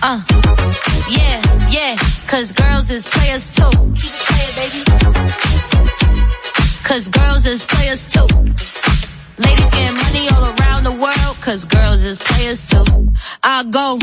Uh, yeah, yeah, cause girls is players too. Keep it playing, baby. Cause girls is players too. Ladies getting money all around the world, cause girls is players too. I go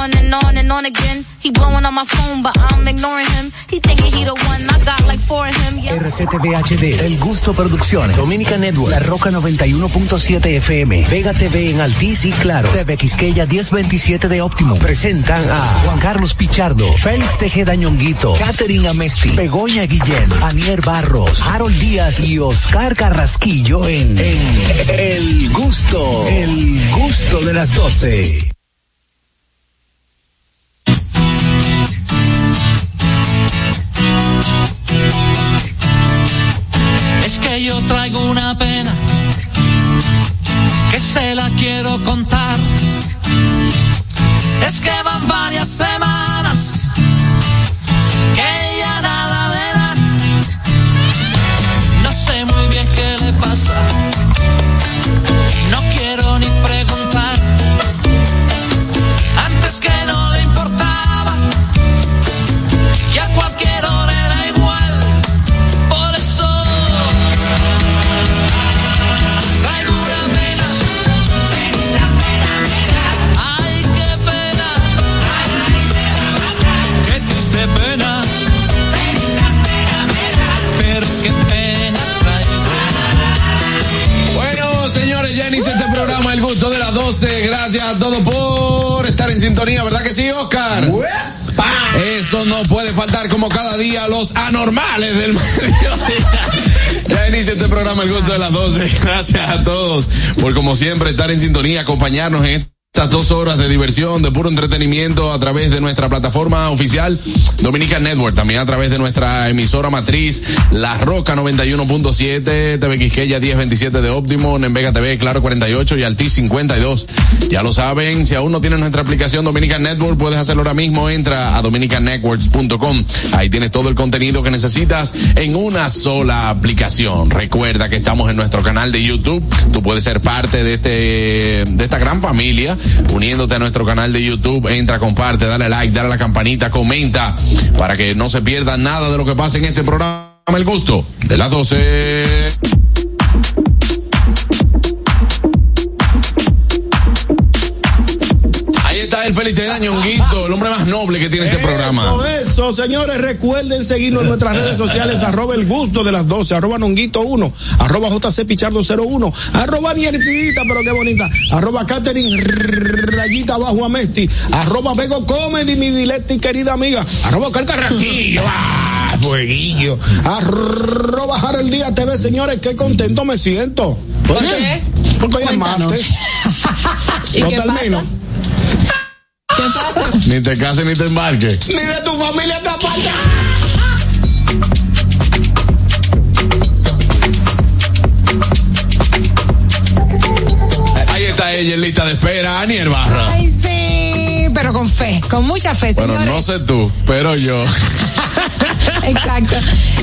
on and on and on again. He blowing on my phone, but I'm ignoring him. He thinking he the one, I got like four of him. Yeah. RCTV El Gusto Producciones, Dominica Network, La Roca 91.7 FM, Vega TV en Altiz y Claro, TV Quisqueya 1027 de Óptimo. Presentan a Juan Carlos Pichardo, Félix Tejeda Ñonguito, Catherine Amesti, Begoña Guillén, Anier Barros, Harold Díaz y Oscar Carrasquillo en, en El Gusto, El Gusto de las 12. Es que yo traigo una pena que se la quiero contar. Es que van varias semanas 12. Gracias a todos por estar en sintonía, ¿verdad que sí, Oscar? Eso no puede faltar como cada día los anormales del mediodía. Ya inicia este programa El Gusto de las 12. Gracias a todos por como siempre estar en sintonía, acompañarnos en estas dos horas de diversión, de puro entretenimiento a través de nuestra plataforma oficial Dominican Network, también a través de nuestra emisora matriz La Roca 91.7, TV Quisqueya 1027 de Óptimo, en Vega TV Claro 48 y Altis 52. Ya lo saben, si aún no tienes nuestra aplicación Dominican Network, puedes hacerlo ahora mismo, entra a dominicannetworks.com. Ahí tienes todo el contenido que necesitas en una sola aplicación. Recuerda que estamos en nuestro canal de YouTube, tú puedes ser parte de este de esta gran familia uniéndote a nuestro canal de YouTube. Entra, comparte, dale like, dale a la campanita, comenta para que no se pierda nada de lo que pasa en este programa. El gusto de las 12. Ahí está el Feliz Ñonguito, el hombre más noble que tiene este programa. Eso, eso, señores, recuerden seguirnos en nuestras redes sociales, arroba el gusto de las 12, arroba nonguito 1, arroba jc pichardo 01, arroba niercita, pero qué bonita, arroba Catherine rayita abajo a Mesti, arroba Bego Comedy, mi dileta y querida amiga, arroba Carcarraquillo, ah, fueguillo, arroba Harold Díaz TV, señores, qué contento me siento. ¿Por qué? Porque hoy es martes. ¿Y No qué termino. pasa? ¿Qué pasa? Ni te cases ni te embarques. Ni de tu familia te aparta. Ahí está ella en lista de espera, Aniel Barra. Ay, sí, pero con fe, con mucha fe, Bueno, señores. no sé tú, pero yo. Exacto.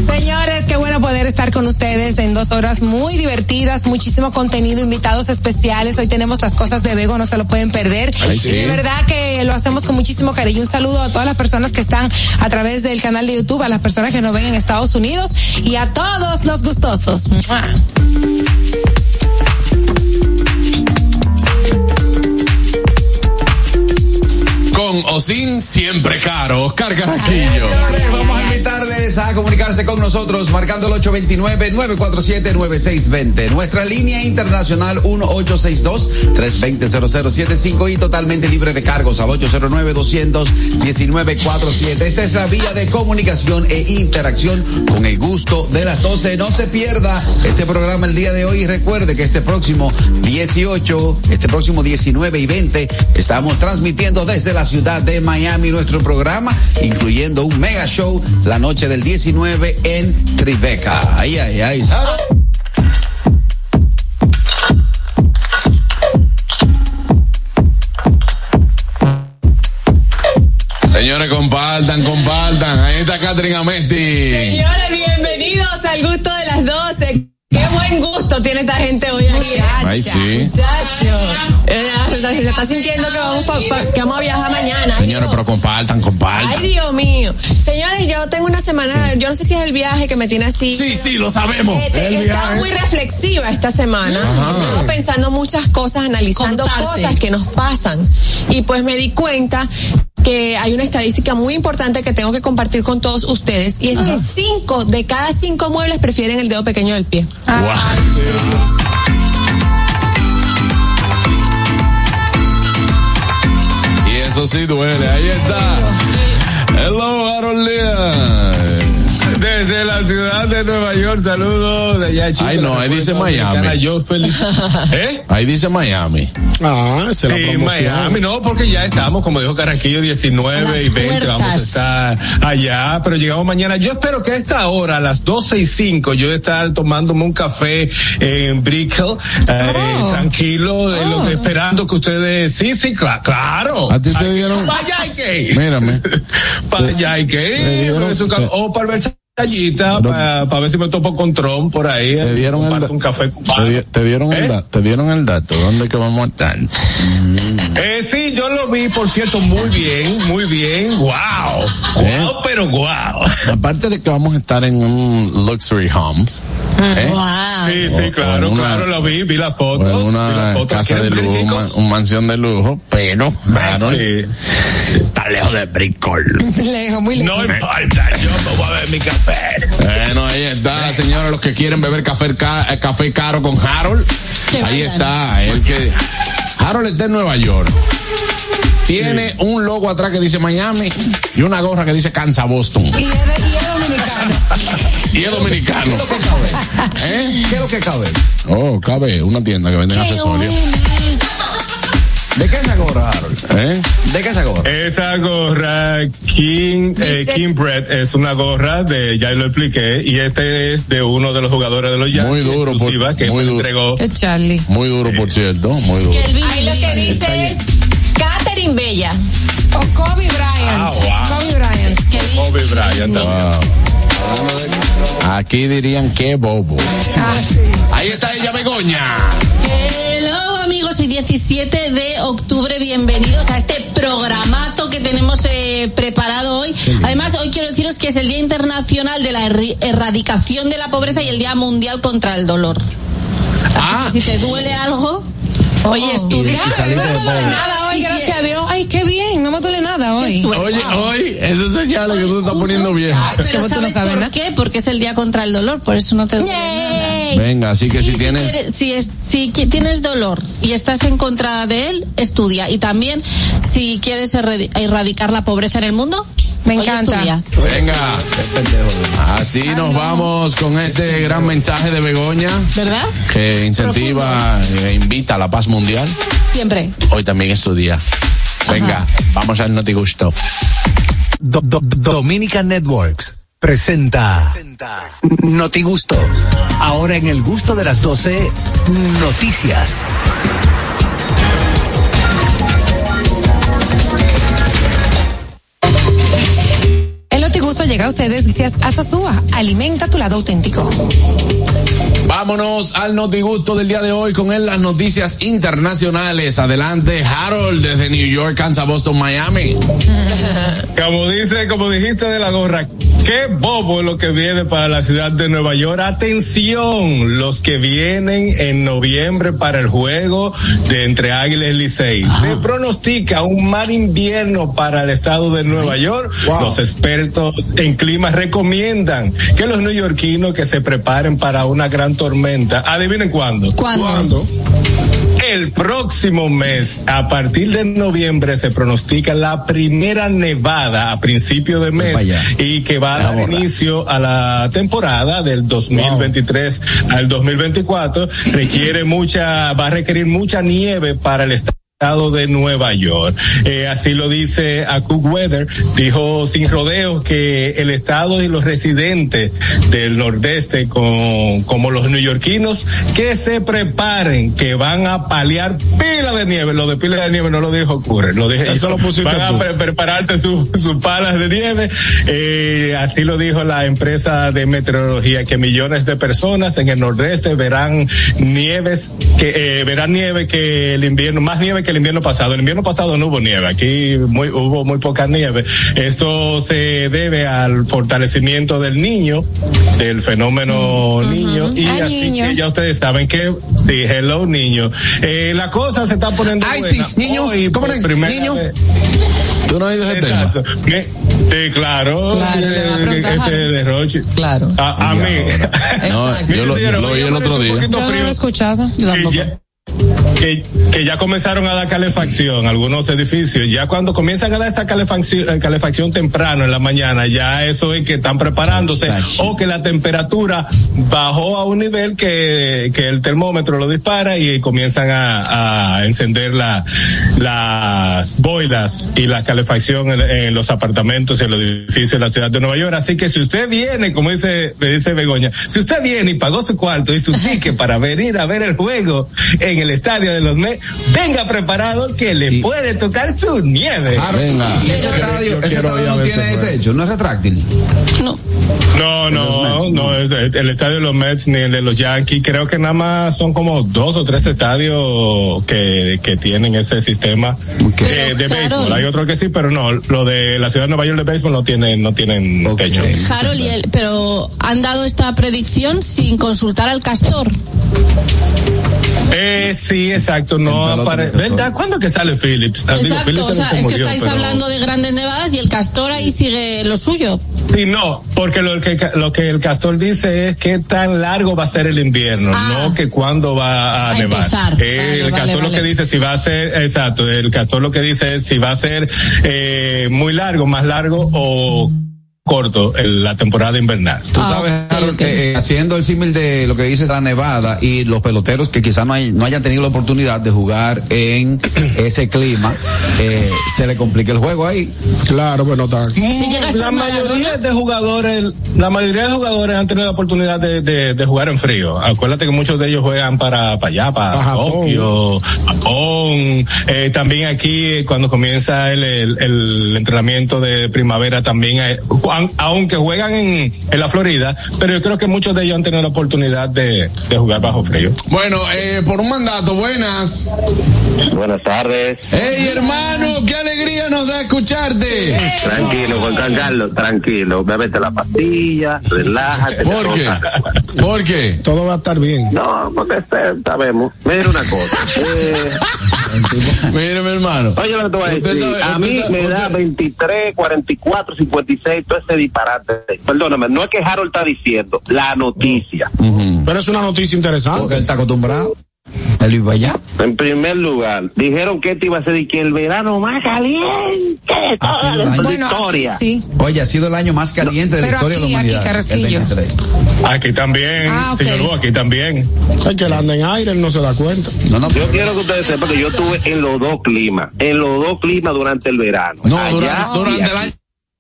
Señores, qué bueno poder estar con ustedes en dos horas muy divertidas, muchísimo contenido, invitados especiales. Hoy tenemos las cosas de Bego, no se lo pueden perder. Ay, sí. Y de verdad que lo hacemos con muchísimo cariño. Un saludo a todas las personas que están a través del canal de YouTube, a las personas que nos ven en Estados Unidos y a todos los gustosos. ¡Mua! Sin siempre caro, Oscar Carraquillo. Señores, vamos a invitarles a comunicarse con nosotros marcando el 829-947-9620. Nuestra línea internacional 1862-320-0075 y totalmente libre de cargos al 809-219-47. Esta es la vía de comunicación e interacción con el gusto de las 12. No se pierda este programa el día de hoy y recuerde que este próximo 18, este próximo 19 y 20 estamos transmitiendo desde la ciudad de Miami nuestro programa, incluyendo un mega show la noche del 19 en Tribeca. Ay, ay, ay. Señores, compartan, compartan. Ahí está Catherine Amesti. Señores, bienvenidos al gusto de las 12. Qué buen gusto tiene esta gente hoy aquí. Ay, sí. Muchacho. Eh, Se está sintiendo que vamos, pa- pa- que vamos a viajar mañana. Señores, pero compartan, compartan. Ay, Dios mío. Señores, yo tengo una semana, yo no sé si es el viaje que me tiene así. Sí, sí, lo sabemos. Eh, te- El he estado viaje. muy reflexiva esta semana. Ajá. Pensando muchas cosas, analizando Contarte. cosas que nos pasan. Y pues me di cuenta que hay una estadística muy importante que tengo que compartir con todos ustedes y es que cinco de cada cinco muebles prefieren el dedo pequeño del pie. Guau. Y eso sí duele, ahí está. Hello, Harold Lea. Desde la ciudad de Nueva York, saludos de allá, chicos. Ay, no, ahí dice Miami. Yo feliz. ¿Eh? Ahí dice Miami. Ah, es la Sí, promoción. Miami, no, porque ya estamos, como dijo Carraquillo, 19 A las y 20, vamos a estar allá, pero llegamos mañana. Yo espero que a esta hora, a las 12 y 5, yo estar tomándome un café en Brickell, eh, Oh. tranquilo, eh, lo- esperando que ustedes, sí, sí, cla- claro. ¿A ti te dieron? Vaya. Mírame. Para allá hay que o para ver Tallita, para ver si me topo con Trump por ahí. Te eh, dieron el, comparto da- un café te, te dieron el ¿Eh? da- te dieron el dato. ¿Dónde que vamos a estar? Eh, sí, yo lo vi, por cierto, muy bien, muy bien. Wow. ¿Eh? Wow, pero wow. Aparte de que vamos a estar en un luxury home. ¿eh? Wow. Sí, sí, o claro, una- claro, lo vi, vi la O foto. en vi la una foto. casa ¿Quieren de lujo, chicos? una mansión de lujo, pero Harold, Sí. Está lejos de Bricol. Lejos, muy lejos. No importa, yo me voy a ver mi café. Bueno, ahí está, señores, los que quieren beber café, ca- eh, café caro con Harold. Que Ahí está, el que Harold está en Nueva York. Tiene un logo atrás que dice Miami y una gorra que dice Kansas Boston. Y es, de- y es dominicano. Y es dominicano. ¿Eh? ¿Qué es lo que cabe? Oh, cabe, una tienda que vende accesorios. ¿De qué es esa gorra, Harold? ¿Eh? ¿De qué es esa gorra? Esa gorra King, eh, King Bread es una gorra de, ya lo expliqué, y este es de uno de los jugadores de los Yankees. Muy duro, por- que muy duro. entregó. Es Charlie. Muy duro, por cierto, muy duro. Ahí lo que dice es Catherine Bella. O Kobe Bryant. Ah, wow. Kobe Bryant. Kevin- Kobe Bryant también. Wow. Aquí dirían que bobo. Ah, sí. Ahí está ella, Begoña. Hello amigos, hoy 17 de octubre, bienvenidos a este programazo que tenemos eh, preparado hoy. Además, hoy quiero deciros que es el Día Internacional de la Erradicación de la Pobreza y el Día Mundial contra el Dolor. Así Ah. que si te duele algo, oye, estudia. No pobre. nada hoy, Y si- gracias a Dios. Ay, qué bien, no me duele nada hoy. Oye, hoy, esas señales que tú te estás poniendo bien. Pero tú no ¿sabes por nada. qué? Porque es el día contra el dolor, por eso no te duele nada. Venga, así que Y si tienes. quieres- si, es- si tienes dolor y estás en contra de él, estudia. Y también, si quieres erradi- erradicar la pobreza en el mundo, Me encanta. Venga. Así nos vamos con este gran mensaje de Begoña ¿Verdad? que incentiva e invita a la paz mundial. Siempre. Hoy también es tu día. Venga, vamos al Notigusto. Do- do- Dominica Networks presenta Notigusto. Ahora en el gusto de las 12, noticias. Llega a ustedes gracias a Sosúa. Alimenta tu lado auténtico. Vámonos al Notigusto del día de hoy con él las noticias internacionales. Adelante, Harold, desde New York, Kansas, Boston, Miami. Como dice, como dijiste de la gorra, qué bobo es lo que viene para la ciudad de Nueva York. Atención, los que vienen en noviembre para el juego de entre Águilas y Licey. Se pronostica un mal invierno para el estado de Nueva York. Los expertos en clima recomiendan que los neoyorquinos que se preparen para una gran tormenta. Adivinen cuándo. ¿Cuándo? El próximo mes, a partir de noviembre, se pronostica la primera nevada a principio de mes para allá. y que va a dar borra. inicio a la temporada del 2023 al 2024. Requiere mucha, va a requerir mucha nieve para el estado de Nueva York. Eh, así lo dice a Cook Weather, dijo sin rodeos que el estado y los residentes del nordeste, con, como los neoyorquinos, que se preparen, que van a paliar pila de nieve. Lo de pila de nieve no lo dijo Ocurre, lo dije Eso yo. lo pusiste Van a pre- prepararte sus sus palas de nieve. Eh, así lo dijo la empresa de meteorología, que millones de personas en el nordeste verán nieves, que eh, verán nieve que el invierno, más nieve que que el invierno pasado. El invierno pasado no hubo nieve, aquí muy, hubo muy poca nieve. Esto se debe al fortalecimiento del niño, del fenómeno niño, y Ay, así niño. que ya ustedes saben que, sí, hello niño. Eh, la cosa se está poniendo Ay, buena. sí, niño, Hoy, ¿cómo por no? primera Niño. vez- ¿Tú no has oído ese tema? Que- Sí, claro. Claro, le va a eh, ese derroche. Claro. A, a mí. No, yo lo, Mire, lo oí el otro día. Yo no lo he escuchado. que ya, que, que ya comenzaron a dar calefacción algunos edificios. Ya cuando comienzan a dar esa calefacción, eh, calefacción temprano en la mañana, ya eso es que están preparándose o que la temperatura bajó a un nivel que, que el termómetro lo dispara y comienzan a, a encender la, las boilas y la calefacción en, en los apartamentos y en los edificios de la ciudad de Nueva York. Así que si usted viene, como dice, me dice Begoña, si usted viene y pagó su cuarto y su ticket para venir a ver el juego en el estadio de los Mets, venga preparado que le puede tocar su nieve. Venga. Y ese estadio, ese estadio no tiene techo, no es retráctil. No. No, no, Mets, no, es el, estadio de los Mets ni el de los Yankees. Creo que nada más son como dos o tres estadios que, que tienen ese sistema Ok. de, béisbol. Hay otro que sí, pero no, lo de la ciudad de Nueva York de béisbol no tienen, no tienen techo. Harold, y él, pero han dado esta predicción sin consultar al castor. Eh, sí, exacto, no El pelota apare- de castor. ¿Verdad? ¿Cuándo que sale Phillips? Ah, digo, Exacto, Phillips o se sea, es que murió, estáis pero- hablando de grandes nevadas y el castor ahí sigue lo suyo. Sí, no, porque lo que, lo que el castor dice es qué tan largo va a ser el invierno, Ah. no que cuándo va a, A nevar. empezar. Eh, Vale, el vale, castor lo vale. que dice si va a ser, exacto, el castor lo que dice es si va a ser eh, muy largo, más largo o corto el- la temporada invernal. Tú Ah, sabes, Harold, ok. que, eh, haciendo el símil de lo que dice la Nevada y los peloteros que quizás no, hay- no hayan tenido la oportunidad de jugar en ese clima, eh, se le complica el juego ahí. Claro, pues no está. Si estar la mayoría de jugadores, la mayoría de jugadores han tenido la oportunidad de, de- de jugar en frío. Acuérdate que muchos de ellos juegan para, para allá, para Para Japón. Tokio, Japón. Eh, también aquí eh, cuando comienza el, el- el entrenamiento de primavera también, hay- aunque juegan en, en la Florida, pero yo creo que muchos de ellos han tenido la oportunidad de, de jugar bajo frío. Bueno, eh, por un mandato, buenas. Buenas tardes. Hey, hermano, qué alegría nos da escucharte. Tranquilo, Juan Carlos, tranquilo. Bébete la pastilla, relájate. ¿Por qué? ¿Por qué? Todo va a estar bien. No, porque este, sabemos. Mira una cosa. Eh, Mire, mi hermano. oye, lo que te voy a decir. sabe- a mí sabe- me da usted- 23, 44, 56, todo ese disparate. Perdóname, no es que Harold está diciendo, la noticia. Pero es una noticia Porque interesante. él está acostumbrado. Iba allá. En primer lugar, dijeron que este iba a ser y que el verano más caliente de Ha toda sido la aquí historia. sí. Oye, ha sido el año más caliente de la historia aquí, de la aquí, humanidad. Carrasquillo. el 23. Aquí también, Ah, ok. señor Bo, aquí también. Hay que él anda en aire, él no se da cuenta. No, no, Yo quiero que ustedes sepan que yo estuve en los dos climas, en los dos climas durante el verano. No, Allá durante, el aquí.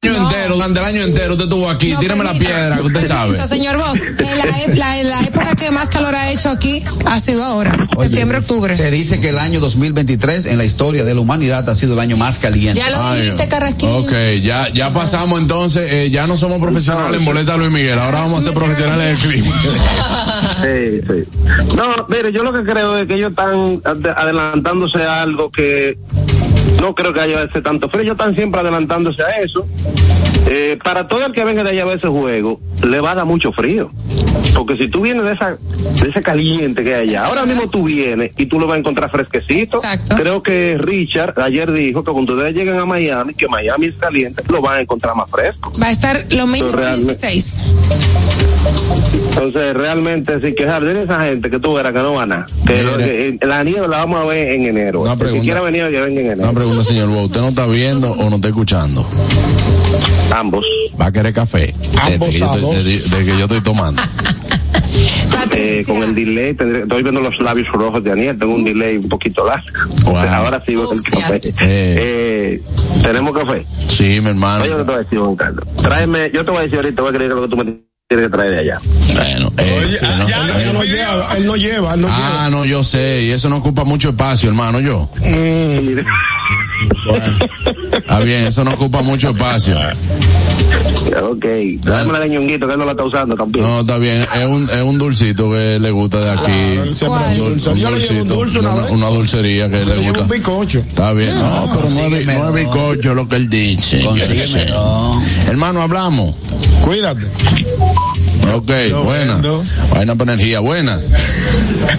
Año entero, durante el año entero, usted estuvo aquí. No, Tírame la piedra, que usted sabe. Permiso, señor Vos, la, e- la- la época que más calor ha hecho aquí ha sido ahora, Oye, septiembre, octubre. Se dice que el año 2023 en la historia de la humanidad ha sido el año más caliente. Ya lo dijiste, Carrasquillo. Ok, ya, ya pasamos entonces, eh, ya no somos profesionales en boleta Luis Miguel, ahora vamos a ser profesionales del clima. Sí, sí. No, mire, yo lo que creo es que ellos están ade- adelantándose a algo que no creo que haya ese tanto frío. Ellos están siempre adelantándose a eso. Eh, para todo el que venga de allá a ver ese juego, le va a dar mucho frío. Porque si tú vienes de esa de ese caliente que hay allá, ahora mismo tú vienes y tú lo vas a encontrar fresquecito. Exacto. Creo que Richard ayer dijo que cuando ustedes lleguen a Miami, que Miami es caliente, lo van a encontrar más fresco. Va a estar lo Realmente. 16. Entonces, realmente, sí, quejar de esa gente que tú verás que no van a. Que, Mire. lo- que, eh, la nieve la vamos a ver en enero. Una El que pregunta. quiera venir, que venga en enero. Una pregunta, señor Bo, ¿usted no está viendo o no está escuchando? Ambos. ¿Va a querer café? Ambos de, que yo a estoy- dos. de- de que yo estoy tomando. Eh, con el delay, tendré- estoy viendo los labios rojos de Aniel, tengo un delay un poquito largo. Wow. Ahora sí el Oh, se café. Eh. Eh, tenemos café. Sí, mi hermano. Oye, que te voy a decir, Juan Carlos. Tráeme, yo te voy a decir ahorita, voy a creer lo que tú me tienes que traer de allá. Bueno, eh, Oye, sí, ah, ¿no? ya, Él no lleva, él no lleva, él no Ah, no, yo sé, y eso no ocupa mucho espacio, hermano, yo. lleva. Mm, Está bien, eso no ocupa mucho espacio. Ok, dame la de ñonguito que él no la está usando, campeón. No, está bien. Es un, es un dulcito que le gusta de aquí. Un dulce una una, vez. una dulcería que Le gusta. un bizcocho. Está bien. No, pero no es, bi- no es bizcocho lo que él dice. Hermano, hablamos. Cuídate. Ok, Yo buena. vendo. Vaina para energía, buenas.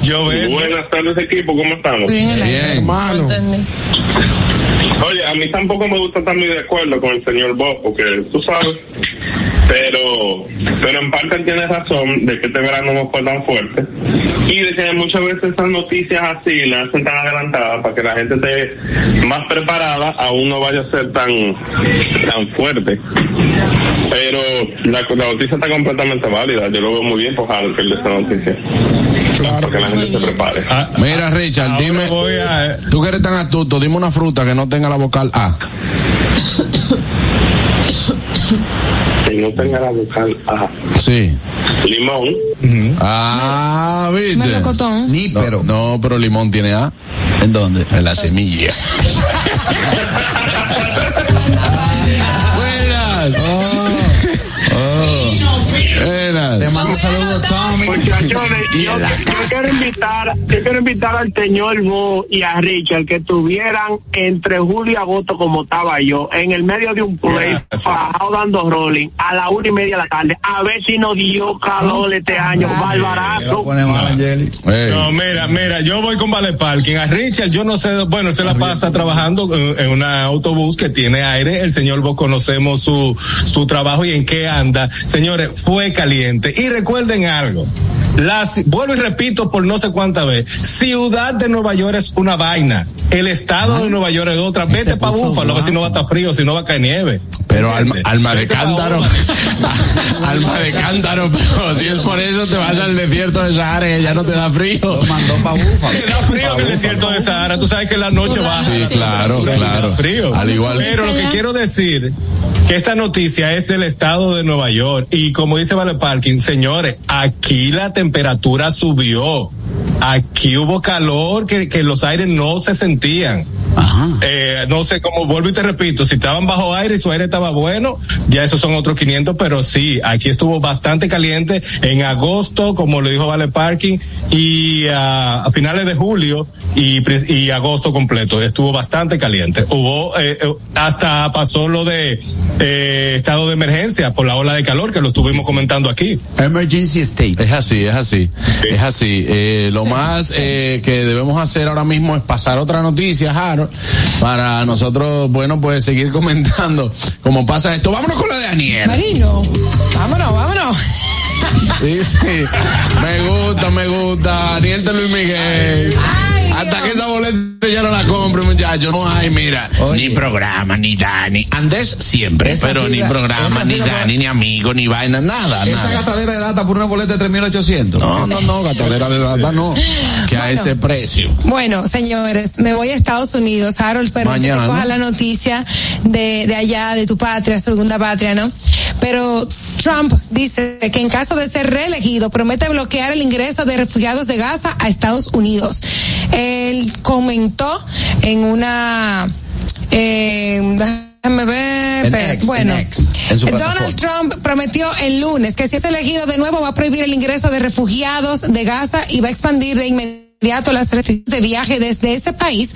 Yo veo. Buenas tardes equipo, ¿cómo estamos? Bien, Bien. Hermano. Oye, a mí tampoco me gusta estar muy de acuerdo con el señor Bob, porque tú sabes, pero pero en parte él tiene razón de que este verano no fue tan fuerte y de que muchas veces esas noticias así las hacen tan adelantadas para que la gente esté más preparada, aún no vaya a ser tan tan fuerte. Pero la, la noticia está completamente válida, yo lo veo muy bien por Harold que esa noticia, Claro. para que la gente se prepare. Ah, Mira, Richard, dime. voy a- Tú que eres tan astuto, dime una fruta que no tenga la vocal A. Que no tenga la vocal A. Sí. Limón. Ah, ¿viste? Melocotón. Ni No, pero. no, pero limón tiene A. ¿En dónde? En la semilla. Buenas. Oh. Buenas. Un saludo, Tommy. Muchachones, yo, quiero invitar, yo quiero invitar al señor Bo y a Richard que estuvieran entre julio y agosto como estaba yo, en el medio de un play, bajado dando rolling, a la una y media de la tarde, a ver si nos dio calor este año, barbarazo. poner mal, Angeli. Ey. No, mira, mira, yo voy con Vale Parking. A Richard, yo no sé, bueno, se la pasa trabajando en, en un autobús que tiene aire. El señor, vos conocemos su, su trabajo y en qué anda. Señores, fue caliente. Y recuerden algo. Las, vuelvo y repito por no sé cuánta vez. Ciudad de Nueva York es una vaina. El estado de Nueva York es otra. Vete para Búfalo, a ver si no va a estar frío, si no va a caer nieve. Pero alma, alma de cántaro. Alma de cántaro, pero si es por eso te vas al desierto de Sahara y ya no te da frío. Mandó Búfalo. Te da frío en el desierto de Sahara. Tú sabes que la noche baja. Sí, claro, Te da claro. frío. Al igual. Pero lo que quiero decir que esta noticia es del estado de Nueva York y como dice Vale Parking, señores, aquí la temperatura subió. Aquí hubo calor que, que los aires no se sentían. Ajá. Eh, no sé cómo vuelvo y te repito, si estaban bajo aire y su aire estaba bueno, ya esos son otros 500, pero sí, aquí estuvo bastante caliente en agosto, como lo dijo Vale Parking, y ah, a finales de julio y, agosto completo, estuvo bastante caliente. Hubo, eh, eh, hasta pasó lo de eh, estado de emergencia por la ola de calor que lo estuvimos comentando aquí. Emergency State. Es así, es así, es así. Eh, lo más eh, que debemos hacer ahora mismo es pasar otra noticia, Harold, para nosotros, bueno, pues seguir comentando cómo pasa esto. Vámonos con la de Aniel. Marino, vámonos, vámonos. Sí, sí. Me gusta, me gusta. Aniel de Luis Miguel. Que ya no la compre, muchacho. No hay, mira. Ni programa, ni Dani. Antes siempre, Esa pero ni programa, ni Dani, ni amigo, ni vaina, nada, Esa nada. gastadera de data por una boleta de 3800. No, no, no, gatadera de data no. Que a ese precio. Bueno, señores, me voy a Estados Unidos, Harold, pero Mañana. que coja la noticia de, de allá, de tu patria, segunda patria, ¿no? Pero Trump dice que en caso de ser reelegido, promete bloquear el ingreso de refugiados de Gaza a Estados Unidos. Él comentó en una, eh, déjame ver, X, bueno, Donald. Trump prometió el lunes que si es elegido de nuevo va a prohibir el ingreso de refugiados de Gaza y va a expandir de inmediato las restricciones de viaje desde ese país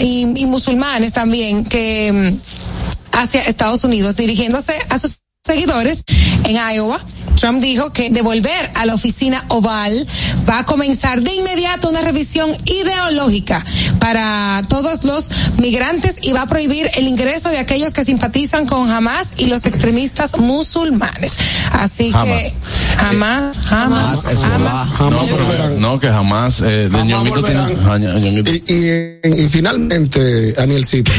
y, y musulmanes también que mm, hacia Estados Unidos dirigiéndose a sus seguidores en Iowa. Trump dijo que de volver a la oficina oval va a comenzar de inmediato una revisión ideológica para todos los migrantes y va a prohibir el ingreso de aquellos que simpatizan con Hamas y los extremistas musulmanes. Así que Hamas, Hamas, Hamas. No, Jamás pero, no, que jamás. Eh, de Jamás Ñonguito tiene. volverán. Ah. Y, y, y finalmente, Anielcito,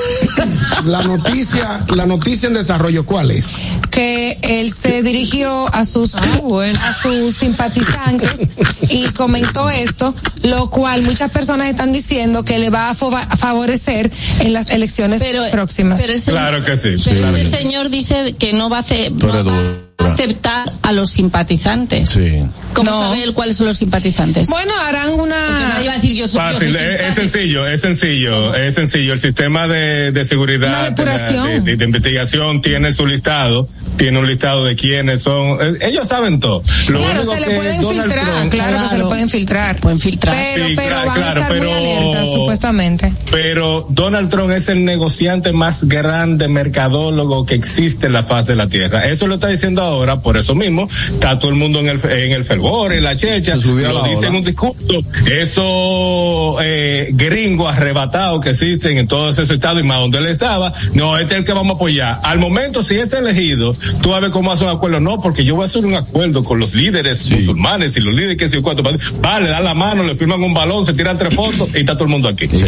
la noticia, la noticia en desarrollo, ¿cuál es? que él se dirigió a sus a sus simpatizantes y comentó esto, lo cual muchas personas están diciendo que le va a, favorecer en las elecciones Pero, próximas. pero ese, Claro que sí. pero Sí. señor dice que no va a hacer, no. Aceptar a los simpatizantes. Sí. ¿Cómo No. sabe él cuáles son los simpatizantes? Bueno, harán Porque una. nadie va a decir yo soy, yo soy Fácil, es, sencillo, es sencillo, es sencillo. El sistema de, seguridad, de, de- de- de investigación tiene su listado, tiene un listado de quiénes son. eh, Ellos saben todo. Lo Claro, se le pueden Donald filtrar, Trump- claro, que se le pueden filtrar. Pueden filtrar. Pero, Sí, pero claro, van claro, a estar muy pero- alertas, supuestamente. Pero Donald Trump es el negociante más grande mercadólogo que existe en la faz de la tierra. Eso lo está diciendo ahora, por eso mismo, está todo el mundo en el, en el fervor, en la checha, Se subió a lo la dice ola. en un discurso, esos eh, gringos arrebatados que existen en todos esos estados y más donde él estaba, no, este es el que vamos a apoyar. Al momento, si es elegido, tú ver cómo hace un acuerdo, no, porque yo voy a hacer un acuerdo con los líderes musulmanes y los líderes que se cuatro, vale, dan la mano, le firman un balón, se tiran tres fotos y está todo el mundo aquí. Sí, sí.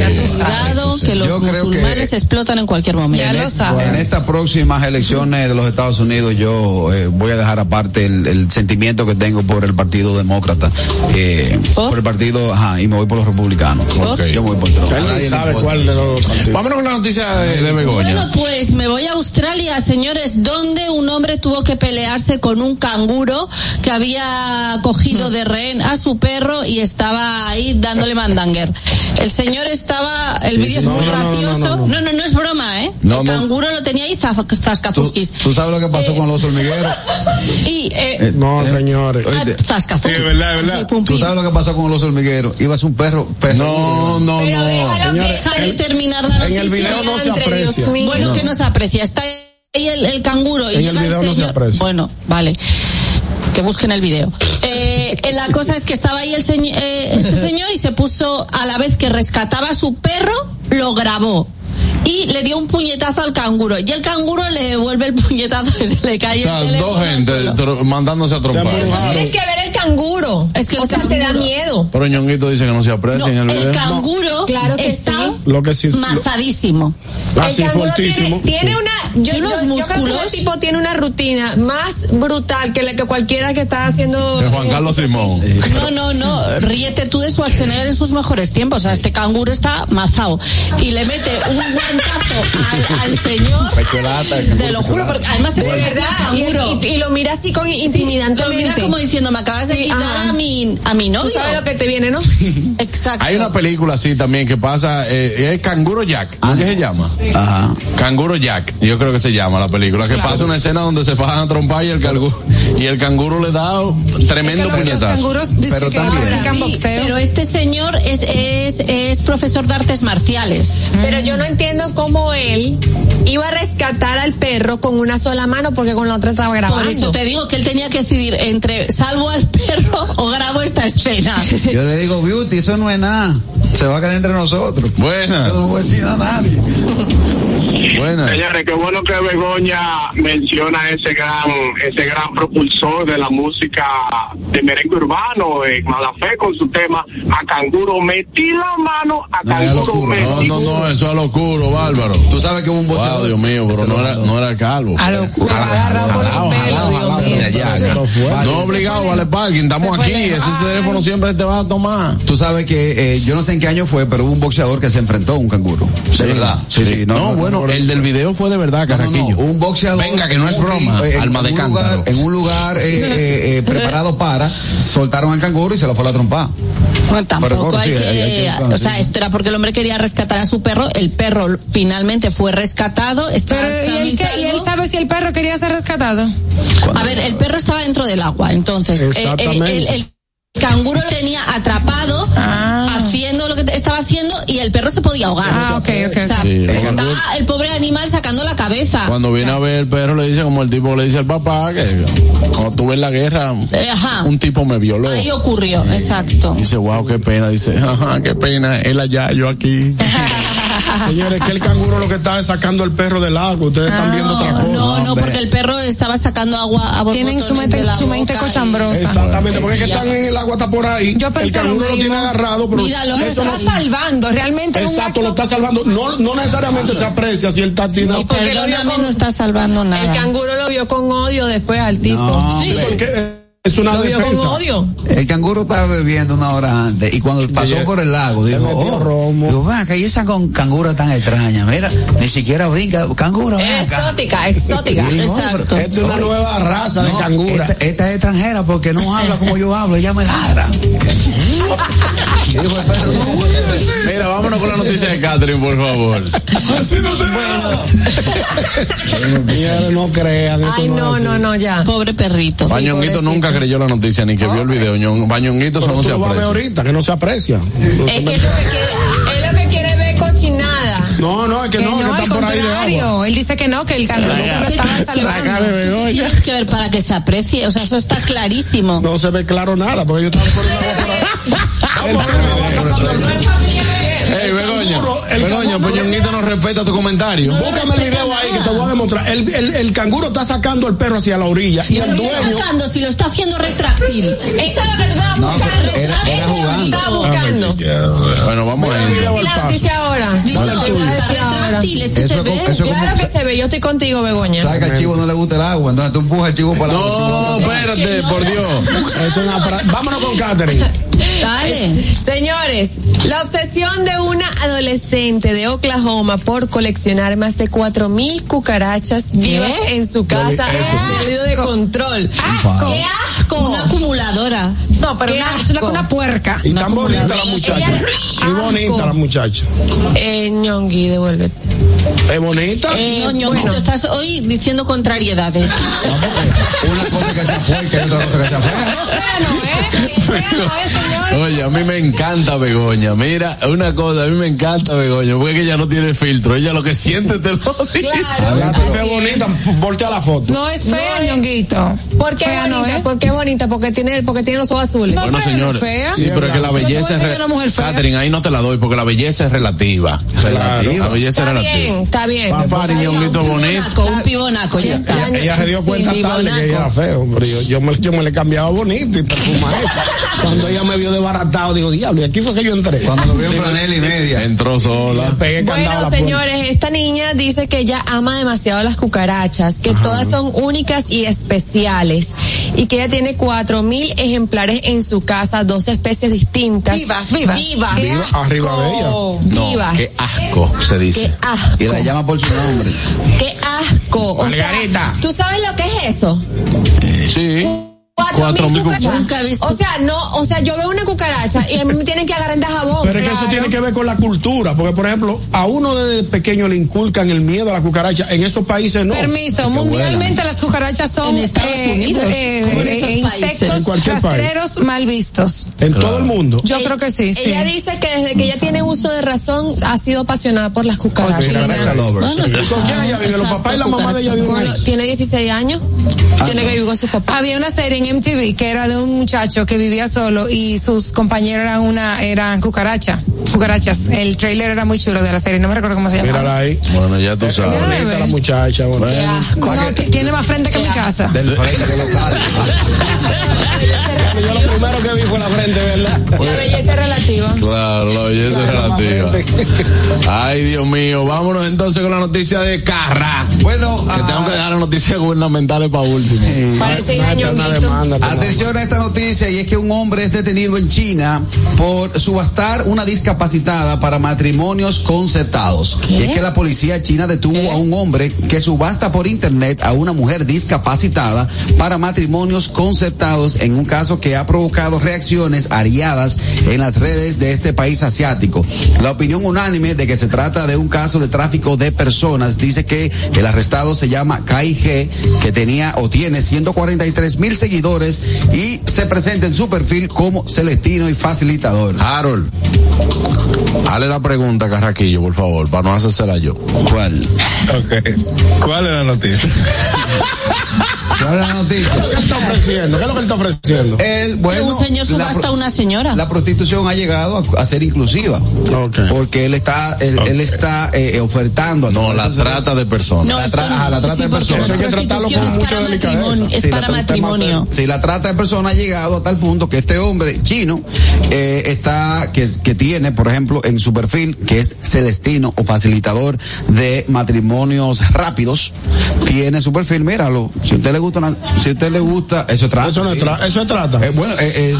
que los Yo creo musulmanes que- explotan en cualquier momento. Ya en, lo saben. en estas próximas elecciones de los Estados Unidos yo eh, voy a dejar aparte el, el sentimiento que tengo por el Partido Demócrata, eh, ¿Por? por el partido, ajá, y me voy por los republicanos. Ok. Yo me voy por Trump. Nadie sabe cuál de los partidos. Vámonos con la noticia de, de Begoña. Bueno, pues me voy a Australia, señores, donde un hombre tuvo que pelearse con un canguro que había cogido de rehén a su perro y estaba ahí dándole mandanger. El señor estaba, el vídeo es No, muy no, no, no, gracioso. no, No, no, no, es broma, ¿eh? No, el no. canguro lo tenía ahí zaf- ¿Tú, tú sabes lo que pasó Eh, con los hormigueros? Y, eh, No, señores. ah, oíste. zascazú. Sí, es verdad, es verdad. ¿Tú sabes lo que pasó con los hormigueros? Ibas un perro, perro. No, no, Pero no. Señores, terminar la en noticia. el video no se aprecia. Bueno, que no se aprecia. Está ahí el, el canguro y En el video no se aprecia. Bueno, vale. Que busquen el video. Eh, eh, la cosa es que estaba ahí el señor, este señor y se puso a la vez que rescataba a su perro, lo grabó. Y le dio un puñetazo al canguro. Y el canguro le devuelve el puñetazo y se le cae O sea, el dos gente mandándose a trompar. Tienes que ver el canguro. Es que el o sea, te da canguro- miedo. Pero Ñonguito dice que no se aprecia No, en el el video. canguro Claro que está sí. Lo que sí. mazadísimo. Así el canguro fortísimo. tiene, tiene Sí. una yo, yo- yo creo que ese tipo tiene una rutina más brutal que la que cualquiera que está haciendo De Juan Carlos Simón. No, no, no, ríete tú de Schwarzenegger en sus mejores tiempos. O sea, este canguro está mazao. Y le mete un al, al señor. Te lo juro, porque además se de ve verdad y, canguro. y- y lo mira así con Lo intimidantemente mira como diciendo, me acabas de quitar ajá. a mi, a mi novio. tú sabes lo que te viene no Exacto. Hay una película así también que pasa, eh, es Canguro Jack, ¿no? ¿qué se llama? Ajá. Canguro Jack, yo creo que se llama la película, que pasa una escena donde se fajan a trompar y el canguro, y el canguro le da un tremendo Es que los puñetazo. Pero que también- practican Sí, boxeo. pero este señor es, es, es profesor de artes marciales. pero yo no entiendo cómo él iba a rescatar al perro con una sola mano porque con la otra estaba grabando Por eso te digo que él tenía que decidir entre salvo al perro o grabo esta escena. Yo le digo, Beauty, eso no es nada. Se va a quedar entre nosotros. Buena, Yo no voy a decir a nadie. buena. Señores, qué bueno que Begoña menciona ese gran, ese gran propulsor de la música de merengue urbano, eh, Malafé con su tema A Canguro metí la mano, a No, Canguro. No, no, no, eso es locuro, bárbaro. Tú sabes que hubo un Wow, boxeador. Dios mío, pero no lo era, no era calvo. A Sí. fue. No obligado, vale parking, estamos aquí, ese teléfono siempre te va a tomar. Tú sabes que eh, yo no sé en qué año fue, pero hubo un boxeador que se enfrentó a un canguro. De verdad. Sí, sí. No, bueno, el del video fue de verdad, Carraquillo. un boxeador. Venga, que no es broma, eh, alma de cántaro. En un lugar eh, preparado para, soltaron al canguro y se lo fue a la trompa. Bueno, tampoco sí, hay que- o sea, esto era porque el hombre quería rescatar a su perro, el perro finalmente fue rescatado, está Pero, ¿y él, y qué- y él salvo. sabe si el perro quería ser rescatado? A ver, el perro estaba dentro del agua, entonces eh, Exactamente. el, el- el canguro lo tenía atrapado haciendo lo que estaba haciendo y el perro se podía ahogar. Ah, ok, ok, O sea. Sí, el pobre animal sacando la cabeza. Cuando viene a ver el perro le dice como el tipo le dice al papá que cuando estuve en la guerra Eh, ajá. un tipo me violó. Ahí ocurrió, exacto. Dice, wow, qué pena. Dice, ajá, qué pena. Él allá, yo aquí. Señores, que el canguro lo que está es sacando el perro del agua. Ustedes están viendo otra No, cosa. no, no, porque el perro estaba sacando agua a Tienen su mente, su mente cochambrosa. Exactamente, porque es que están en el agua, está por ahí. Yo el pensé lo canguro lo tiene agarrado, pero Mira, lo Está no, salvando, realmente Exacto, lo está salvando. No, no necesariamente se aprecia si él está tirado. Y perdóname, no está salvando el nada. canguro lo vio con odio después al tipo No, Sí, porque eh, es una Lo vio con defensa. odio. El canguro estaba bebiendo una hora antes y cuando pasó Oye, por el lago se dijo, oh, romo. digo, "Ven acá, y esa con cangura tan extraña, mira, ni siquiera brinca, acá. Exótica, exótica. Digo, Exacto. Esta es una Oye, nueva raza de no, cangura. Esta, esta es extranjera porque no habla como yo hablo, ella me ladra. "No, Mira, vámonos con la noticia de Catherine, por favor. Señores, no crean eso. Ay, no, no, es así. no, no, ya. Pobre perrito. Bañonguito nunca creyó la noticia ni que vio el video. Ñon- Bañonguito eso no se aprecia. ahorita, que no se aprecia. Es que es lo que quiere, es lo que quiere ver cochinada. No, no, es que, Que no, no, que al está por ahí de agua. contrario. Él dice que no, que el canguro lo estaba salvando. ¿Tú qué Begoña. tienes que ver para que se aprecie? O sea, eso está clarísimo. No se ve claro nada, porque yo estaba por agua El pues Ñonguito no respeta tu comentario. Búscame el video ahí que te voy a demostrar. El, el, el canguro está sacando al perro hacia la orilla y el Pero ¿qué está dueño. sacando si lo está haciendo retráctil? Eso es lo que tú estabas No, era- era jugando. Estaba buscando. Bueno, vamos a el ir. la noticia ahora. Retráctil, es que se ve. Claro que se ve, yo estoy contigo, Begoña. Sabes que al chivo no le gusta el agua, entonces tú empujas al chivo para el agua. No, espérate, por Dios. Es una fra- Vámonos con Catherine. Dale. Señores, la obsesión de una adolescente de Oklahoma por coleccionar más de 4000 cucarachas vivas en su casa ha salido de control. Asco. ¡Qué asco! Una acumuladora. No, pero Qué una, es una, una puerca. Y tan bonita la muchacha. Y bonita la muchacha. Eh, ñongui, devuélvete. Es bonita. Eh, No, Ñonguito, bueno. estás hoy diciendo contrariedades. Una cosa que sea fuerte y otra cosa que sea fea. Bueno, ¿eh? Bueno, ¿eh, señor? Oye, a mí me encanta Begoña. Mira, una cosa, a mí me encanta Begoña, porque es que ella no tiene filtro. Ella lo que siente te lo dice. La tipa es bonita. Voltea la foto. No es fea, ñonguito. ¿Por qué Fea no es. ¿Por qué bonita? Porque tiene, porque tiene los ojos azules. No, Bueno, no señores. es fea. Sí, pero es que la belleza es. decir una mujer re- fea. Catherine, ahí no te la doy porque la belleza es relativa. Relativa. La belleza es Está relativa. bien, está bien. Papá, Ñonguito bonito. Un pibonaco, ya está. Ella, ella se dio cuenta Sí, tarde que ella era feo, pero yo, yo, me, yo me le cambiaba bonito y perfumadito. Cuando ella me vio desbaratado, digo, diablo, y aquí fue que yo entré. Cuando lo en franela y media. Entró sola. Pegué Bueno, señores, esta niña dice que ella ama demasiado las cucarachas, que todas son únicas y especiales, y que ella tiene cuatro mil ejemplares en su casa, dos especies distintas. Vivas, vivas. Vivas. Qué Viva asco. arriba de ella. No, Vivas. qué asco se Qué dice. asco. Y la llama por su nombre. Qué asco. O sea, Margarita. ¿Tú sabes lo que es eso? Sí. Cuatro, mil cucarachas. Nunca he visto. O sea, no, o sea, yo veo una cucaracha y a mí me tienen que agarrar de jabón. Pero es que eso tiene que ver con la cultura, porque por ejemplo, a uno desde pequeño le inculcan el miedo a la cucaracha, en esos países no. Permiso, mundialmente las cucarachas son En Estados eh, Unidos, eh, eh, países. En insectos cualquier país. rastreros mal vistos. En todo el mundo. Yo creo que sí, sí. Ella dice que desde que ella tiene uso de razón ha sido apasionada por las cucarachas. Cucaracha lovers. Bueno, ¿Con quién ella vive? ¿Los papás y la mamá de ella viven Bueno, tiene 16 años. Tiene que vivir con sus papás. Había una serie en MTV que era de un muchacho que vivía solo y sus compañeros eran una eran cucaracha, cucarachas. El trailer era muy chulo de la serie, no me recuerdo cómo se llamaba. Mírala ahí. Bueno, ya tú Qué sabes. la muchacha. bueno. Qué asco. No, t- tiene más frente que mi casa. Del frente local. Yo lo primero que vi fue la frente, ¿verdad? La belleza relativa. Claro, la belleza relativa. Ay, Dios mío. Vámonos entonces con la noticia de Carra. Bueno, Que ah, tengo que dejar las noticias gubernamentales para último. Parece Una eterna ñonguito. Atención a esta noticia y es que un hombre es detenido en China por subastar una discapacitada para matrimonios concertados. Y es que la policía china detuvo a un hombre que subasta por internet a una mujer discapacitada para matrimonios concertados en un caso que ha provocado reacciones ariadas en las redes de este país asiático. La opinión unánime de que se trata de un caso de tráfico de personas dice que el arrestado se llama Kai G, que tenía o tiene 143 mil seguidores y se presenta en su perfil como celestino y facilitador. Harold, dale la pregunta a Carraquillo, por favor, para no hacérsela yo. ¿Cuál? Ok. ¿Cuál es la noticia? ¿Cuál es la noticia? ¿Qué está ofreciendo? ¿Qué es lo que él está ofreciendo? Que bueno, un señor la subasta a una señora. La prostitución ha llegado a, a ser inclusiva. Porque él está, él, él está eh, ofertando. a No, la trata de personas. No, la esto tra- no. ajá, la trata Sí, de personas. Hay que tratarlo con mucha delicadeza. Es para matrimonio. Sí, la trata de personas ha llegado a tal punto que este hombre chino eh, está, que, que tiene, por ejemplo, en su perfil, que es celestino o facilitador de matrimonios rápidos, tiene su perfil, míralo. Si a usted le gusta, una- si a usted le gusta, eso es trata. Eso no es tra- eso es trata. Eh, bueno, eh,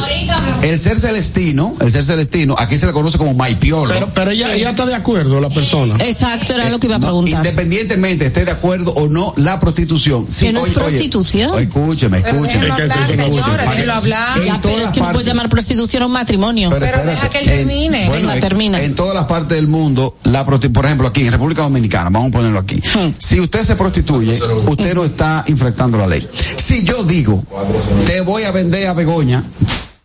eh, el ser celestino, el ser celestino, aquí se le conoce como maipiolo. Pero, pero ella, ella está de acuerdo, la persona. Exacto, era lo que iba a No, preguntar. independientemente esté de acuerdo o no la prostitución. Sí, Que no es oye, oye, prostitución. oye, escúcheme, escúcheme. Hablar, señora, déjenlo hablar. En Ya, pero todas es que no partes- puedes llamar prostitución a un matrimonio. Pero espérate, deja que él en- termine. Venga, en- termina. En todas las partes del mundo, la por ejemplo, aquí en República Dominicana, vamos a ponerlo aquí. Hmm. Si usted se prostituye, usted no está infractando la ley. Si yo digo, te voy a vender a Begoña,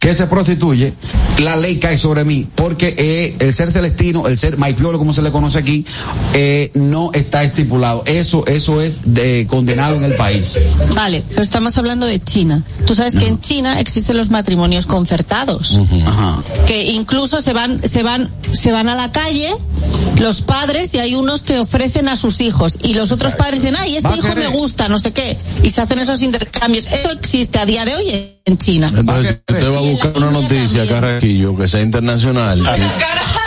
que se prostituye, la ley cae sobre mí, porque eh, el ser celestino, el ser maipiolo, como se le conoce aquí, eh, no está estipulado. Eso, eso es de, condenado en el país. Vale, pero estamos hablando de China. Tú sabes que en China existen los matrimonios concertados. Ajá. que incluso se van se van se van a la calle los padres y hay unos que ofrecen a sus hijos y los otros padres dicen ay este hijo me gusta no sé qué y se hacen esos intercambios eso existe a día de hoy en China Entonces, usted va a buscar una noticia, también. Carraquillo, que sea internacional,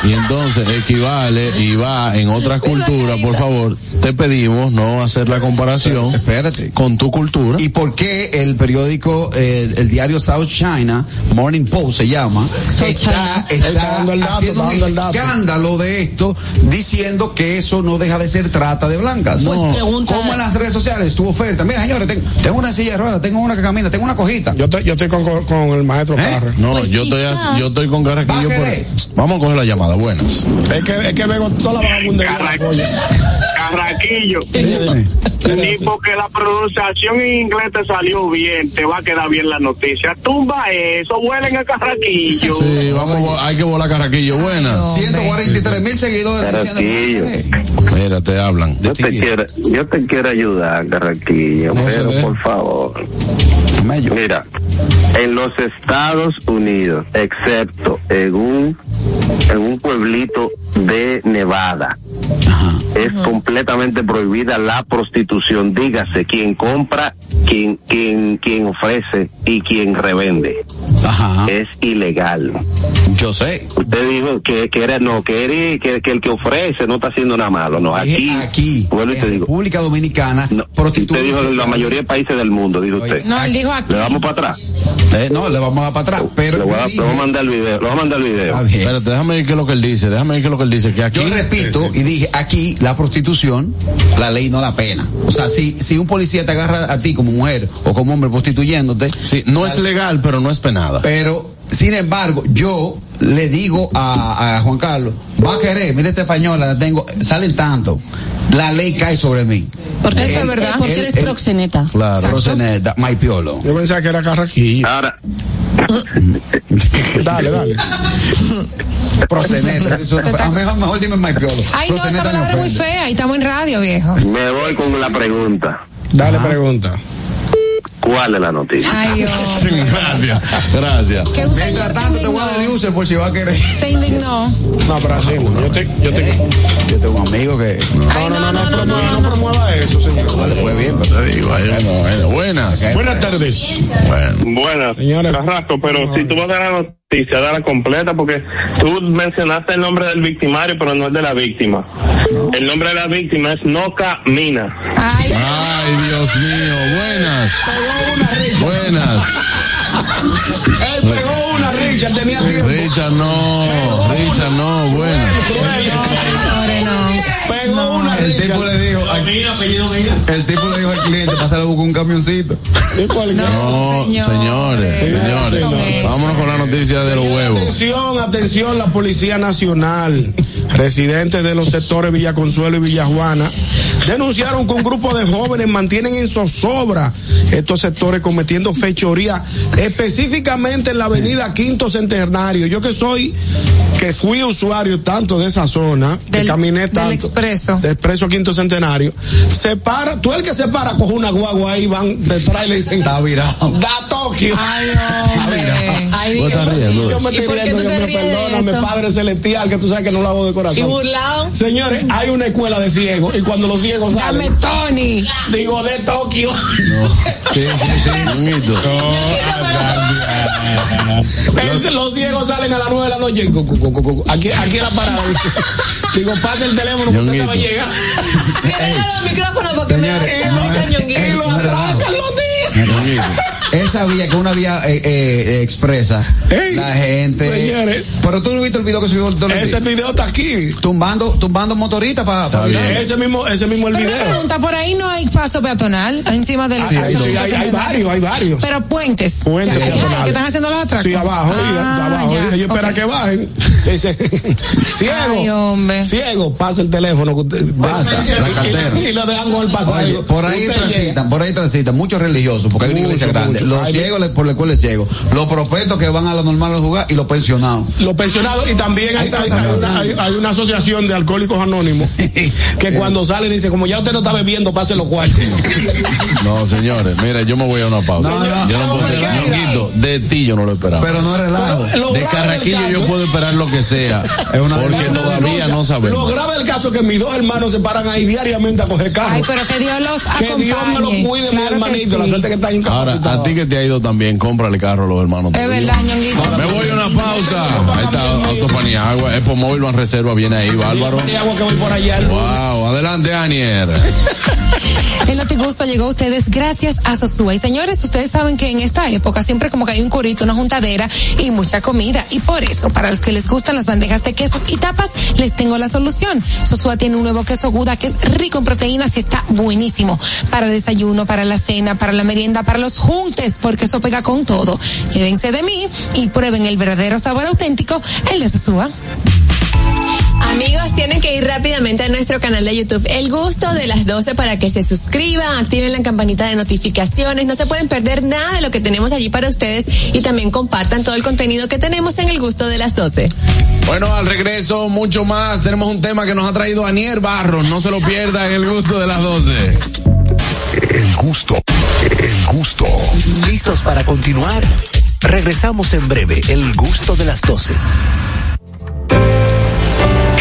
y, y entonces equivale y va en otras culturas, por favor, te pedimos no hacer la comparación Espérate. con tu cultura. ¿Y por qué el periódico, eh, el diario South China, Morning Post se llama, está, China. está Está dando el dato, haciendo un está dando el dato. escándalo de esto, diciendo que eso no deja de ser trata de blancas? Pues pregunta- Como en las redes sociales, tu oferta. Mira, señores, ten- tengo una silla de ruedas, tengo una que camina, tengo una cojita. Yo, te- yo estoy con el maestro ¿Eh? No, Pues yo estoy, quizá- yo estoy con Carraquillo. ¿Va a por- querer? Vamos a coger la llamada. Buenas. Es que, es que vengo toda la vagabundería. Carraquillo. Ni porque la pronunciación en inglés te salió bien, te va a quedar bien la noticia. Tumba eso, vuelen a Carraquillo. Sí, vamos, a hay que volar Carraquillo. Buenas. 143 mil seguidores. Carraquillo. Mira, te hablan. Yo te quiero, yo te quiero ayudar, Carraquillo, No pero por favor. Mello. Mira, en los Estados Unidos, excepto en un, en un pueblito de Nevada, es completamente prohibida la prostitución. Dígase, quien compra, quien, quien, quien ofrece y quien revende. Ajá. Es ilegal. Yo sé. Usted dijo que, que era, no, que, era- que, que el que ofrece no está haciendo nada malo. No, aquí, aquí, y en te digo. República Dominicana, No, prostitución. usted dijo en la mayoría de países del mundo, dice usted. No, él dijo aquí. Le vamos para atrás. Eh, no, le vamos a dar para atrás. Pero le, voy a, le a mandar el video. Le voy a mandar el video. Espérate, déjame ver qué es lo que él dice. Déjame ver qué es lo que él dice. Que aquí. Yo repito y dije, aquí la prostitución, la ley no la pena. O sea, si, si un policía te agarra a ti como mujer o como hombre prostituyéndote, Sí, no es legal, pero no es penada. pero sin embargo, yo le digo a, a Juan Carlos, va a querer, mire esta española, la tengo, salen tanto. La ley cae sobre mí. porque Eso es verdad. porque Él- eres él- proxeneta Claro. Proseneta, Maipiolo. Yo pensaba que era Carraquillo. Ahora, Dale, dale. Proseneta. Eso, a mejor, mejor dime Maipiolo. Ay, no, esa palabra es muy fea y estamos en radio, viejo. me voy con la pregunta. Dale pregunta. ¿Cuál es la noticia? Ay. Gracias, gracias. Que señor Mientras se tanto, te voy a dar el indignó. user por si va a querer. Se indignó. No, pero así no. Yo te, yo te, Yo tengo un amigo que. Ay, no, no, no, promueva, no promueva eso, señor. No le fue bien, pero Te digo, ahí, bueno, bueno, buenas. Buenas tardes. Bueno. Buenas, Señores. Carrasco, pero si tú vas a dar la noticia, dala completa, porque tú mencionaste el nombre del victimario, pero no el de la víctima. El nombre de la víctima es No Camina. Ay, Ay, Dios mío, buenas. Buenas. Él pegó una, Richard, tenía tiempo. Richard, no. Richard, no, buenas. No. Una, El tipo le dijo, el tipo le dijo al cliente, pásale a buscar un camioncito. No, señores. señores, señores. Vámonos con la noticia de los huevos. Atención, atención, la Policía Nacional, residentes de los sectores Villa Consuelo y Villa Juana, denunciaron que un grupo de jóvenes mantienen en zozobra estos sectores cometiendo fechoría, específicamente en la avenida Quinto Centenario. Yo que soy, que fui usuario tanto de esa zona, que Del- caminé del tanto. Expreso. De expreso Quinto Centenario. Se para, tú el que se para, coge una guagua ahí, van detrás y le dicen, Está virado. da Tokio. Ay, hombre. Ay, Vos estás riendo. Yo me ¿Y estoy riendo, Dios me eso? Padre Celestial, que tú sabes que no lo hago de corazón. Y burlado. Señores, hay una escuela de ciegos y cuando los ciegos Dame salen, Tony. digo de Tokio. Sí, sí, sí, ñonguito. Es- los ciegos salen a las nueve de la noche. Aquí, aquí en la parada. Digo, pase el teléfono usted Ñonguito. sabe llegar. Cierra los micrófonos porque me Señores, se no me es- Ñonguito. Y lo atracan los días. Esa vía que una vía eh, eh, expresa, Ey, la gente. señores. Pero tú no viste el video que subió el Ese video está aquí. tumbando, tumbando motorita para bien. Ese mismo, ese mismo el Pero una video. pregunta, por ahí no hay paso peatonal encima del Ah, sí, hay, hay, hay varios, hay varios. Pero puentes. Puentes Ya, ya, peatonales. que están haciendo los atracos. Sí, abajo, y Ah, abajo. ya, Ellos esperan ok. que bajen. Dice, ciego. Ay, hombre. Ciego, pasa el teléfono. que usted- Pasa, la cartera. Y, y lo dejan con el pasaje. Oye, por ahí Usted transitan, por ahí transitan muchos religiosos, porque hay una iglesia grande. Los ciegos le- por la escuela de ciegos, los prospectos que van a lo normal a jugar y los pensionados. Los pensionados y también hay, hay- hay una, hay- hay una asociación de alcohólicos anónimos que cuando salen dice como ya usted no está bebiendo pase los cuartos No, señores, mira, yo me voy a una pausa. No, no, yo no no, puedo ñonguito. De ti yo no lo esperaba. Pero no es relajo. Lo de grave del Carraquillo caso- yo puedo esperar lo que sea. Es una porque todavía no Lo sabemos. grave del caso es que mis dos hermanos se paran ahí diariamente a coger carro Ay, pero que Dios los que acompañe. Dios me lo cuide mi Claro que hermanito la suerte que está Ahora, incapacitado a ti que te ha ido también, cómprale carro a los hermanos. Es verdad, ñonguito. Me voy a una pausa. Ahí está Autopaniagua. Expo Móvil Van Reserva viene ahí, Bárbaro. Ni agua que voy por allá el- Wow, adelante, Anier. El Notigusto llegó a ustedes gracias a Sosúa. Y señores, ustedes saben que en esta época siempre como que hay un curito, una juntadera y mucha comida. Y por eso, para los que les gustan las bandejas de quesos y tapas, les tengo la solución. Sosúa tiene un nuevo queso Guda que es rico en proteínas y está buenísimo. Para desayuno, para la cena, para la merienda, para los juntes, porque eso pega con todo. Llévense de mí y prueben el verdadero sabor auténtico, el de Sosúa. Amigos, tienen que ir rápidamente a nuestro canal de YouTube El Gusto de las 12 para que se suscriban, activen la campanita de notificaciones, no se pueden perder nada de lo que tenemos allí para ustedes y también compartan todo el contenido que tenemos en El Gusto de las 12. Bueno, al regreso, mucho más. Tenemos un tema que nos ha traído Anier Barros. No se lo pierda en el gusto de las 12. El gusto, el gusto. ¿Listos para continuar? Regresamos en breve, el gusto de las 12.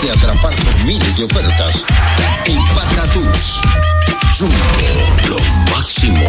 Dejarte atrapar por miles de ofertas. En Patatús. Jumbo, lo máximo.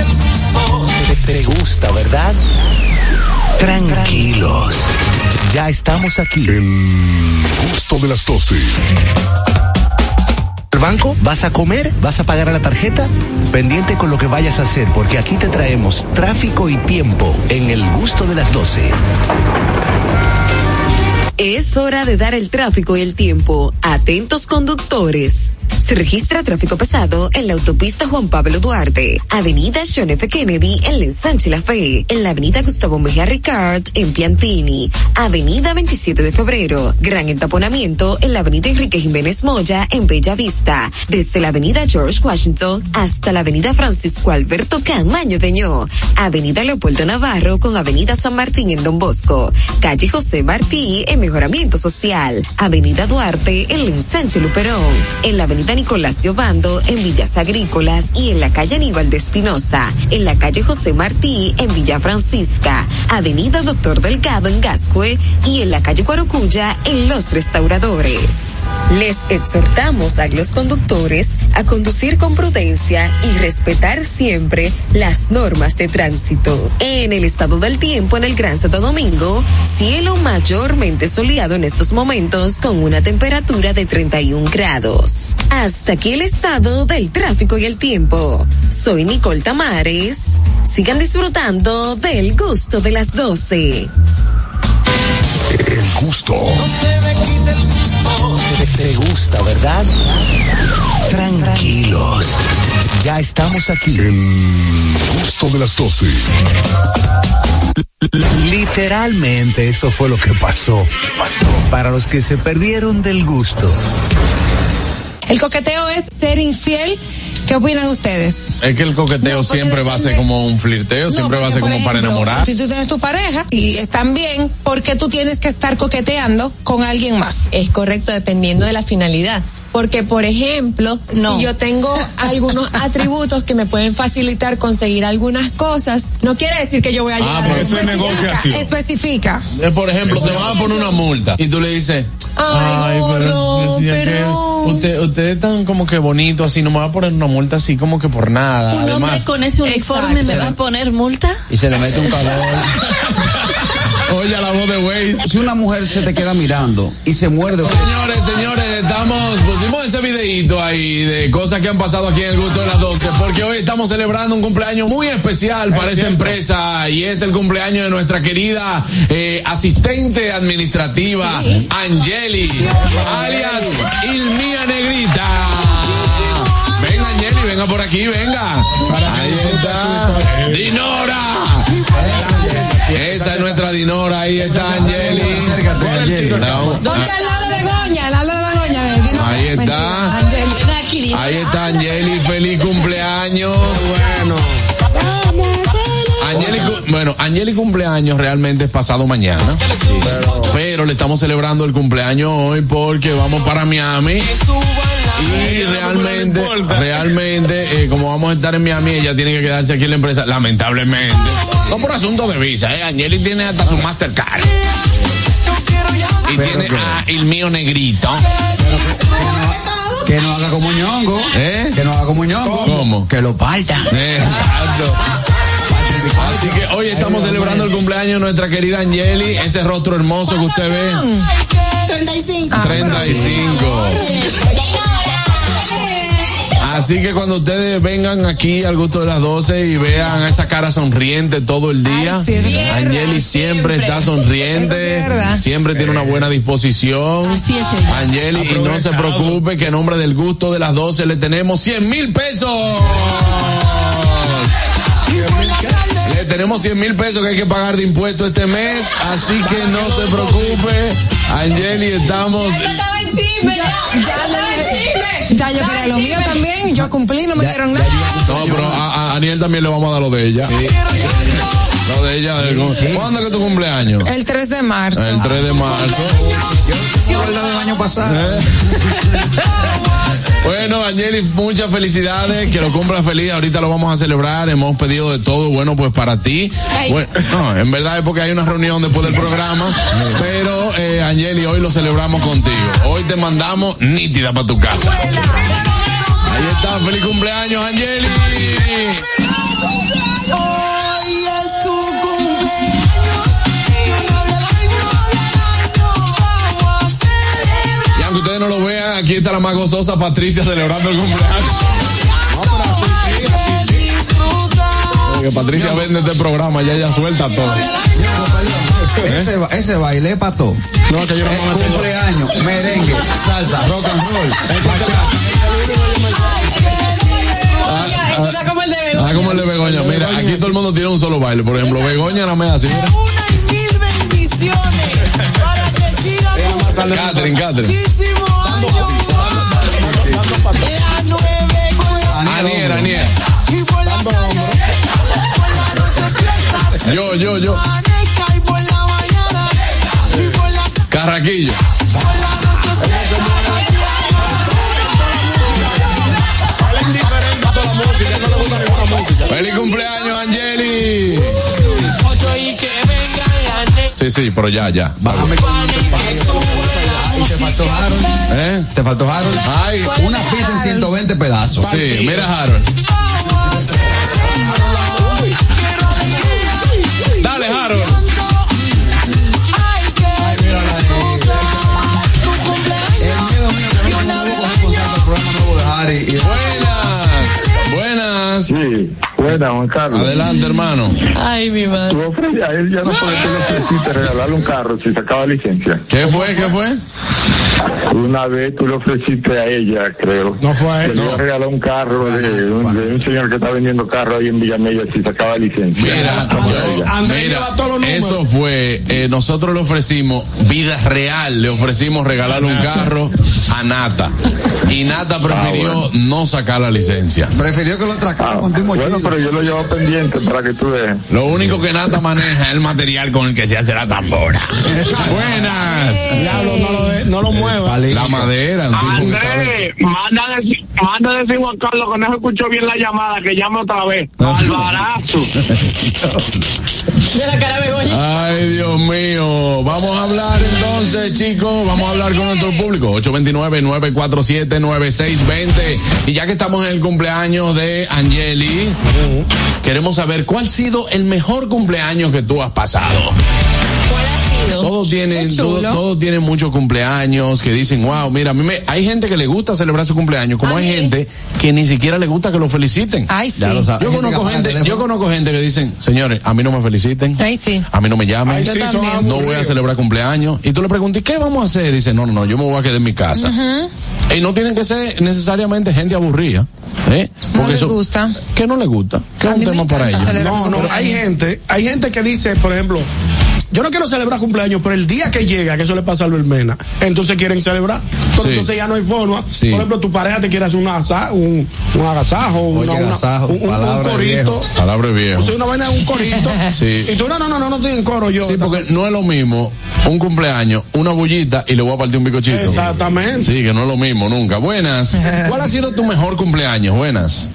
Te gusta, ¿verdad? Tranquilos. Ya estamos aquí. El gusto de las 12. ¿Al banco? ¿Vas a comer? ¿Vas a pagar a la tarjeta? Pendiente con lo que vayas a hacer, porque aquí te traemos tráfico y tiempo en el gusto de las 12. Es hora de dar el tráfico y el tiempo. Atentos conductores. Se registra tráfico pesado en la autopista Juan Pablo Duarte, Avenida John F. Kennedy en el Ensanche La Fe, en la Avenida Gustavo Mejía Ricard en Piantini, Avenida 27 de Febrero, gran entaponamiento en la Avenida Enrique Jiménez Moya en Bella Vista, desde la Avenida George Washington hasta la Avenida Francisco Alberto Camaño Deño, Avenida Leopoldo Navarro con Avenida San Martín en Don Bosco, Calle José Martí en Mejoramiento Social, Avenida Duarte en el Ensanche Luperón, en la Avenida Nicolás Giobando en Villas Agrícolas y en la calle Aníbal de Espinosa, en la calle José Martí en Villa Francisca, Avenida Doctor Delgado en Gascue y en la calle Guarocuya en Los Restauradores. Les exhortamos a los conductores a conducir con prudencia y respetar siempre las normas de tránsito. En el estado del tiempo en el Gran Santo Domingo, cielo mayormente soleado en estos momentos con una temperatura de 31 grados. Hasta aquí el estado del tráfico y el tiempo. Soy Nicole Tamares. Sigan disfrutando del gusto de las 12. El gusto. Te, te gusta, ¿verdad? Tranquilos. Ya estamos aquí. El gusto de las 12. Literalmente esto fue lo que pasó. Para los que se perdieron del gusto. El coqueteo es ser infiel. ¿Qué opinan ustedes? Es que el coqueteo siempre va a ser como un flirteo, siempre va a ser como para enamorar. Si tú tienes tu pareja y están bien, ¿por qué tú tienes que estar coqueteando con alguien más? Es correcto, dependiendo de la finalidad. Porque, por ejemplo, No. si yo tengo algunos atributos que me pueden facilitar conseguir algunas cosas, no quiere decir que yo voy a llegar Ah, a pero eso. eso es negociación. Especifica. Eh, Por ejemplo, te van a poner una multa y tú le dices, ay, pero, decía que usted, usted es tan como que bonito así, no me va a poner una multa así como que por nada. Un hombre con ese uniforme Exacto. me va a poner multa. Y se le mete un calor. oye la voz de Waze. Si una mujer se te queda mirando y se muerde. Señores, señores, estamos, pusimos ese videito ahí de cosas que han pasado aquí en el gusto de las 12, porque hoy estamos celebrando un cumpleaños muy especial para esta empresa y es el cumpleaños de nuestra querida eh, asistente administrativa, Angeli, alias Ilmía Negrita. Venga, Angeli, venga por aquí, venga. Ahí está. Dinora. Esa es nuestra Dinora, ahí está Angeli. No, ¿Dónde al lado de Goña? Al lado de Goña. ven, vino- Ahí está. Ahí está Angeli, feliz cumpleaños. Bueno. Angeli, bueno, Angeli cumpleaños realmente es pasado mañana. Pero le estamos celebrando el cumpleaños hoy porque vamos para Miami. Y realmente, realmente, eh, como vamos a estar en Miami, ella tiene que quedarse aquí en la empresa, lamentablemente. No por asunto de visa, ¿eh? Angeli tiene hasta su Mastercard. Y tiene a el mío negrito. Que no haga como ñongo. ¿Eh? Que no haga como ñongo. ¿Cómo? Que lo parta. Exacto. Así que hoy estamos celebrando el cumpleaños de nuestra querida Angeli, ese rostro hermoso que usted ve. 35. 35. Así que cuando ustedes vengan aquí al gusto de las 12 y vean esa cara sonriente todo el día, Ay, sí. Angeli siempre, está sonriente, es verdad. siempre tiene una buena disposición. Así es ella. Angeli, y no se preocupe que en nombre del gusto de las 12 le tenemos 100 mil pesos. Le tenemos 100 mil pesos que hay que pagar de impuestos este mes, así que no se preocupe. Angeli, estamos. Estaba en chisme, ya, ya estaba en chisme. Ya, yo quería lo mío también, yo cumplí, no me dieron nada. No, pero a, a Aniel también le vamos a dar lo de ella. Lo de ella. ¿Cuándo es que tu cumpleaños? El 3 de marzo. El 3 de marzo. la del año pasado. Bueno, Angeli, muchas felicidades, que lo cumplas feliz, ahorita lo vamos a celebrar, hemos pedido de todo, bueno, pues para ti. Bueno, no, en verdad es porque hay una reunión después del programa, pero eh, Angeli, hoy lo celebramos contigo. Hoy te mandamos nítida para tu casa. Ahí está, feliz cumpleaños, Angeli. Ustedes no lo vean, aquí está la más gozosa Patricia celebrando el cumpleaños. Porque Patricia vende este programa, ya ella suelta todo. Ese, ba- ese baile pato. No, que yo no me cumpleaños, merengue, salsa, rock and roll. Está como el de Begoña. Ah, como el de Begoña. Mira, aquí todo el mundo tiene un solo baile. Por ejemplo, Begoña no me hace. mira. Mil bendiciones para que sigan Catherine, Catherine. Aniel, Aniel. Yo, yo, yo. Carraquillo. ¡Feliz cumpleaños, Angeli! Sí, sí, pero ya, ya. Bájame faltó Harold. ¿Eh? Te faltó Harold. Ay, Una pizza en 120 pedazos. sí, mira, Harold. Dale, Harold. Buenas. Buenas. Sí, buena, Juan Carlos. Adelante, hermano. Ay, mi madre. Tú ofre- a él ya no puede ofreciste regalarle un carro si sacaba licencia. ¿Qué fue? ¿Qué fue? Una vez tú le ofreciste a ella, creo. No fue a él, le no. regalar un carro de, un, de un señor que está vendiendo carro ahí en Villamella si sacaba licencia. Mira, yo- mira, todos los eso fue, eh, nosotros le ofrecimos vida real, le ofrecimos regalarle un carro a Nata. Y Nata prefirió no sacar la licencia. prefirió que lo atracara Ah, con tu bueno, pero yo lo llevo pendiente para que tú veas. Lo único que Nata maneja es el material con el que se hace la tambora. Buenas. Diablo, no lo, de- no lo mueva. La madera. Andrés, manda a decir, manda a decir Juan Carlos que no se escuchó bien la llamada, que llame otra vez. Alvarazo. De la cara de. Ay, Dios mío. Vamos a hablar entonces, chicos. Vamos a hablar con nuestro público. 829-947-9620. Y ya que estamos en el cumpleaños de Angeli, queremos saber cuál ha sido el mejor cumpleaños que tú has pasado. ¿Cuál ha sido? Todos tienen, todo- todos tienen muchos cumpleaños que dicen, wow, mira, a mí me, hay gente que le gusta celebrar su cumpleaños, como A hay mí. gente que ni siquiera le gusta que lo feliciten. Ay, sí. Ya lo sabes. Yo gente conozco gente, yo conozco gente que dicen, señores, a mí no me feliciten. Ay, sí. A mí no me llamen. Ay, sí. No voy a celebrar cumpleaños. Y tú le preguntas, ¿y qué vamos a hacer? Dice, no, no, no, yo me voy a quedar en mi casa. Y no tienen que ser necesariamente gente aburrida. ¿eh? No les eso- gusta. ¿Qué no le gusta? ¿Qué es un tema para ellos? No, no, hay gente, hay gente que dice, por ejemplo, yo no quiero celebrar cumpleaños, pero el día que llega, que eso le pasa a Luis Mena, entonces quieren celebrar. Pero Sí. entonces ya no hay forma. Sí. Por ejemplo, tu pareja te quiere hacer un, asa- un, un agasajo, una, una- agasajo, un, un- un palabra de corito. viejo. Palabra viejo. O sea, una vaina de un corito. Sí. Y tú, no, no, no, no, no estoy en coro yo. Sí, porque no es lo mismo un cumpleaños, una bullita y le voy a partir un bicochito. Exactamente. Sí, que no es lo mismo nunca. Buenas. ¿Cuál ha sido tu mejor cumpleaños? Buenas.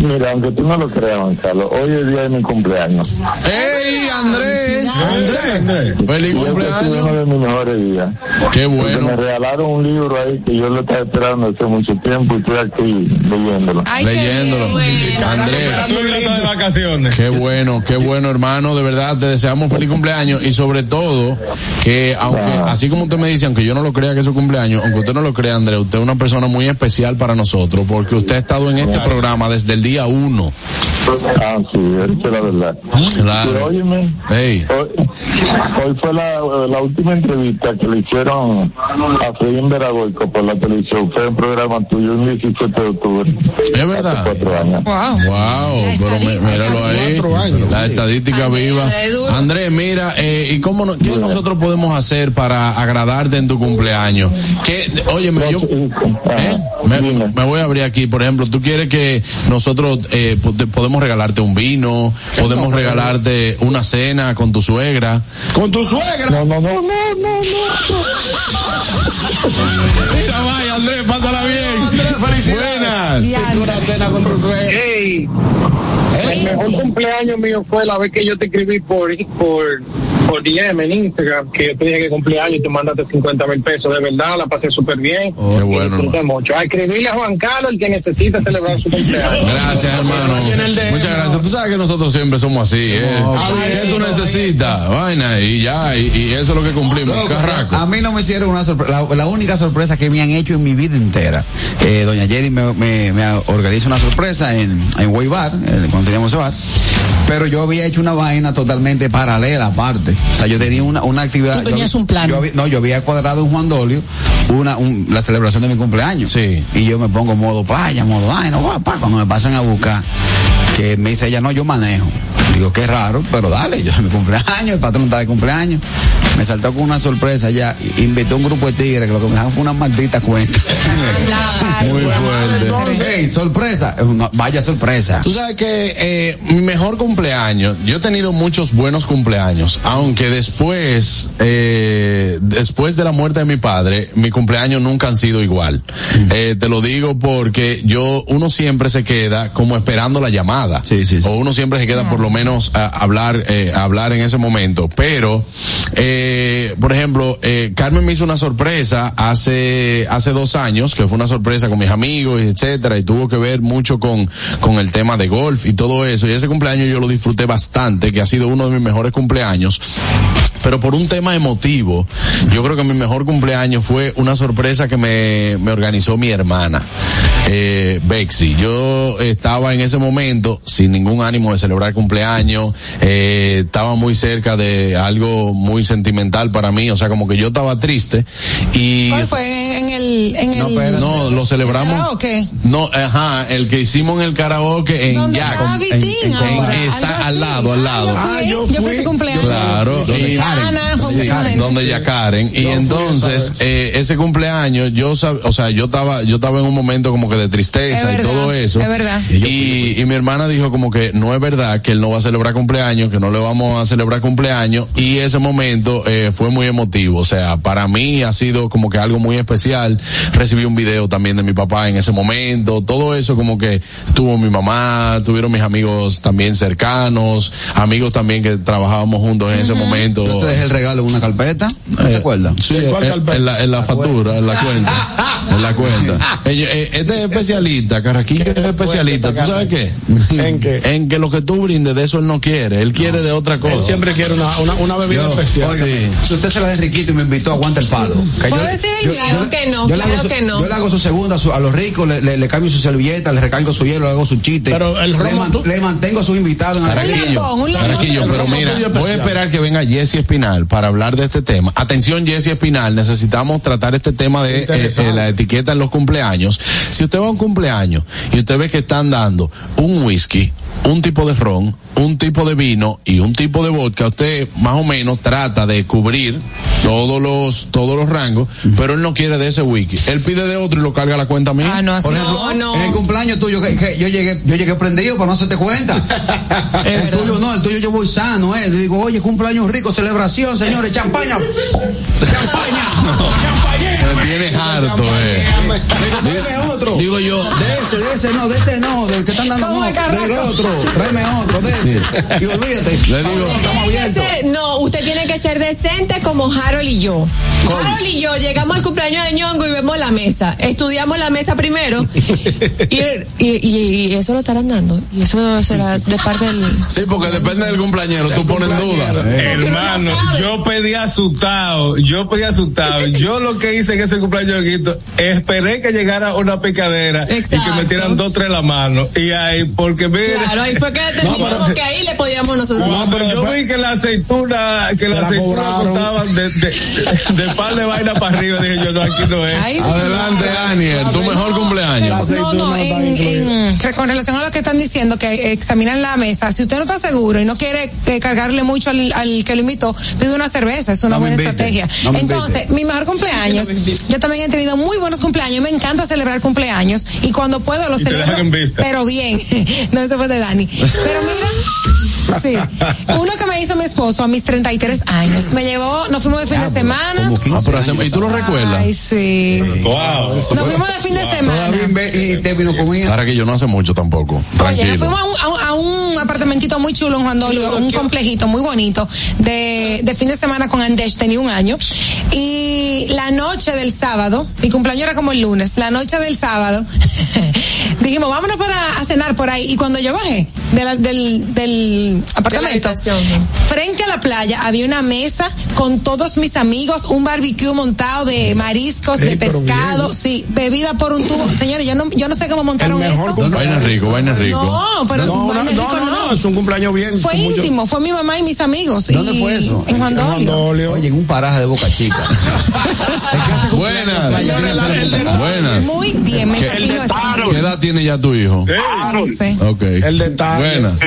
Mira, aunque tú no lo creas, Carlos, hoy es día de mi cumpleaños. ¡Ey, Andrés! Andrés. ¡Feliz cumpleaños! uno de mis mejores días. ¡Qué Porque me bueno! regalaron un libro ahí que yo lo estaba esperando hace mucho tiempo y estoy aquí leyéndolo. Ay, Leyéndolo. bien. Andrés. de vacaciones. Qué bueno, qué bueno, hermano. De verdad, te deseamos feliz cumpleaños y sobre todo que, aunque, así como usted me dice, aunque yo no lo crea que es su cumpleaños, aunque usted no lo crea, Andrés, usted es una persona muy especial para nosotros porque usted ha estado en este programa desde el día uno. Ah, sí, eso es la verdad. Claro. Y óyeme, Ey. Hoy, fue la, la última entrevista que le hicieron a Freddy Veragoico por la televisión. Fue un programa tuyo el 17 de octubre. Es verdad. Hace cuatro años. Wow. Wow, pero míralo ahí, la estadística viva. Andrés, mira, eh, ¿y cómo no- qué nosotros podemos hacer para agradarte en tu cumpleaños? ¿Qué, óyeme, yo ¿eh? me, me voy a abrir aquí, por ejemplo, tú quieres que nosotros eh, podemos regalarte un vino, podemos regalarte una cena con tu suegra. Con tu suegra. No, no, no, no, no, Mira, vaya, Andrés, pásala bien. Buenas. Una cena con tu suegra. Ey, el mejor cumpleaños mío fue la vez que yo te escribí por, por, por DM en Instagram, que yo te dije que cumpleaños y tú mandaste 50 mil pesos. De verdad, la pasé súper bien. Oh, qué bueno, disfruté mucho. A escribirle a Juan Carlos, el que necesita celebrar su cumpleaños. Gracias, hermano. Muchas gracias. Tú sabes que nosotros siempre somos así, ¿eh? ¿Qué tú necesitas? Vaina, y ya, y, y eso es lo que cumplimos. Carraco. A mí no me hicieron una sorpresa, la, la única sorpresa que me han hecho en mi vida entera. Eh, doña Jenny me, me, me organiza una sorpresa en, en Way Bar, eh, cuando teníamos ese bar. Pero yo había hecho una vaina totalmente paralela aparte. O sea, yo tenía una, una actividad. Tú tenías yo- un plan. yo había- no, yo había cuadrado en Juan Dolio una, un- la celebración de mi cumpleaños. Sí. Y yo me pongo modo playa, modo vaina, guapa, cuando me pasan a buscar. Que me dice ella, no, yo manejo. Digo, qué raro, pero dale, yo mi cumpleaños, el patrón está de cumpleaños. Me saltó con una sorpresa ya, invitó un grupo de tigres que lo que me dejaron fue una maldita cuenta. Muy fuerte. Sorpresa, No, vaya sorpresa. Tú sabes que eh, mi mejor cumpleaños, yo he tenido muchos buenos cumpleaños, aunque después, eh, después de la muerte de mi padre, mi cumpleaños nunca han sido igual. Eh, te lo digo porque yo, uno siempre se queda como esperando la llamada. O uno siempre se queda por lo menos a hablar, eh, a hablar en ese momento. Pero, eh, por ejemplo, eh, Carmen me hizo una sorpresa hace, hace dos años, que fue una sorpresa con mis amigos, etcétera, y tuvo que ver mucho con, con el tema de golf y todo eso. Y ese cumpleaños yo lo disfruté bastante, que ha sido uno de mis mejores cumpleaños. Pero por un tema emotivo, yo creo que mi mejor cumpleaños fue una sorpresa que me, me organizó mi hermana, eh, Bexy. Yo estaba en ese momento sin ningún ánimo de celebrar cumpleaños, eh, estaba muy cerca de algo muy sentimental para mí, o sea, como que yo estaba triste y... ¿Cuál fue? En el, en No, el. no, lo celebramos. karaoke? No, ajá, el que hicimos en el karaoke en ¿Dónde Jax. En- en- ahora? en esa- al lado, al lado. Ah, yo fui, yo fui a ese cumpleaños. Claro, Donde y Karen. fue sí, donde ya Karen. Y entonces, eh, ese cumpleaños, yo sab- o sea, yo estaba, yo estaba en un momento como que de tristeza y todo eso. es verdad. Y, y mi hermana dijo como que no es verdad que él no va a celebrar cumpleaños, que no le vamos a celebrar cumpleaños. Y ese momento eh, fue muy emotivo. O sea, para mí ha sido como que algo muy especial. Recibí un video también de mi papá en ese momento. Todo eso como que estuvo mi mamá, tuvieron mis amigos también cercanos, amigos también que trabajábamos juntos en ese momento. Yo te dejé el regalo en una carpeta, ¿no te acuerdas? Sí, en, en la, en la factura, en la cuenta. En la cuenta. Ella- eh, Este es especialista, Carraquillo es especialista. ¿Tú sabes qué? ¿En qué? En que lo que tú brindes de eso él no quiere. Él quiere de otra cosa. Él siempre quiere una, una, una bebida Yo, especial. Si usted se la de Enriquito y me invitó, aguanta el palo. Que ¿Puedo decir el Claro que no, yo le hago claro su- que no. Yo le hago su segunda su- a los ricos, le, le, le cambio su servilleta, le recargo su hielo, le hago su chiste. Pero el le, man- le mantengo a su invitado en la Carraquillo, Carraquillo, pero mira, voy a esperar que venga Jesse Espinal para hablar de este tema. Atención, Jesse Espinal, necesitamos tratar este tema de eh, eh, la etiqueta en los cumpleaños. Si usted va a un cumpleaños y usted ve que están dando un whisky, un tipo de ron, un tipo de vino y un tipo de vodka, usted más o menos trata de cubrir todos los todos los rangos, pero él no quiere de ese whisky. Él pide de otro y lo carga a la cuenta mía. Ah, no, así Por ejemplo, no, no. en el cumpleaños tuyo, que, que yo llegué, yo llegué prendido para no hacerte cuenta. el tuyo no, el tuyo yo voy sano, eh. Le digo, oye, cumpleaños rico, celebración, señores, champaña. Me tienes harto, eh. Dime otro. Digo yo. De ese, de ese no, de ese no, del que están dando no, del otro. Tráeme otro, de ese. Y olvídate. Le digo, ser- no, usted tiene que ser decente como Harold y yo. Harold y yo llegamos al cumpleaños de Ñongo y vemos la mesa. Estudiamos la mesa primero y, y- y- y eso lo estarán dando. Y eso será de parte del... Sí, porque depende del cumpleañero, tú pones en duda. Hermano, yo pedí asustado, yo pedí asustado. Yo lo que hice en ese cumpleaños de Guito, esperé que llegara llegara una picadera y que metieran dos, tres la mano. Y ahí, porque mire. Claro, ahí fue que determinamos que ahí le podíamos nosotros. No, pero yo vi que la aceituna, que la, aceituna costaban de, de, de, de par de vaina para arriba. Dije yo, no, aquí no es. Ay, Adelante, Aniel, tu mejor cumpleaños. No, no, en, en- con relación a lo que están diciendo, que examinan la mesa, si usted no está seguro y no quiere eh, cargarle mucho al, al que lo invitó, pide una cerveza, es una buena invite, estrategia. Entonces, mi mejor cumpleaños, yo también he tenido muy buenos cumpleaños, me encanta celebrar cumpleaños y cuando puedo lo Y celebro, pero bien, no se fue de Dani. Pero mira, sí, uno que me hizo mi esposo a mis 33 años, me llevó, nos fuimos de fin de semana. Ah, pero hace- ¿Y tú lo recuerdas? Ay, sí. Wow. Nos fuimos de fin de semana. Y te vino comida. Ahora que yo no hace mucho tampoco. Oye, nos Tranquilo. fuimos a un, a un- a un apartamentito muy chulo en Juan Dolio, un complejito muy bonito, de, de fin de semana con Andesh, tenía un año. Y la noche del sábado, mi cumpleaños era como el lunes, la noche del sábado, dijimos, vámonos para a cenar por ahí. Y cuando yo bajé de la- del, del apartamento, habitación. frente a la playa había una mesa con todos mis amigos, un barbecue montado de mariscos, de pescado, bien. sí, bebida por un tubo. Señores, yo no, yo no sé cómo montaron mejor eso. cumpleaños. Vaina rico, vaina rico. No, pero No, no, no, rico no, no, es un cumpleaños bien. Fue mucho- íntimo, fue mi mamá y mis amigos. ¿Dónde y- fue eso? En Juan Dolio. Oye, en un paraje de Boca Chica. Buenas. De- Buenas. Muy bien, me ¿Qué-. ¿Qué edad tiene ya tu hijo? No sé. Ok. El detalle. Buenas.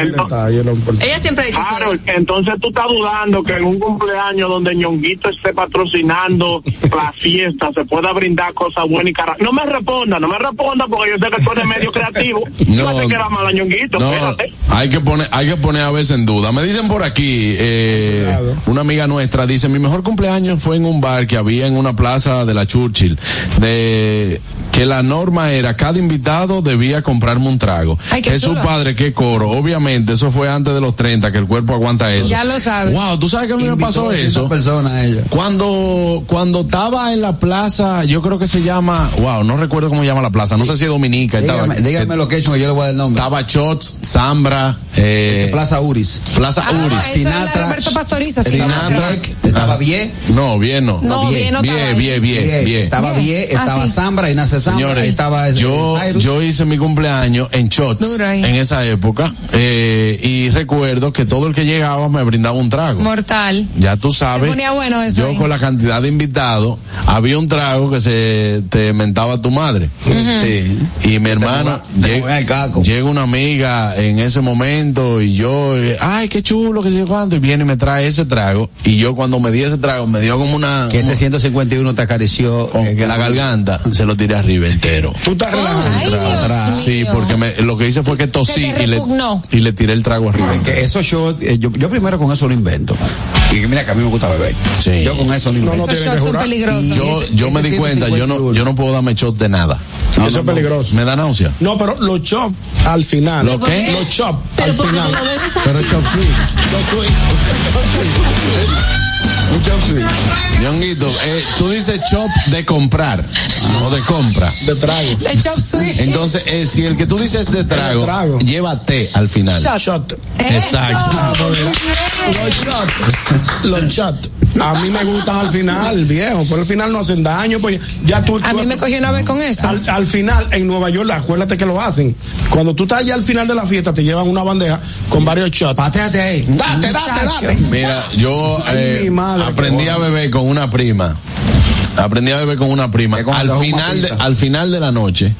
Ella siempre ha dicho eso. Harold, entonces tú estás dudando que en un cumpleaños donde Ñonguito esté patrocinando la fiesta se pueda brindar cosas buenas y caras. No me responda, no me responda porque yo sé que tú eres medio creativo. No. No te queda mal a Ñonguito, No, espérate. hay que poner, hay que poner a veces en duda. Me dicen por aquí, eh, una amiga nuestra dice, mi mejor cumpleaños fue en un bar que había en una plaza de la Churchill, de que la norma era cada invitado debía comprarme un trago. Ay, es su chulo. padre, qué coro. Obviamente, eso fue antes de los 30, que el cuerpo aguanta eso. Ya lo sabes. Wow, ¿tú sabes que a mí me pasó 200 eso? personas a ella. Cuando, cuando estaba en la plaza, yo creo que se llama, wow, no recuerdo cómo se llama la plaza, no sé si es Dominica. estaba- Dígame, dígame lo que he hecho, que yo le voy a dar el nombre. Estaba Shots, Zambra, eh, Plaza Uris. Plaza Ah, Uris. la Roberto Pastoriza, sí. Sinatra. Estaba. Vie. No, bien no. No, bien no estaba bien, ahí. bien, bien, Vie, bien. Estaba Bien. Vie, Ah, estaba. Zambra, Ignacio Zambra, Señores, estaba yo, Cyrus. yo hice mi cumpleaños en shots en esa época eh, y recuerdo que todo el que llegaba me brindaba un trago. Mortal. Ya tú sabes. Se ponía bueno eso Yo ahí. con la cantidad de invitados, había un trago que se te mentaba tu madre. Sí. Y mi hermano, te llega, una amiga en ese momento y yo, eh, ay, qué chulo, que sé cuánto, y viene y me trae ese trago. Y yo cuando me di ese trago, me dio como una... Que ese 151 te acarició. con eh, la garganta, se lo tiré arriba entero. Tú estás Atrás. Sí, porque me- lo que hice fue que tosí y le, y le tiré el trago arriba. Que esos shots, eh, yo, yo primero con eso lo invento. Y que mira que a mí me gusta beber. Sí. Yo con eso lo No, invento. no Esos tiene que shots son peligrosos. Yo, yo me di cuenta, yo no, 151. yo no puedo darme shot de nada. No, Eso no, es no. peligroso. Me da náusea. No, pero los chop al final. ¿Lo qué? Los chop al final. no. Pero chop sweet. Un chop sweet. Ñonguito, eh, tú dices shop de comprar, no de compra. De trago. De chop suey. Entonces, eh, si el que tú dices de trago, de trago. lleva té al final. Shot. Shot. Exacto. Los shot. Los shot. A mí me gustan al final, viejo. Por el final no hacen daño, pues ya tú. A tú- mí me cogió una vez con eso. Al, al final, en Nueva York, acuérdate que lo hacen. Cuando tú estás allá al final de la fiesta, te llevan una bandeja con varios shots. Pateate ahí. Date, date, date. Mira, yo eh, madre, aprendí a beber con una prima. Aprendí a beber con una prima. Al final, de, al final de la noche,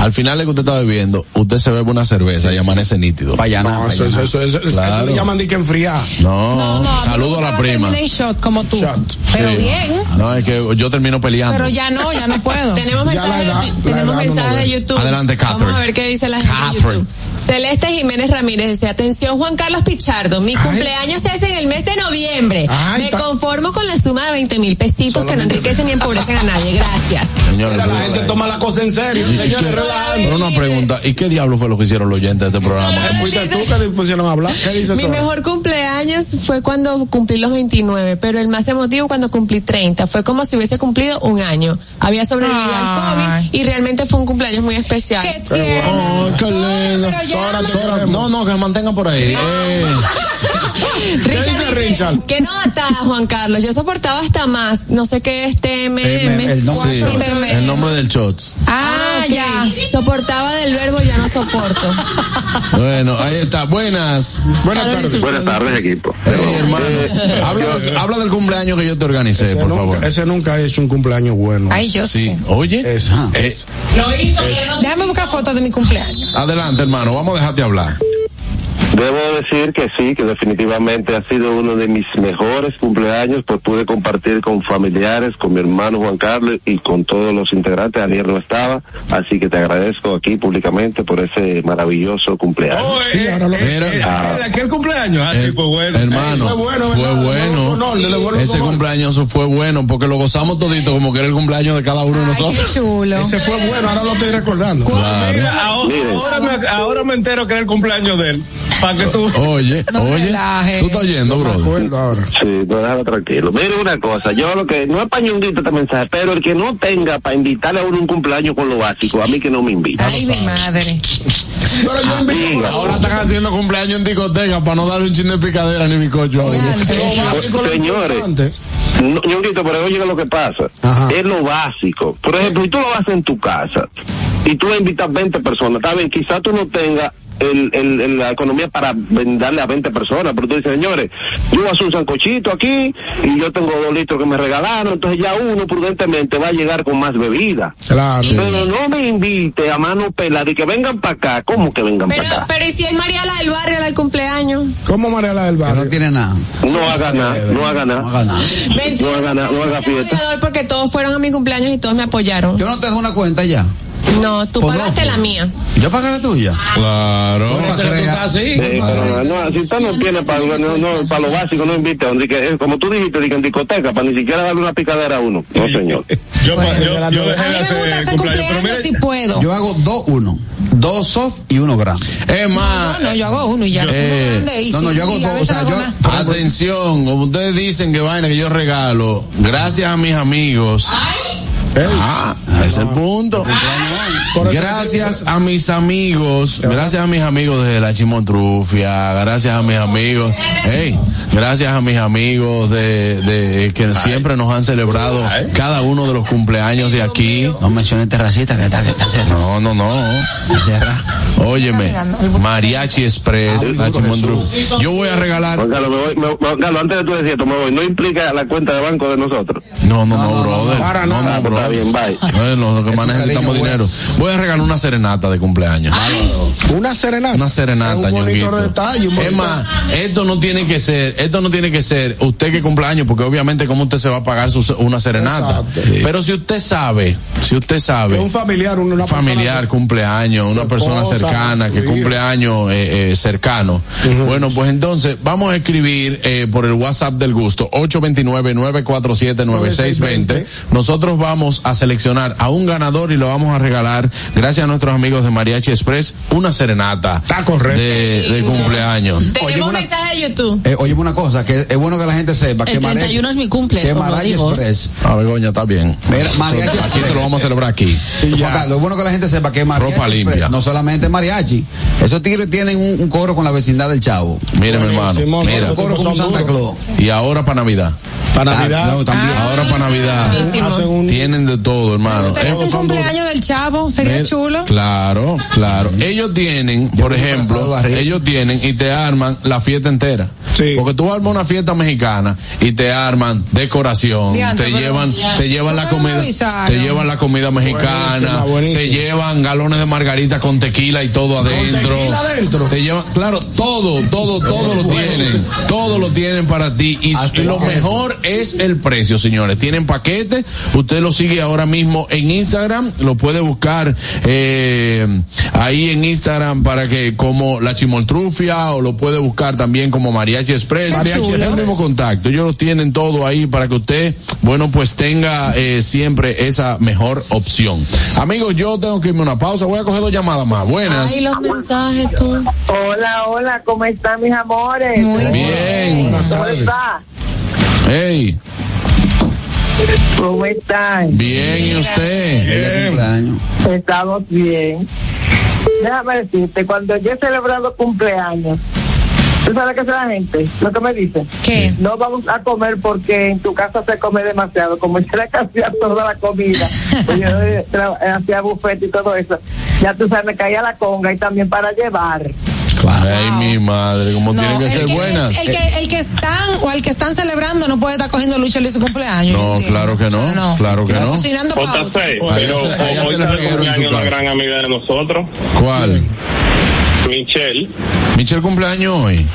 al final de que usted está bebiendo, usted se bebe una cerveza y amanece nítido. Vaya, No, eso, eso, eso, eso, eso Claro. le llaman de que enfriar. No, No, no, saludo a la prima. shot como tú. Shot. Pero Sí. bien. No, es que yo termino peleando. Pero ya no, ya no puedo. Tenemos mensajes, edad- de. YouTube. Adelante, Catherine. Vamos a ver qué dice la gente de Catherine. YouTube. Celeste Jiménez Ramírez dice, atención Juan Carlos Pichardo, mi Ay. cumpleaños es en el mes de noviembre. Ay, Me ta- conformo con la suma de 20 mil pesitos que no enriquecen ni empobrecen a nadie. Gracias. Señores, Mira, la gente toma la cosa en serio. Señores, relajando. Pero una pregunta, ¿y qué diablo fue lo que hicieron los oyentes de este programa? Fuiste tú que te pusieron a hablar. ¿Qué dices Mi mejor cumpleaños fue cuando cumplí los 29, pero el más emotivo cuando cumplí 30. Fue como si hubiese cumplido un año. Había sobrevivido al. COVID y realmente fue un cumpleaños muy especial. Qué tierno. Oh, qué lindo. Sora, Sora, no, no, que me mantengan por ahí. Eh, dice Richard? Que no ata, Juan Carlos. Yo soportaba hasta más. No sé qué es TMM. el nombre. Sí, TMM. el nombre del shots. Ah, ya. Soportaba del verbo, ya no soporto. Bueno, ahí está. Buenas. Buenas tardes. Buenas tardes, equipo. Hey, hermano. Habla, habla del cumpleaños que yo te organicé, por nunca, favor. ese nunca ha hecho un cumpleaños bueno. Ay, yo Sí, sé. oye. Eso, Eh, eso. Déjame buscar fotos de mi cumpleaños. adelante, hermano. Vamos a dejarte hablar. Debo decir que sí, que definitivamente ha sido uno de mis mejores cumpleaños, pues pude compartir con familiares, con mi hermano Juan Carlos y con todos los integrantes. Ayer no estaba, así que te agradezco aquí públicamente por ese maravilloso cumpleaños. Oh, Sí, ahora lo Ah. aquel cumpleaños, ah, sí, fue bueno. hermano, Fue bueno, fue bueno. No, no, Ese cumpleaños fue bueno porque lo gozamos todito como que era el cumpleaños de cada uno de Ay, qué nosotros. chulo. Ese fue bueno, ahora lo estoy recordando. Claro. Mira, ahora, Miren. ahora me, ahora me entero que era el cumpleaños de él. Para que tú. Oye, No oye, relaje. tú estás oyendo, brother. acuerdo ahora. Sí, no déjalo tranquilo. Mire una cosa, yo lo que, no es pañonguito este mensaje, pero el que no tenga para invitarle a uno un cumpleaños con lo básico, a mí que no me invita. Ay, mi madre. Pero yo invito Diga. Ahora están haciendo cumpleaños en discoteca para no darle un chin de picadera ni bizcocho. básico, lo Señores. No, Ñonguito, pero oye lo que pasa. Ajá. Es lo básico. Por ejemplo, si tú lo haces en tu casa y tú invitas 20 personas, está bien, quizás tú no tengas el, el- el- la economía para venderle a 20 personas, pero tú dices, señores, yo hacer un sancochito aquí y yo tengo dos litros que me regalaron, entonces ya uno prudentemente va a llegar con más bebida. Claro. Pero no me invite a mano pelada y que vengan para acá. ¿Cómo que vengan para acá? pero ¿y si es Mariala del barrio la del cumpleaños? ¿Cómo Mariela del Que Barrio? no tiene nada. No haga nada, no haga No haga nada. nada. No haga nada, no haga fiesta. Porque todos fueron a mi cumpleaños y todos me apoyaron. Yo no te dejo una cuenta ya. No, tú Por pagaste la mía. Yo pagué la tuya. Claro. Para que vea. Sí, pero no, si usted no tiene para no, no, para lo básico, no invite. Donde que, eh, como tú dijiste, que en discoteca, para ni siquiera darle una picadera a uno. No, señor. Yo, pa- yo, Bueno, yo a dejé A de mí me gusta hacer cumpleaños. Pero cumpleaños si puedo. Yo hago dos uno. Dos soft y uno grande. Es más, No, no, yo hago uno y ya. Eh, Uno grande y no, no, yo hago dos, o sea, hago yo- atención, como ustedes dicen que vaina que yo regalo, gracias a mis amigos. Ah, ese es el punto. Gracias a mis amigos, gracias a mis amigos de la Chimontrufia, gracias a mis amigos, hey, gracias a mis amigos de, de que siempre nos han celebrado cada uno de los cumpleaños de aquí. No menciones terracita que está, que está cerrado. No, no, no. Óyeme, Mariachi Express, la Chimontrufia. Yo voy a regalar. Juan Carlos, me voy, me- Juan Carlos, antes de tú decir esto, me voy. No implica la cuenta de banco de nosotros. No, no, no, brother. para no, no, Está bien, bye. Bueno, lo que más necesitamos dinero. Voy a regalar una serenata de cumpleaños. Una serenata. Una serenata, Es un bonito detalle. un Es más, esto no tiene que ser, esto no tiene que ser usted que cumpleaños, porque obviamente cómo usted se va a pagar su- una serenata. Pero si usted sabe, si usted sabe, Que un familiar, una, familiar, cumpleaños, una persona cercana que hija. cumple años eh, eh, cercano. Bueno, pues entonces vamos a escribir eh, por el WhatsApp del gusto 829-947-9620. Nosotros vamos a seleccionar a un ganador y lo vamos a regalar, gracias a nuestros amigos de Mariachi Express, una serenata Está correcto. de, de cumpleaños. Tenemos una- mensaje de YouTube. Eh, oye, una cosa, que es bueno que la gente sepa que El 31 es mi cumple, que lo Mariachi digo. Express. A Begoña, está bien. Mira, Mariachi Aquí te lo vamos a celebrar aquí. Carlos, es bueno que la gente sepa que Mariachi Ropa Express limpia. no solamente mariachi. Esos tigres tienen un, un coro con la vecindad del Chavo. Mire, mi hermano. Buenísimo, Mira. Un coro con Santa. Claus. Y ahora para Navidad. Para Navidad. Ah, no, también. Ahora para Navidad. Hacen un- Tienen de todo, hermano. Eh, un cumpleaños del chavo, sería chulo. Claro, claro. Ellos tienen, por ejemplo, ellos tienen y te arman la fiesta entera. Sí. Porque tú armas una fiesta mexicana y te arman decoración, te llevan, te llevan la ¿Por qué no me comida, te llevan la comida mexicana, Buenísima, buenísima. te llevan galones de margarita con tequila y todo adentro. tequila adentro? Te llevan, claro, todo, todo, todo lo tienen, todo lo tienen para ti y, lo mejor es el precio, señores. Tienen paquete, usted lo sigue ahora mismo en Instagram, lo puede buscar eh, ahí en Instagram para que como la chimoltrufia o lo puede buscar también como Mariachi Express. Mariachi es el mismo contacto. Ellos lo tienen todo ahí para que usted, bueno, pues tenga eh, siempre esa mejor opción. Amigos, yo tengo que irme a una pausa. Voy a coger dos llamadas más. Buenas. Ay, los mensajes tú. Hola, hola, ¿cómo están mis amores? Muy Bien. Buenas ¿Cómo está? Hey, ¿Cómo están? bien, ¿y usted? Cumpleaños. Estamos bien. Déjame decirte, cuando yo he celebrado cumpleaños, ¿Tú sabes qué hace la gente? Lo que me dice. ¿Qué? No vamos a comer porque en tu casa se come demasiado. Como yo le hacía toda la comida, pues yo eh, eh, hacía buffet y todo eso. Ya tú sabes, me caía la conga y también para llevar. Ay, mi madre, como tienen que el ser que, buenas. El que, el que están o el que están celebrando no puede estar cogiendo lucha en su cumpleaños. No, claro que no, claro que no. cocinando JC, pauta. pero Allá se- allá hoy se le está de reguero en su cumpleaños una casa. gran amiga de nosotros, ¿Cuál? Michelle. Michelle cumpleaños hoy.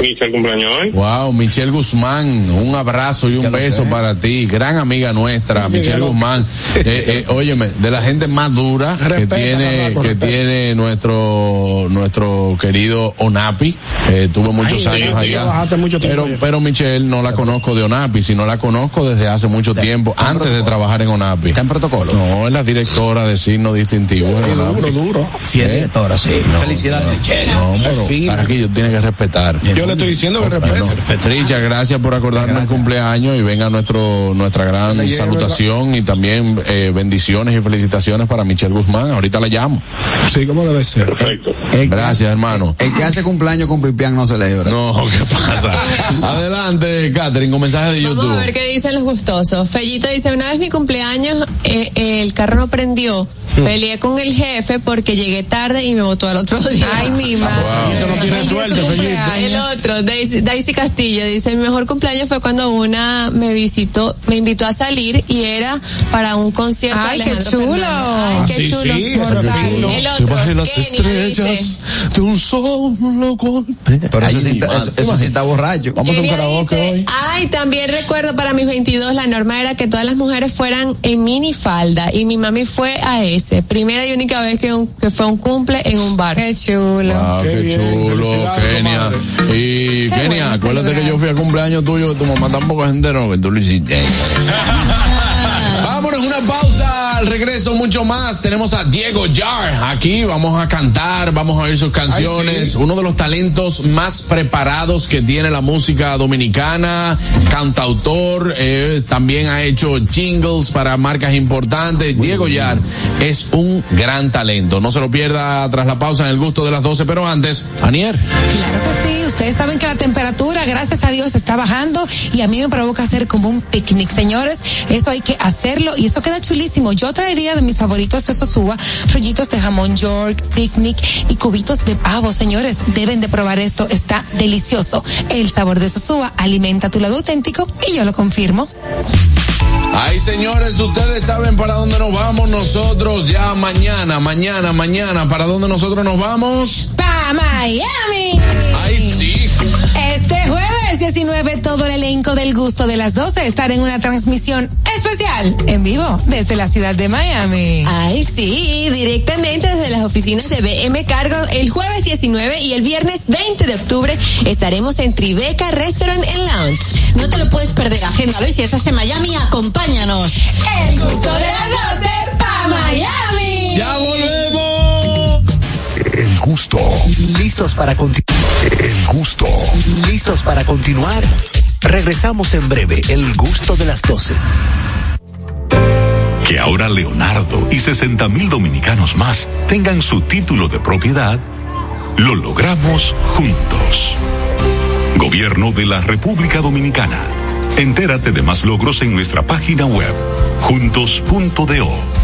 Michelle cumpleaños hoy. Wow, Michelle Guzmán, un abrazo y un beso para ti, gran amiga nuestra, Michelle Guzmán. Eh, eh, óyeme, de la gente más dura que tiene que respeta. tiene nuestro nuestro querido Onapi. Eh, tuvo muchos Ay, años sí, allá. trabajaste mucho tiempo pero pero Michelle no la conozco de Onapi, sino la conozco desde hace mucho tiempo, antes de trabajar en Onapi. Está en protocolo. No, es la directora de signo distintivo. Duro, duro. Sí, es directora, sí. No, Felicidades. No, pero fina. Carraquillo tiene que respetar. Yo le estoy diciendo que Bueno, respete. Richa, gracias por acordarme el cumpleaños y venga nuestro nuestra gran llegue salutación y también eh, bendiciones y felicitaciones para Michelle Guzmán. Ahorita la llamo. Sí, como debe ser. Perfecto. Gracias, hermano. El que hace cumpleaños con Pipián no celebra. No, ¿qué pasa? Adelante, Catherine, con mensaje de Vamos a YouTube. ver qué dicen los gustosos. Fellito dice, una vez mi cumpleaños, eh, eh, el carro no prendió. Peleé con el jefe porque llegué tarde y me votó al otro día. Ay, mi madre. Eso no tiene suerte. El otro, Daisy, Daisy Castillo, dice, mi mejor cumpleaños fue cuando una me visitó, me invitó a salir y era para un concierto Ay, de qué chulo. Ay, qué Sí, chulo. sí, eso. El Te bajé las estrellas dice, de un solo golpe. Pero Ay, eso, sí, está- madre. eso, eso sí está borracho. Vamos a un karaoke dice, hoy. Ay, también recuerdo para mis 22 la norma era que todas las mujeres fueran en minifalda y mi mami fue a Primera y única vez que, un- que fue un cumple en un bar. Qué chulo. Ah, Qué chulo, Kenia. Y Kenia, bueno acuérdate que yo fui a cumpleaños tuyo, que tu mamá tampoco gente no, que tú lo hiciste. Una pausa, al regreso mucho más. Tenemos a Diego Jar aquí, vamos a cantar, vamos a oír sus canciones. Uno de los talentos más preparados que tiene la música dominicana, cantautor, eh, también ha hecho jingles para marcas importantes. Diego Jar es un gran talento. No se lo pierda tras la pausa en el gusto de las 12, pero antes, Anier. Claro que sí, ustedes saben que la temperatura, gracias a Dios, está bajando y a mí me provoca hacer como un picnic, señores. Eso hay que hacerlo y eso queda chulísimo. Yo traería de mis favoritos de Sosúa, rollitos de jamón York, picnic y cubitos de pavo, señores. Deben de probar esto, está delicioso. El sabor de Sosúa alimenta tu lado auténtico y yo lo confirmo. Ay, señores, ustedes saben para dónde nos vamos nosotros ya mañana, mañana, mañana. ¿Para dónde nosotros nos vamos? Pa Miami. Ay, sí. Este jueves 19, todo el elenco del gusto de las 12 estará en una transmisión especial en vivo desde la ciudad de Miami. Ay, sí, directamente desde las oficinas de BM Cargo el jueves 19 y el viernes 20 de octubre estaremos en Tribeca Restaurant and Lounge. No te lo puedes perder, agéndalo y si estás en Miami, acompáñanos. El gusto de las 12 pa Miami. Ya volvemos. El gusto. ¿Listos para continuar? El gusto. ¿Listos para continuar? Regresamos en breve. El gusto de las 12. Que ahora Leonardo y 60 mil dominicanos más tengan su título de propiedad, lo logramos juntos. Gobierno de la República Dominicana. Entérate de más logros en nuestra página web, juntos.do.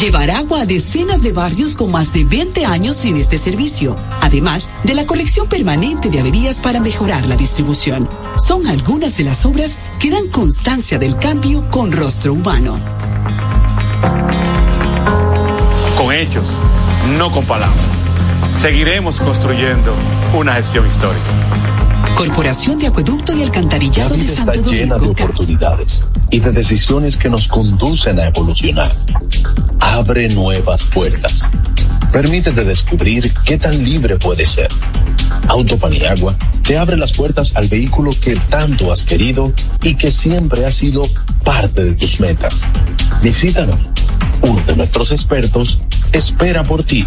Llevar agua a decenas de barrios con más de 20 años sin este servicio, además de la corrección permanente de averías para mejorar la distribución. Son algunas de las obras que dan constancia del cambio con rostro humano. Con hechos, no con palabras. Seguiremos construyendo una gestión histórica. Corporación de Acueducto y Alcantarillado La de vida Santo está llena de Domingo. Gas. oportunidades y de decisiones que nos conducen a evolucionar. Abre nuevas puertas. Permítete descubrir qué tan libre puede ser. Auto Paniagua te abre las puertas al vehículo que tanto has querido y que siempre ha sido parte de tus metas. Visítanos. Uno de nuestros expertos espera por ti.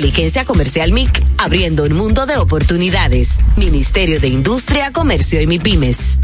Inteligencia Comercial MIC, abriendo un mundo de oportunidades. Ministerio de Industria, Comercio y MIPIMES.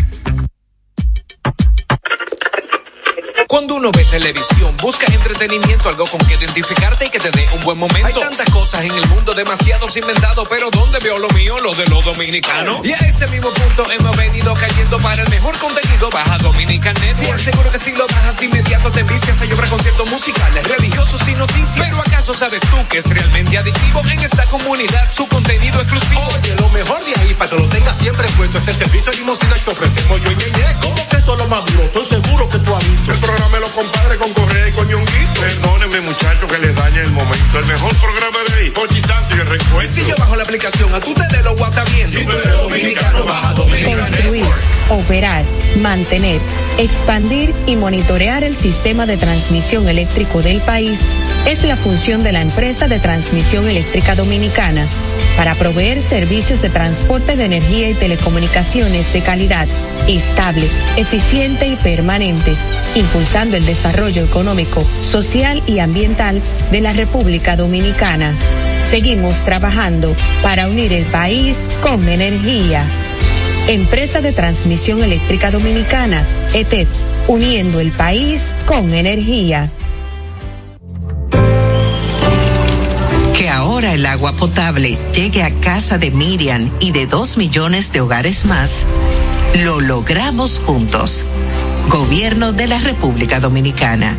Cuando uno ve televisión, busca entretenimiento, algo con que identificarte y que te dé un buen momento. Hay tantas cosas en el mundo, demasiados inventados, pero ¿dónde veo lo mío? Lo de los dominicanos. Y a ese mismo punto hemos venido cayendo para el mejor contenido. Baja Dominican Network. Seguro que si lo bajas inmediato te vistes a llorar conciertos musicales, religiosos y noticias. Pero ¿acaso sabes tú que es realmente adictivo en esta comunidad su contenido exclusivo? Oye, lo mejor de ahí para que lo tengas siempre puesto es el servicio de limosina que ofrecemos yo y Ñeñe. ¿Cómo que eso es lo más duro? Estoy seguro que tú has visto. El programa de los compadres con Correa y con Ñonguito. Perdónenme, muchachos, que les dañe el momento. El mejor programa de ahí, Pochi Santo y el reencuentro. Si yo bajo la aplicación, a tú te de lo guata bien. Si tú eres dominicano, baja Dominicana Construir, operar, mantener, expandir y monitorear el sistema de transmisión eléctrico del país es la función de la empresa de transmisión eléctrica dominicana para proveer servicios de transporte de energía y telecomunicaciones de calidad, estable, eficiente y permanente, impulsando el desarrollo económico, social y ambiental de la República Dominicana. Seguimos trabajando para unir el país con energía. Empresa de Transmisión Eléctrica Dominicana, ETED, uniendo el país con energía. Que ahora el agua potable llegue a casa de Miriam y de dos millones de hogares más, lo logramos juntos. Gobierno de la República Dominicana.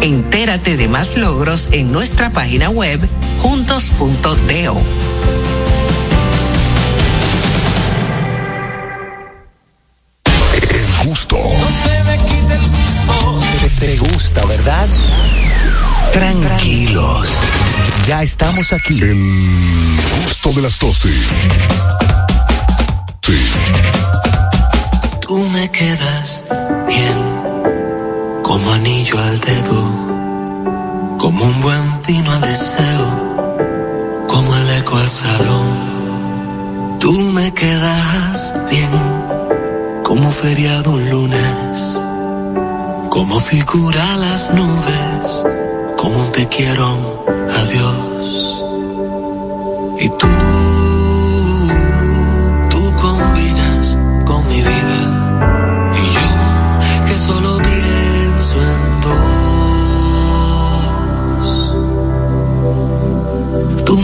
Entérate de más logros en nuestra página web juntos.do. El gusto. Te, te gusta, ¿verdad? Tranquilos. Ya estamos aquí. El gusto de las 12. Tú me quedas bien, como anillo al dedo, como un buen vino al deseo, como el eco al salón. Tú me quedas bien, como feriado un lunes, como figura las nubes, como te quiero adiós. Y tú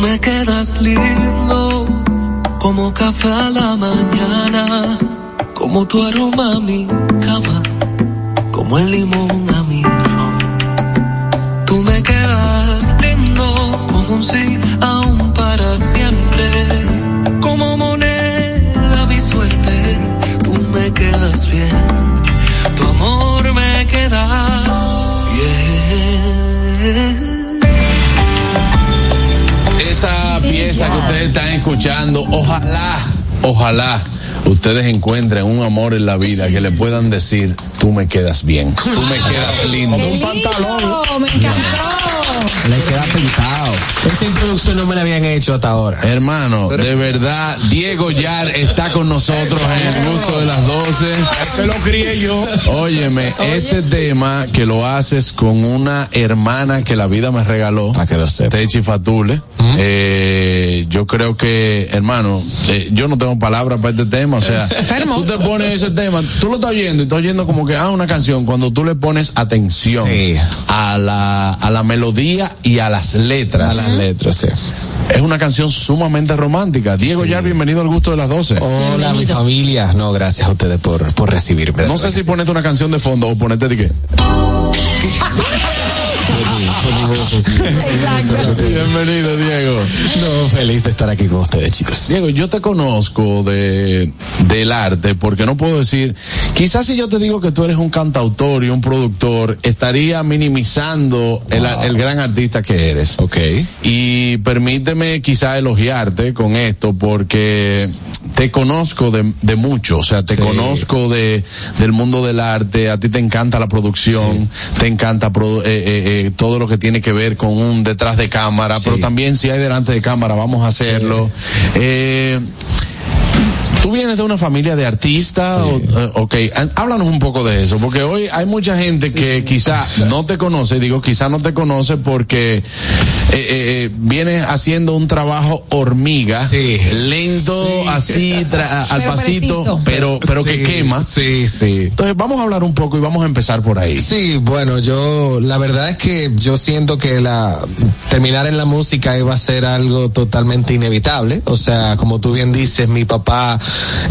me quedas lindo, como café a la mañana, como tu aroma a mi cama, como el limón a mi ron. Tú me quedas lindo, como un sí, aún para siempre, como moneda mi suerte. Tú me quedas bien, tu amor me queda bien. Pieza que ustedes están escuchando, ojalá, ojalá ustedes encuentren un amor en la vida que le puedan decir, tú me quedas bien, tú me quedas lindo. ¡Qué lindo! Me encantó. Le queda pintado. Esa introducción no me la habían hecho hasta ahora. Hermano, de verdad, Diego Yar está con nosotros en el gusto de las 12. Se lo crié yo. Óyeme, este tema que lo haces con una hermana que la vida me regaló, Techi Fatule, eh, yo creo que, hermano, eh, yo no tengo palabras para este tema, o sea, tú te pones ese tema, tú lo estás oyendo y estás oyendo como que, ah, una canción, cuando tú le pones atención a la, a la melodía y a las letras. A las letras, sí. Es una canción sumamente romántica. Diego Yar, bienvenido al gusto de las 12. Hola, mi familia. No, gracias a ustedes por, por recibirme. No sé si ponerte una canción de fondo o ponerte de qué. Bienvenido, Diego. No, feliz de estar aquí con ustedes, chicos. Diego, yo te conozco de del arte, porque no puedo decir, quizás si yo te digo que tú eres un cantautor y un productor, estaría minimizando el, el gran artista que eres. Ok. Y permíteme quizá elogiarte con esto, porque te conozco de, de mucho, o sea, te Sí. conozco de del mundo del arte, a ti te encanta la producción, te encanta eh, eh, eh, todo lo que tiene que ver con un detrás de cámara, pero también si hay delante de cámara, vamos a hacerlo. Eh, ¿Tú vienes de una familia de artistas? o- eh, ok, Há- háblanos un poco de eso, porque hoy hay mucha gente que quizá no te conoce, digo quizá no te conoce porque eh, eh, eh, vienes haciendo un trabajo hormiga, lento, así, tra- al Pero pasito, preciso. pero, pero que Sí, quema. Sí, sí. Entonces vamos a hablar un poco y vamos a empezar por ahí. Sí, bueno, yo, la verdad es que yo siento que la, terminar en la música iba a ser algo totalmente inevitable. O sea, como tú bien dices, mi papá,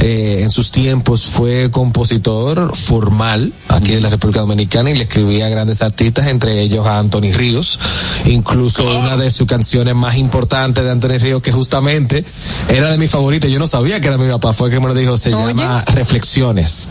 eh, en sus tiempos fue compositor formal aquí en la República Dominicana y le escribía a grandes artistas, entre ellos a Anthony Ríos. Incluso una de sus canciones más importantes de Anthony Ríos, que justamente era de mi favorita, yo no sabía que era mi papá, fue que me lo dijo, se llama Reflexiones.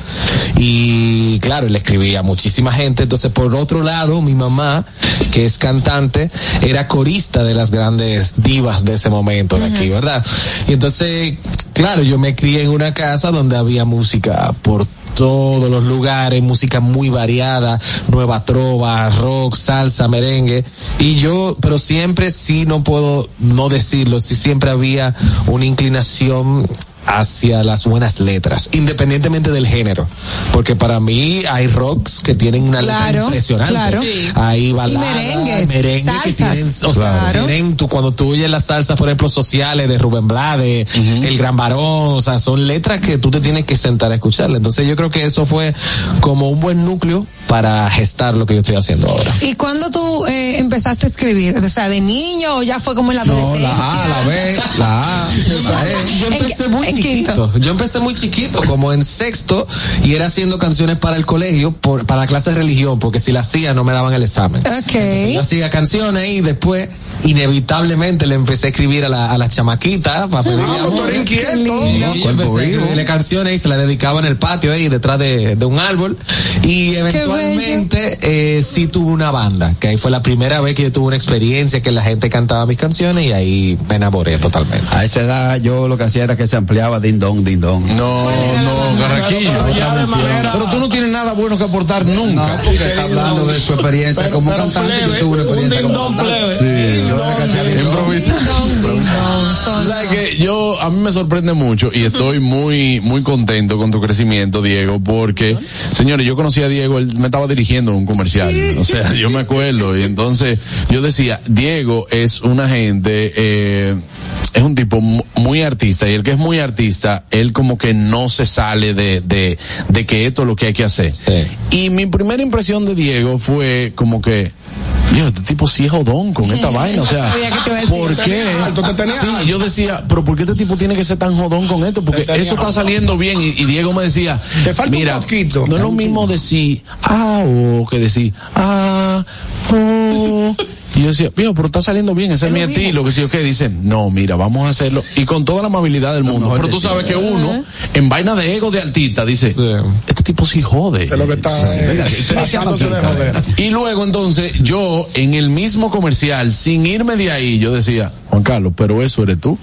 Y claro, le escribía a muchísima gente. Entonces, por otro lado, mi mamá, que es cantante, era corista de las grandes divas de ese momento de aquí, ¿verdad? Y entonces, claro, yo me crié en una casa donde había música por todos los lugares, música muy variada, nueva trova, rock, salsa, merengue. Y yo, pero siempre sí no puedo no decirlo, sí siempre había una inclinación hacia las buenas letras, independientemente del género, porque para mí hay rocks que tienen una letra Claro, impresionante, claro. Hay baladas, Y merengues, merengue que tienen, o sea, Claro. tienen tú cuando tú oyes las salsas, por ejemplo, sociales de Rubén Blades, El Gran Varón, o sea, son letras que tú te tienes que sentar a escucharla. Entonces yo creo que eso fue como un buen núcleo para gestar lo que yo estoy haciendo ahora. ¿Y cuándo tú eh, empezaste a escribir? O sea, ¿de niño o ya fue como en la adolescencia? la A, la B, la A, la E. Yo ¿En empecé muy chiquito. Yo empecé muy chiquito, como en sexto, y era haciendo canciones para el colegio, por, para clases de religión, porque si la hacía no me daban el examen. Entonces, yo hacía canciones y después inevitablemente le empecé a escribir a la, a las chamaquitas para pedirle Ah, amor. inquieto. Sí, yo empecé a escribirle canciones y se las dedicaba en el patio ahí detrás de, de un árbol y eventualmente eh, sí tuve una banda que ahí fue la primera vez que yo tuve una experiencia que la gente cantaba mis canciones y ahí me enamoré totalmente A esa edad yo lo que hacía era que se ampliaba din don, din don. No, no, Carraquillo. Pero tú no tienes nada bueno que aportar nunca. porque está hablando de su experiencia como cantante. Yo tuve una experiencia como cantante. Sí. Improvisando. ¿Sabes qué? Yo, a mí me sorprende mucho y estoy muy, muy contento con tu crecimiento, Diego, porque, señores, yo conocí a Diego, él me estaba dirigiendo un comercial. O sea, yo me acuerdo. Y entonces, yo decía, Diego es una gente, eh, es un tipo mu- muy artista y el que es muy artista, él como que no se sale de, de, de que esto es lo que hay que hacer. Y mi primera impresión de Diego fue como que, Dios, este tipo sí es jodón con esta vaina, o sea. ¿por qué? Sí, yo decía, pero ¿por qué este tipo tiene que ser tan jodón con esto? Porque eso está saliendo bien y, y Diego me decía, Te falta un mira, poquito. no es lo mismo decir, ah, o que decir, ah, oh. Y yo decía, mira, pero está saliendo bien, ese es, mi estilo, que si yo qué, dicen, no, mira, vamos a hacerlo, y con toda la amabilidad del mundo, pero tú sabes que uno, en vaina de ego de artista, dice, este tipo sí jode. Es lo que está eh. Y luego entonces yo en el mismo comercial, sin irme de ahí, yo decía, Juan Carlos, pero eso eres tú.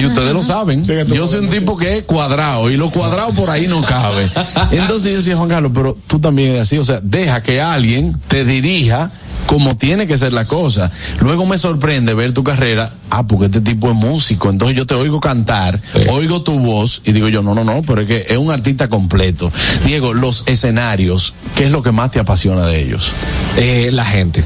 Y ustedes lo saben. Yo soy un tipo que es cuadrado y lo cuadrado por ahí no cabe. Entonces yo decía, Juan Carlos, pero tú también eres así. O sea, deja que alguien te dirija como tiene que ser la cosa. Luego me sorprende ver tu carrera. Ah, porque este tipo es músico. Entonces yo te oigo cantar, oigo tu voz y digo yo, no, no, no, pero es que es un artista completo. Diego, los escenarios, ¿qué es lo que más te apasiona de ellos? Eh, la gente.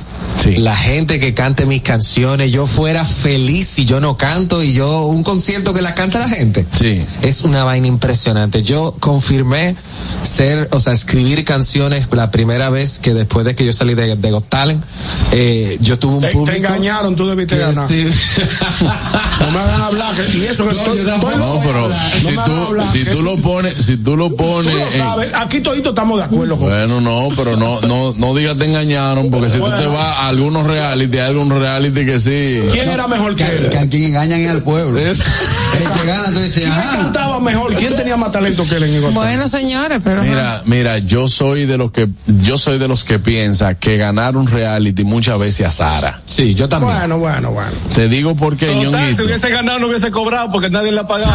La gente que cante mis canciones, yo fuera feliz si yo no canto y yo un concierto que la canta la gente. Sí. Es una vaina impresionante. Yo confirmé ser, o sea, escribir canciones la primera vez que después de que yo salí de, de Got Talent, eh, yo tuve un Te, público. te engañaron, tú debiste ganar. sí. No me hagan hablar. que- y eso que estoy, estoy- No, pero si me hagan tú, hablar, si tú lo pones, si tú lo Tú pones. lo en- sabes, aquí todito estamos de acuerdo con Bueno, no, pero no, no, no digas te engañaron, porque si tú te vas algunos reality, hay algunos reality que sí. ¿Quién era mejor que Que, él? que a quien engañan es al pueblo. El que gana, tú dices, ¿Quién cantaba mejor? ¿Quién tenía más talento que él en Igual? Bueno, señores, pero. Mira, mira, yo soy de los que yo soy de los que piensa que ganar un reality muchas veces azara. Sí, yo también. Bueno, bueno, bueno. Te digo porque Total, Ñonguito. si hubiese ganado no hubiese cobrado porque nadie le ha pagado.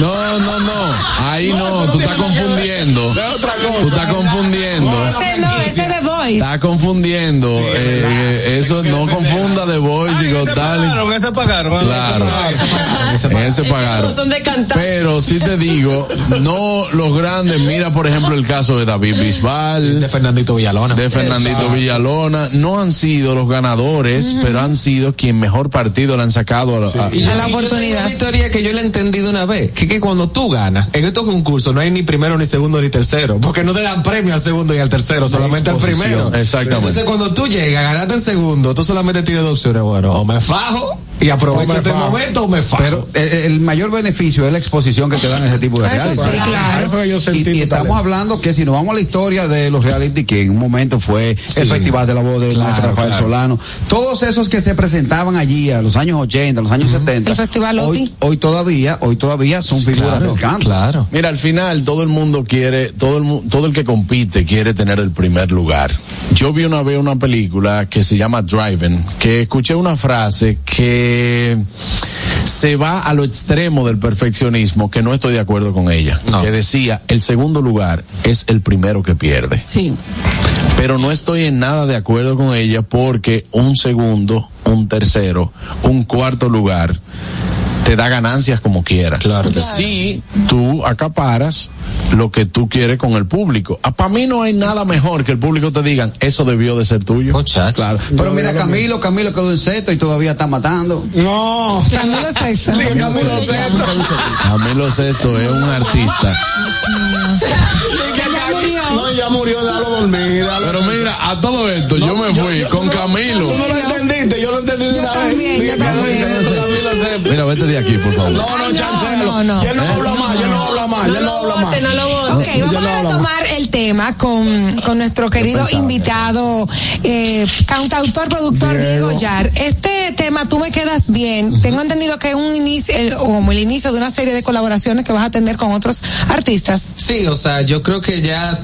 No, no, no. Ahí no, tú estás confundiendo. Tú estás confundiendo. Ese no, ese de Voice. Estás confundiendo. eh, eso no confunda de Voice y Got Talent. Pagaron, ese pagaron. Claro. Ese pagaron. Son de cantar. Pero sí te digo, no los grandes, mira por ejemplo el caso de David Bisbal, De Fernandito Villalona. de Fernandito Villalona, no han sido los ganadores, pero han sido quien mejor partido le han sacado a, a- Y A la y oportunidad. una historia que yo le he entendido una vez, que, que cuando tú ganas, en estos concursos no hay ni primero, ni segundo, ni tercero, porque no te dan premio al segundo y al tercero, solamente al exposición, exactamente. Entonces cuando tú llegas, ganaste en segundo, tú solamente tienes dos opciones, bueno, o me fajo y me este fajo. momento o me fajo. Pero el, el mayor beneficio es la exposición que te dan ese tipo de reality. sí, claro. Y, estamos hablando que si nos vamos a la historia de los reality, que en un momento fue el Festival de la Voz de Claro, maestro Rafael claro. Solano, todos esos que se presentaban allí a los años 80, a los años 70, El Festival hoy, OTI. hoy todavía, hoy todavía son figuras claro, del canto. claro. Mira, al final todo el mundo quiere, todo el mu- todo el que compite quiere tener el primer lugar. Yo vi una vez una película que se llama Driving, que escuché una frase que se va a lo extremo del perfeccionismo, que no estoy de acuerdo con ella. No. Que decía, el segundo lugar es el primero que pierde. Sí. Pero no estoy en nada de acuerdo con ella porque un segundo, un tercero, un cuarto lugar te da ganancias como quiera. Claro Si tú acaparas lo que tú quieres con el público. Para mí no hay nada mejor que el público te digan, eso debió de ser tuyo. Muchacho. Claro. Pero mira, Camilo, Camilo quedó en seto y todavía está matando. No. Camilo Sexto. Camilo Sesto. Camilo Sesto es un artista. Que ya murió. No, ya murió, déjalo dormir. déjalo- Pero mira, a todo esto, yo me fui con Camilo. Tú no lo entendiste, yo lo entendí de una vez. Mira, vete de aquí, por favor. No, no, chancelo. no, no. Ya no habla más, ya no habla más, ya No no lo habla más. vote, no lo vote. Ok, vamos no a retomar el tema con, con nuestro querido invitado, eh, cantautor, productor Diego. Diego. Yar. Este tema, tú me quedas bien. Tengo entendido que es un inicio, como el inicio de una serie de colaboraciones que vas a tener con otros artistas. Sí, o sea, yo creo que ya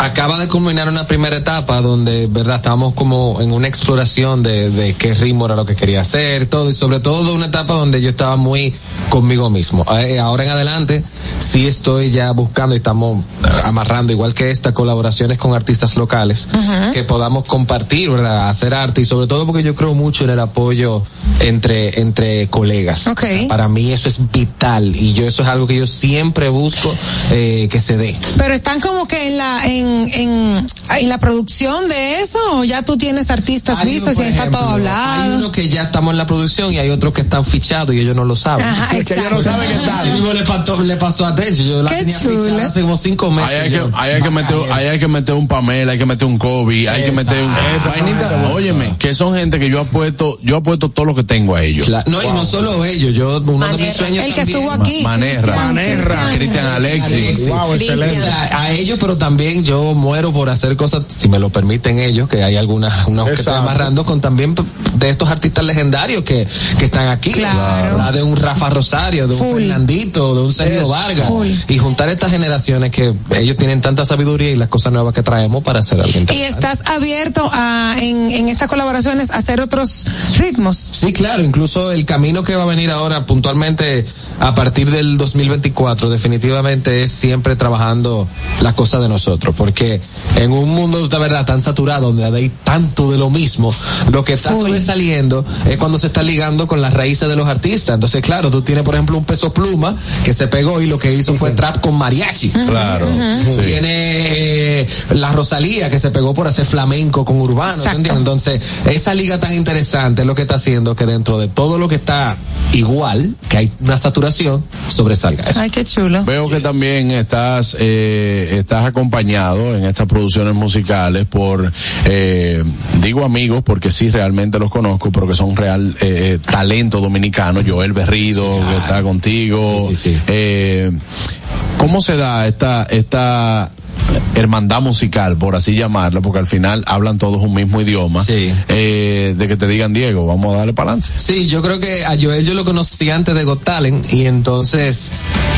acaba de culminar una primera etapa donde, verdad, estábamos como en una exploración de, de qué ritmo era lo que quería hacer, todo, y sobre todo una etapa donde yo estaba muy conmigo mismo. Eh, ahora en adelante, sí estoy ya buscando y estamos amarrando, igual que esta, colaboraciones con artistas locales, que podamos compartir, ¿verdad? Hacer arte y sobre todo porque yo creo mucho en el apoyo entre, entre colegas. Ok. O sea, para mí eso es vital y yo eso es algo que yo siempre busco eh, que se dé. Pero están como que en la, en, en, en la producción de eso, o ya tú tienes artistas Hay vistos uno, y está todo ejemplo, Hay hablado. uno que ya estamos en la producción y hay otros que están fichados y ellos no lo saben. Ajá, Que ellos no exacto. saben que está. Así mismo le pasó, le pasó a Tencho, yo la Qué tenía chulo. fichada hace como cinco meses. Ahí hay, que, yo, ahí, hay que meter, ahí hay que meter un Pamela, hay que meter un Kobe, hay que meter un... Vainita, óyeme, que son gente que yo apuesto, yo apuesto todo lo que tengo a ellos. No, y no solo ellos, yo, uno de mis sueños El que también- estuvo aquí. Ma- Manerra, Cristian, Manerra, Cristian. Alexis. Alexis. Wow, O excelente. sea, a ellos, pero también yo muero por hacer cosas, si me lo permiten ellos, que hay algunas unas que estoy Exacto. amarrando con también de estos artistas legendarios que, que están aquí. Claro. La de un Rafa Rosario, de un Full. Fernandito, de un Sergio. Vargas. Full. Y juntar estas generaciones que ellos tienen tanta sabiduría y las cosas nuevas que traemos para hacer algo Y interesante. estás abierto a, en, en estas colaboraciones a hacer otros ritmos. Sí, claro, incluso el camino que va a venir ahora puntualmente a partir del 2024 definitivamente es siempre trabajando las cosas de nosotros, porque en un mundo de verdad tan saturado donde hay tanto de lo mismo, lo que está Full. sobresaliendo es cuando se está ligando con las raíces de los artistas. Entonces, claro, tú tienes por ejemplo un peso pluma que se pegó y lo que hizo fue trap con mariachi. Claro. sí. Tiene eh, la Rosalía que se pegó por hacer flamenco con urbano. Entonces, esa liga tan interesante es lo que está haciendo que dentro de todo lo que está igual, que hay una saturación, sobresalga eso. Ay, qué chulo. Veo que también estás eh, estás acompañado en estas producciones musicales por eh, digo amigos porque sí realmente los conozco pero que son real eh, talento dominicano Joel Berrido que está contigo. Sí, sí, sí. Eh, cómo se da esta esta hermandad musical, por así llamarlo, porque al final hablan todos un mismo idioma, eh, de que te digan, Diego, vamos a darle para adelante. Sí, yo creo que a Joel yo lo conocí antes de Got Talent y entonces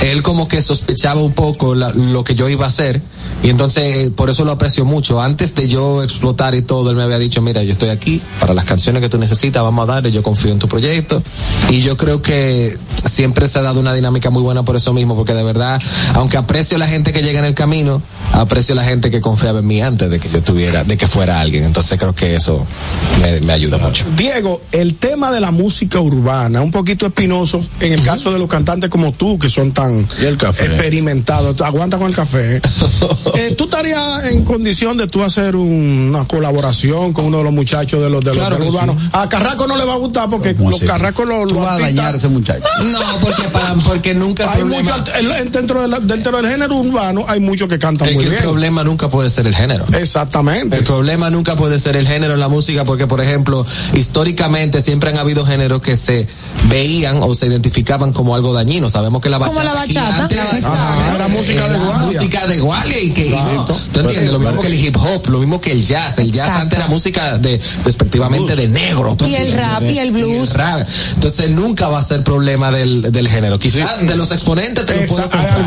él como que sospechaba un poco la- lo que yo iba a hacer y entonces por eso lo aprecio mucho. Antes de yo explotar y todo, él me había dicho, mira, yo estoy aquí para las canciones que tú necesitas, vamos a darle, yo confío en tu proyecto y yo creo que siempre se ha dado una dinámica muy buena por eso mismo, porque de verdad, aunque aprecio la gente que llega en el camino, aprecio la gente que confiaba en mí antes de que yo estuviera, de que fuera alguien. Entonces creo que eso me, me ayuda mucho. Diego, el tema de la música urbana, un poquito espinoso en el caso de los cantantes como tú, que son tan experimentados. Aguanta con el café. ¿eh? Eh, ¿Tú estarías en condición de tú hacer un- una colaboración con uno de los muchachos de los, de los Claro del que urbano? sí. A Carraco no le va a gustar porque ¿Cómo los así? carracos los vas a dañar ese muchacho. No, porque, para, porque nunca el hay mucho, el- el- dentro, de la- dentro del género urbano hay muchos que cantan Es muy que el bien. problema nunca puede ser el género. Exactamente. El problema nunca puede ser el género en la música porque, por ejemplo, históricamente siempre han habido géneros que se veían o se identificaban como algo dañino. Sabemos que la bachata. Como la aquí bachata. antes- Ajá, era música de guardia. música de guardia y que. ¿tú entiendes? Lo mismo que el hip hop, lo mismo que el jazz. El jazz Exacto. antes era música de respectivamente de negro. ¿tú Y el rap y el blues. rap. Entonces nunca va a ser problema del, del género. Quizás de los exponentes te lo puedo comprar.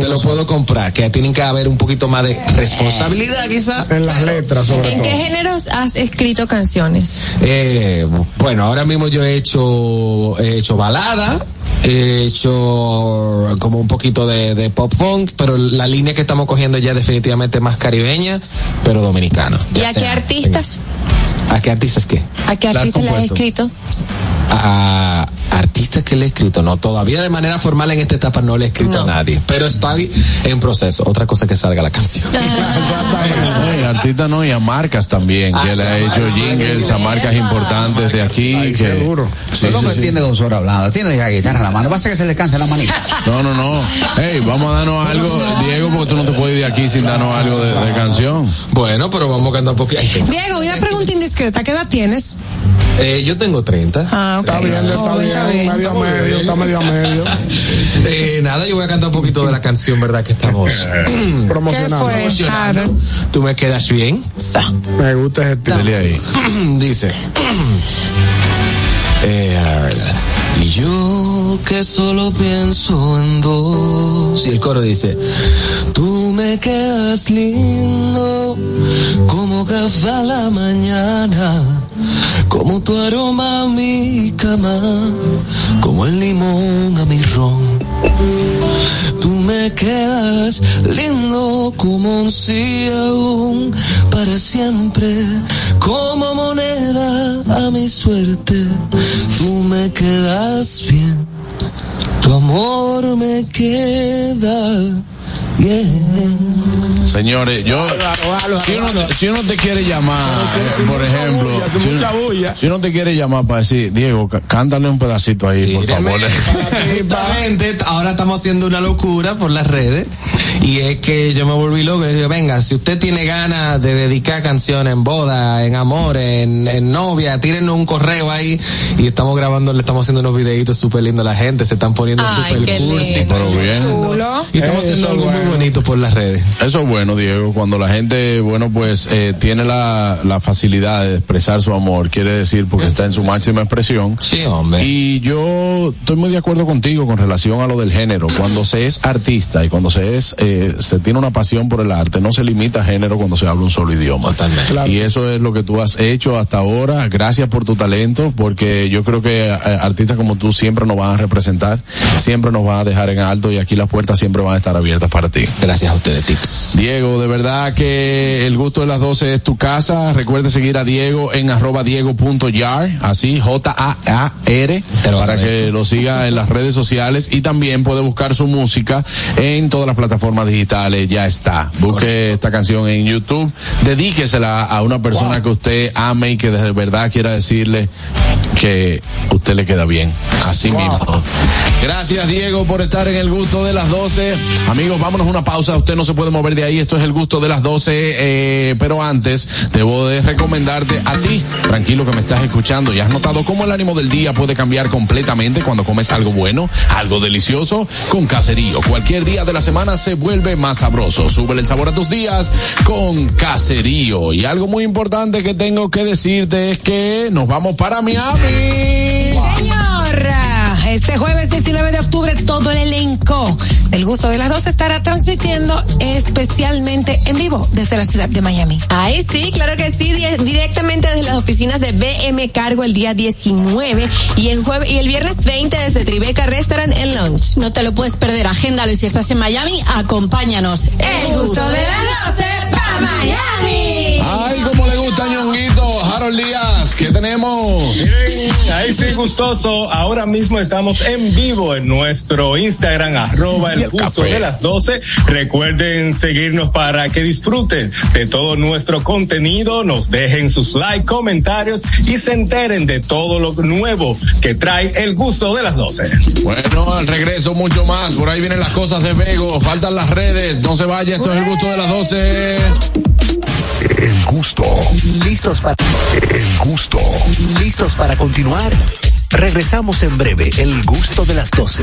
Te lo puedo comprar, que tienen que haber un poquito más de responsabilidad quizás. En las letras, sobre ¿En todo. qué géneros has escrito canciones? Eh, bueno, ahora mismo yo he hecho, he hecho balada, he hecho como un poquito de, de pop funk, pero la línea que estamos cogiendo ya definitivamente más caribeña, pero dominicano. ¿Y a qué artistas? ¿A qué artistas qué? ¿A qué artistas le has escrito? A artistas que le he escrito, no, todavía de manera formal en esta etapa no le he escrito a nadie, pero estoy en proceso. Otra cosa que salga la canción. No, y artistas no, y a marcas también, que le ha hecho jingles a marcas importantes de aquí. que, seguro. Sí, sí, sí. tiene dos horas hablando, tiene la guitarra la mano. Pasa que se le cansa la manita. No, no, no. Hey, vamos a darnos algo, Diego, porque tú no te puedes ir de aquí sin darnos algo de, de canción. Bueno, pero vamos a cantar un poquito. Diego, una pregunta indiscreta. ¿Qué edad tienes? Eh, yo tengo 30. Ah, ok. Está bien, está está bien, bien. medio a medio, está medio a medio. Eh, nada, yo voy a cantar un poquito de la canción, ¿verdad? Que estamos ¿Qué Promocionando. fue? promocionando. Claro. Tú me quedas bien. Me gusta ese ahí. Dice. Eh, a ver, y yo que solo pienso en dos. Y el coro dice, tú me quedas lindo como café la mañana, como tu aroma a mi cama, como el limón a mi ron. Tú me quedas lindo como un aún para siempre, como moneda a mi suerte. Tú me quedas bien, tu amor me queda. Señores, yo, si uno, te- si uno te quiere llamar, eh, por ejemplo, si uno- si te quiere llamar para decir, Diego, cá- cántale un pedacito ahí, por favor. Justamente, ahora estamos haciendo una locura por las redes y es que yo me volví loco y digo, venga, si usted tiene ganas de dedicar canciones en boda, en amor, en, en novia, tírenos un correo ahí y estamos grabando, le estamos haciendo unos videitos súper lindos a la gente, se están poniendo súper cursi. Pero bien. Chulo. Y estamos haciendo algo muy bonito por las redes. Eso es bueno, Diego. Cuando la gente, bueno, pues eh, tiene la, la facilidad de expresar su amor, quiere decir porque está en su máxima expresión. Sí, hombre. Y yo estoy muy de acuerdo contigo con relación a lo del género. Cuando se es artista y cuando se es, eh, se tiene una pasión por el arte, no se limita a género cuando se habla un solo idioma. Totalmente. Claro. Y eso es lo que tú has hecho hasta ahora. Gracias por tu talento, porque yo creo que eh, artistas como tú siempre nos van a representar, siempre nos van a dejar en alto y aquí las puertas siempre van a estar abiertas para ti. Gracias a ustedes, tips. Diego, de verdad que el gusto de las 12 es tu casa. Recuerde seguir a Diego en arroba diego.yar, así, J-A-A-R, lo para que lo siga en las redes sociales y también puede buscar su música en todas las plataformas digitales. Ya está. Busque esta canción en YouTube. Dedíquesela a una persona que usted ame y que de verdad quiera decirle que usted le queda bien. Así mismo. Gracias, Diego, por estar en el gusto de las 12. Amigos, vámonos a una pausa. Usted no se puede mover de ahí. esto es el gusto de las 12, eh, pero antes debo de recomendarte a ti, tranquilo que me estás escuchando, ya has notado cómo el ánimo del día puede cambiar completamente cuando comes algo bueno, algo delicioso, con caserío. Cualquier día de la semana se vuelve más sabroso. Sube el sabor a tus días con caserío. Y algo muy importante que tengo que decirte es que nos vamos para Miami. Señor, este jueves 19 de octubre todo el elenco del gusto de las dos estará transmitiendo especialmente en vivo desde la ciudad de Miami. Ay, sí, claro que sí, di- directamente desde las oficinas de BM Cargo el día 19 y el jueves y el viernes 20 desde Tribeca Restaurant en Lunch. No te lo puedes perder, agéndalo y si estás en Miami, acompáñanos. El gusto de las 12 para Miami. Ay, como le gusta ñonguito, Harold Díaz, ¿qué tenemos? Bien, ahí sí, gustoso. Ahora mismo estamos en vivo en nuestro Instagram, arroba el gusto de las 12. Recuerden seguirnos para que disfruten de todo nuestro contenido, nos dejen sus likes, comentarios y se enteren de todo lo nuevo que trae el gusto de las 12. Bueno, al regreso mucho más. Por ahí vienen las cosas de Vego. Faltan las redes. No se vaya. Esto es el gusto de las 12. El gusto. ¿Listos para El gusto. listos para continuar? Regresamos en breve. El gusto de las 12.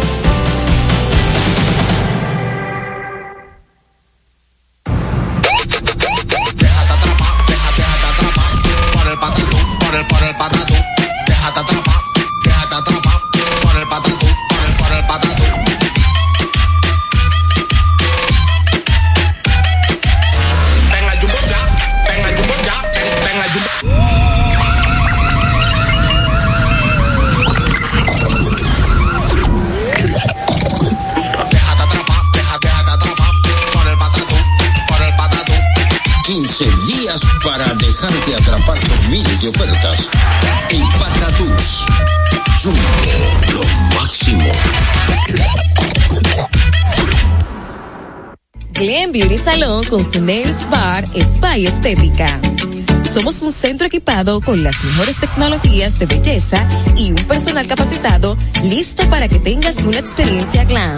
Glen Beauty Salon con su Nails Bar Spa y Estética. Somos un centro equipado con las mejores tecnologías de belleza y un personal capacitado listo para que tengas una experiencia glam.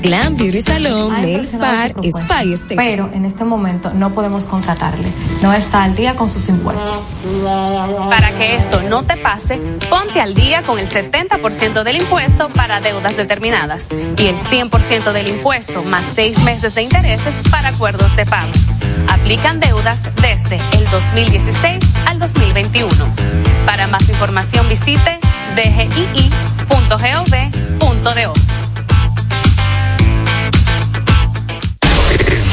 Glam Beauty Salon, Hay Nails Bar, que se preocupa, Spa y Estética. Pero en este momento no podemos contratarle. No está al día con sus impuestos. Para que esto no te pase, ponte al día con el 70% del impuesto para deudas determinadas y el 100% del impuesto más seis meses de intereses para acuerdos de pago. Aplican deudas desde el 2016 al 2021. Para más información visite dgii.gov.do.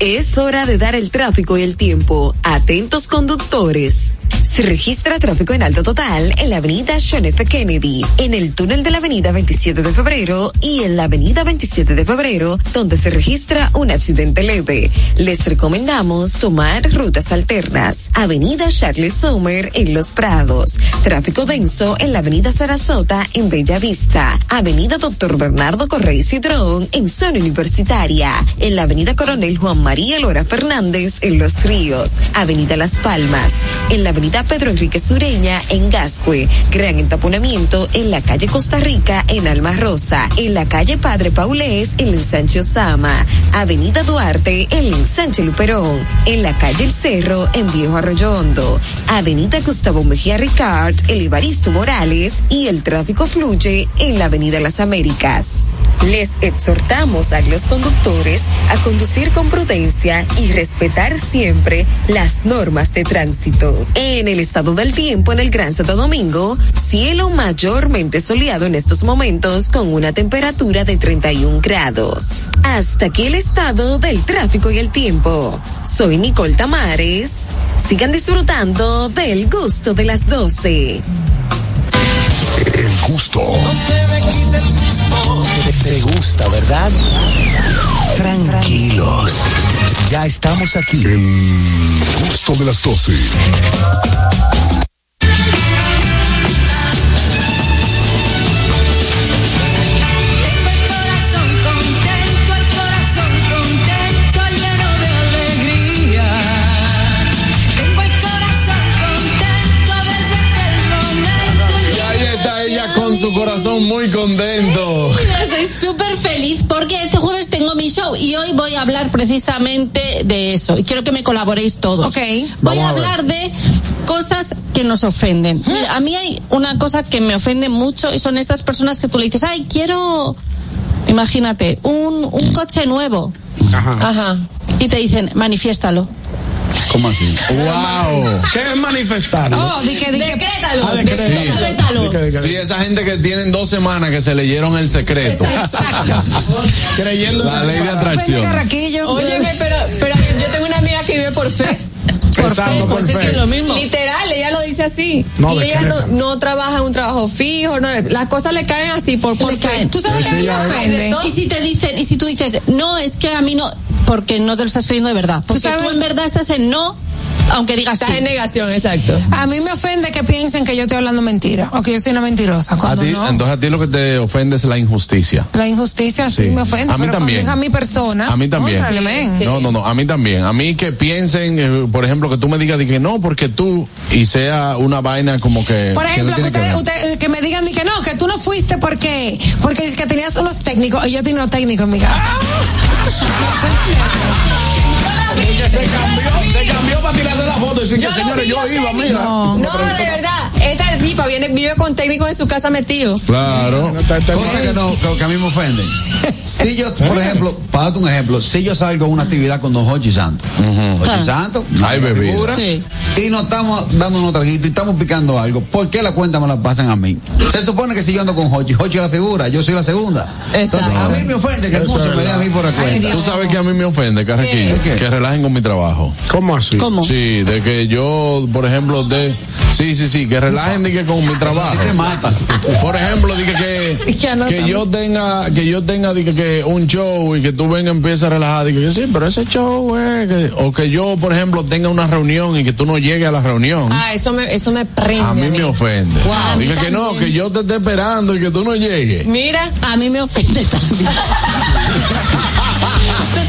Es hora de dar el tráfico y el tiempo. Atentos conductores. Se registra tráfico en alto total en la avenida John F. Kennedy, en el túnel de la avenida 27 de febrero y en la avenida 27 de febrero, donde se registra un accidente leve. Les recomendamos tomar rutas alternas. Avenida Charles Sommer en Los Prados. Tráfico denso en la avenida Sarasota en Bella Vista. Avenida Doctor Bernardo Correy Cidrón en zona universitaria. En la avenida Coronel Juan María Lora Fernández en Los Ríos. Avenida Las Palmas. En la avenida Pedro Enrique Sureña en Gascue. Gran entaponamiento en la calle Costa Rica en Alma Rosa. En la calle Padre Paulés en el ensanche Osama. Avenida Duarte en el ensanche Luperón. En la calle El Cerro en Viejo Arroyo Hondo. Avenida Gustavo Mejía Ricard, el Evaristo Morales y el tráfico fluye en la Avenida Las Américas. Les exhortamos a los conductores a conducir con prudencia y respetar siempre las normas de tránsito. En el estado del tiempo en el Gran Santo Domingo, cielo mayormente soleado en estos momentos con una temperatura de 31 grados. Hasta aquí el estado del tráfico y el tiempo. Soy Nicole Tamares. Sigan disfrutando del gusto de las 12. El gusto. Te, te gusta, ¿verdad? Tranquilos. Ya estamos aquí. El gusto de las 12. corazón contento, el corazón contento, lleno de alegría. Tengo el corazón contento desde aquel momento. Y ahí está ella con su corazón muy contento. Estoy súper feliz porque este jueves tengo mi show y hoy voy a hablar precisamente de eso. Y quiero que me colaboréis todos. Ok. Voy Vamos a hablar de cosas que nos ofenden. Mira, a mí hay una cosa que me ofende mucho y son estas personas que tú le dices, ay, quiero, imagínate, un, un coche nuevo. Ajá. Y te dicen, manifiéstalo. ¿Cómo así? ¡Wow! ¿Qué es manifestarlo? Oh, di que, di que. Decrétalo. Ah, decrétalo. Que- Sí, esa gente que tienen dos semanas que se leyeron el secreto. Creyendo La ley de atracción. Óyeme, pero, pero yo tengo una amiga que vive por fe. Por Exacto, fe, por pues sí, fe. sí, lo mismo. Literal, ella lo dice así. No, y ella no, no trabaja en un trabajo fijo, no, las cosas le caen así por, por Le fe. caen. Tú sabes Sí, que a mí sí, me ofende. Y si te dicen, y si tú dices, no, es que a mí no, porque no te lo estás creyendo de verdad. Porque tú, sabes- en verdad estás en no, aunque digas Estás sí. en negación, exacto. A mí me ofende que piensen que yo estoy hablando mentira o que yo soy una mentirosa. A Cuando ti, no. entonces a ti lo que te ofende es la injusticia. La injusticia sí, Sí. me ofende. A mí pero también. a mi persona. A mí también. Sí. No, no, no, a mí también. A mí que piensen, eh, por ejemplo, que tú me digas de que no, porque tú, y sea una vaina como que... Por ejemplo, que, no usted- que usted- que me digan ni que no, que tú no fuiste porque porque es que tenías unos técnicos y yo tenía unos técnicos en mi casa. Porque se cambió, se cambió para tirarse la foto y decir que señores, yo iba, mira. No, de verdad. Esta tipa viene, vive con técnicos en su casa metido. Claro. No, está- está- Cosas que, no, que, que a mí me ofenden. Si yo, por ejemplo, para darte un ejemplo, si yo salgo a una actividad con Don Hochi Santos, Hochi Santos, una Hay bebida. figura, Sí. y nos estamos dando unos traguitos y estamos picando algo, ¿por qué la cuenta me la pasan a mí? Se supone que si yo ando con Hochi, Hochi es la figura, yo soy la segunda. Entonces, a mí me ofende que el es me dé a mí por la cuenta. Tú sabes que a mí me ofende, Carrequillo, que relajen con mi trabajo. ¿Cómo así? ¿Cómo? Sí, de que yo, por ejemplo, de... Sí, sí, sí, que relajen de que con mi trabajo. Me mata. Por ejemplo, dije que, que que yo tenga, que yo tenga dije, que un show y que tú vengas y empieces a relajar, dije que sí, pero ese show es que, o que yo, por ejemplo, tenga una reunión y que tú no llegues a la reunión. Ah, eso me, eso me prende. a mí me ofende. Wow, a mí dije que no, que yo te esté esperando y que tú no llegues. Mira, A mí me ofende también.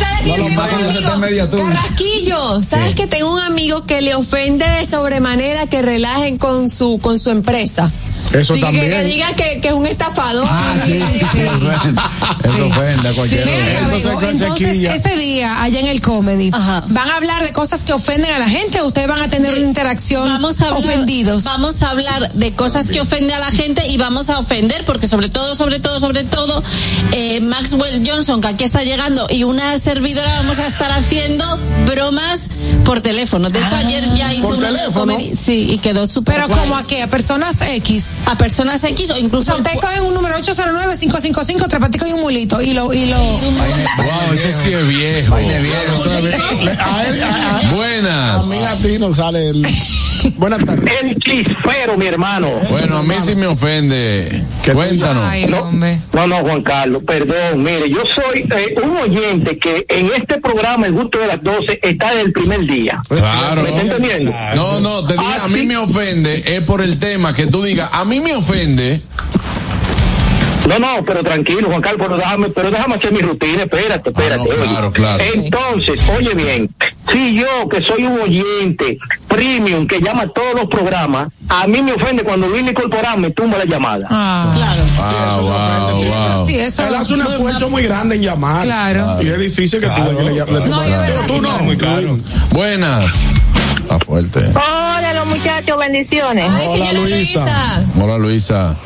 sabes No tengo un amigo. Carrasquillo, sabes que tengo un amigo que le ofende de sobremanera que relajen con su, con su empresa. Eso Diga también. Que, digan que, que es un estafador. Ah, sí, sí, sí. Eso ofende a Eso se entonces ese día allá en el comedy Ajá. van a hablar de cosas que ofenden a la gente o ustedes van a tener una interacción Vamos a hablar, ofendidos. Vamos a hablar de cosas que ofenden a la gente y vamos a ofender porque sobre todo, sobre todo, sobre todo, eh, Maxwell Johnson que aquí está llegando y una servidora vamos a estar haciendo bromas por teléfono. De hecho ayer ya hice ¿por una teléfono? comedy- sí y quedó súper Pero guay. como a qué, a personas X. a personas X o O incluso sea, ustedes cogen un número 809-555, trepatico y un mulito y lo, y lo, Wow, ese sí es viejo. Vieja. A Buenas. mí a ti no sale el. Buenas tardes. El chispero, mi hermano. Bueno, a mí sí me ofende. Cuéntanos. ay, No, no, no, Juan Carlos, perdón. Mire, yo soy eh, un oyente que en este programa, El Gusto de las 12, está desde el primer día. Claro. ¿Me está entendiendo? No, no, te digo, Ah, a mí sí. me ofende, es por el tema que tú digas, a mí me ofende. No, no, pero tranquilo, Juan Carlos, pero déjame, pero déjame hacer mi rutina, espérate, espérate. Ah, no, oye. claro, claro. Entonces, oye bien, si yo, que soy un oyente, premium que llama a todos los programas, a mí me ofende cuando Willy Corporal me tumba la llamada. claro. Ah, wow, wow. Sí, eso Él hace un esfuerzo muy grande en llamar. Claro. Y es difícil que tú que le llames. No, verdad, tú no. Muy caro. Buenas. Está fuerte. Hola los muchachos, bendiciones. Hola Luisa. Hola Luisa.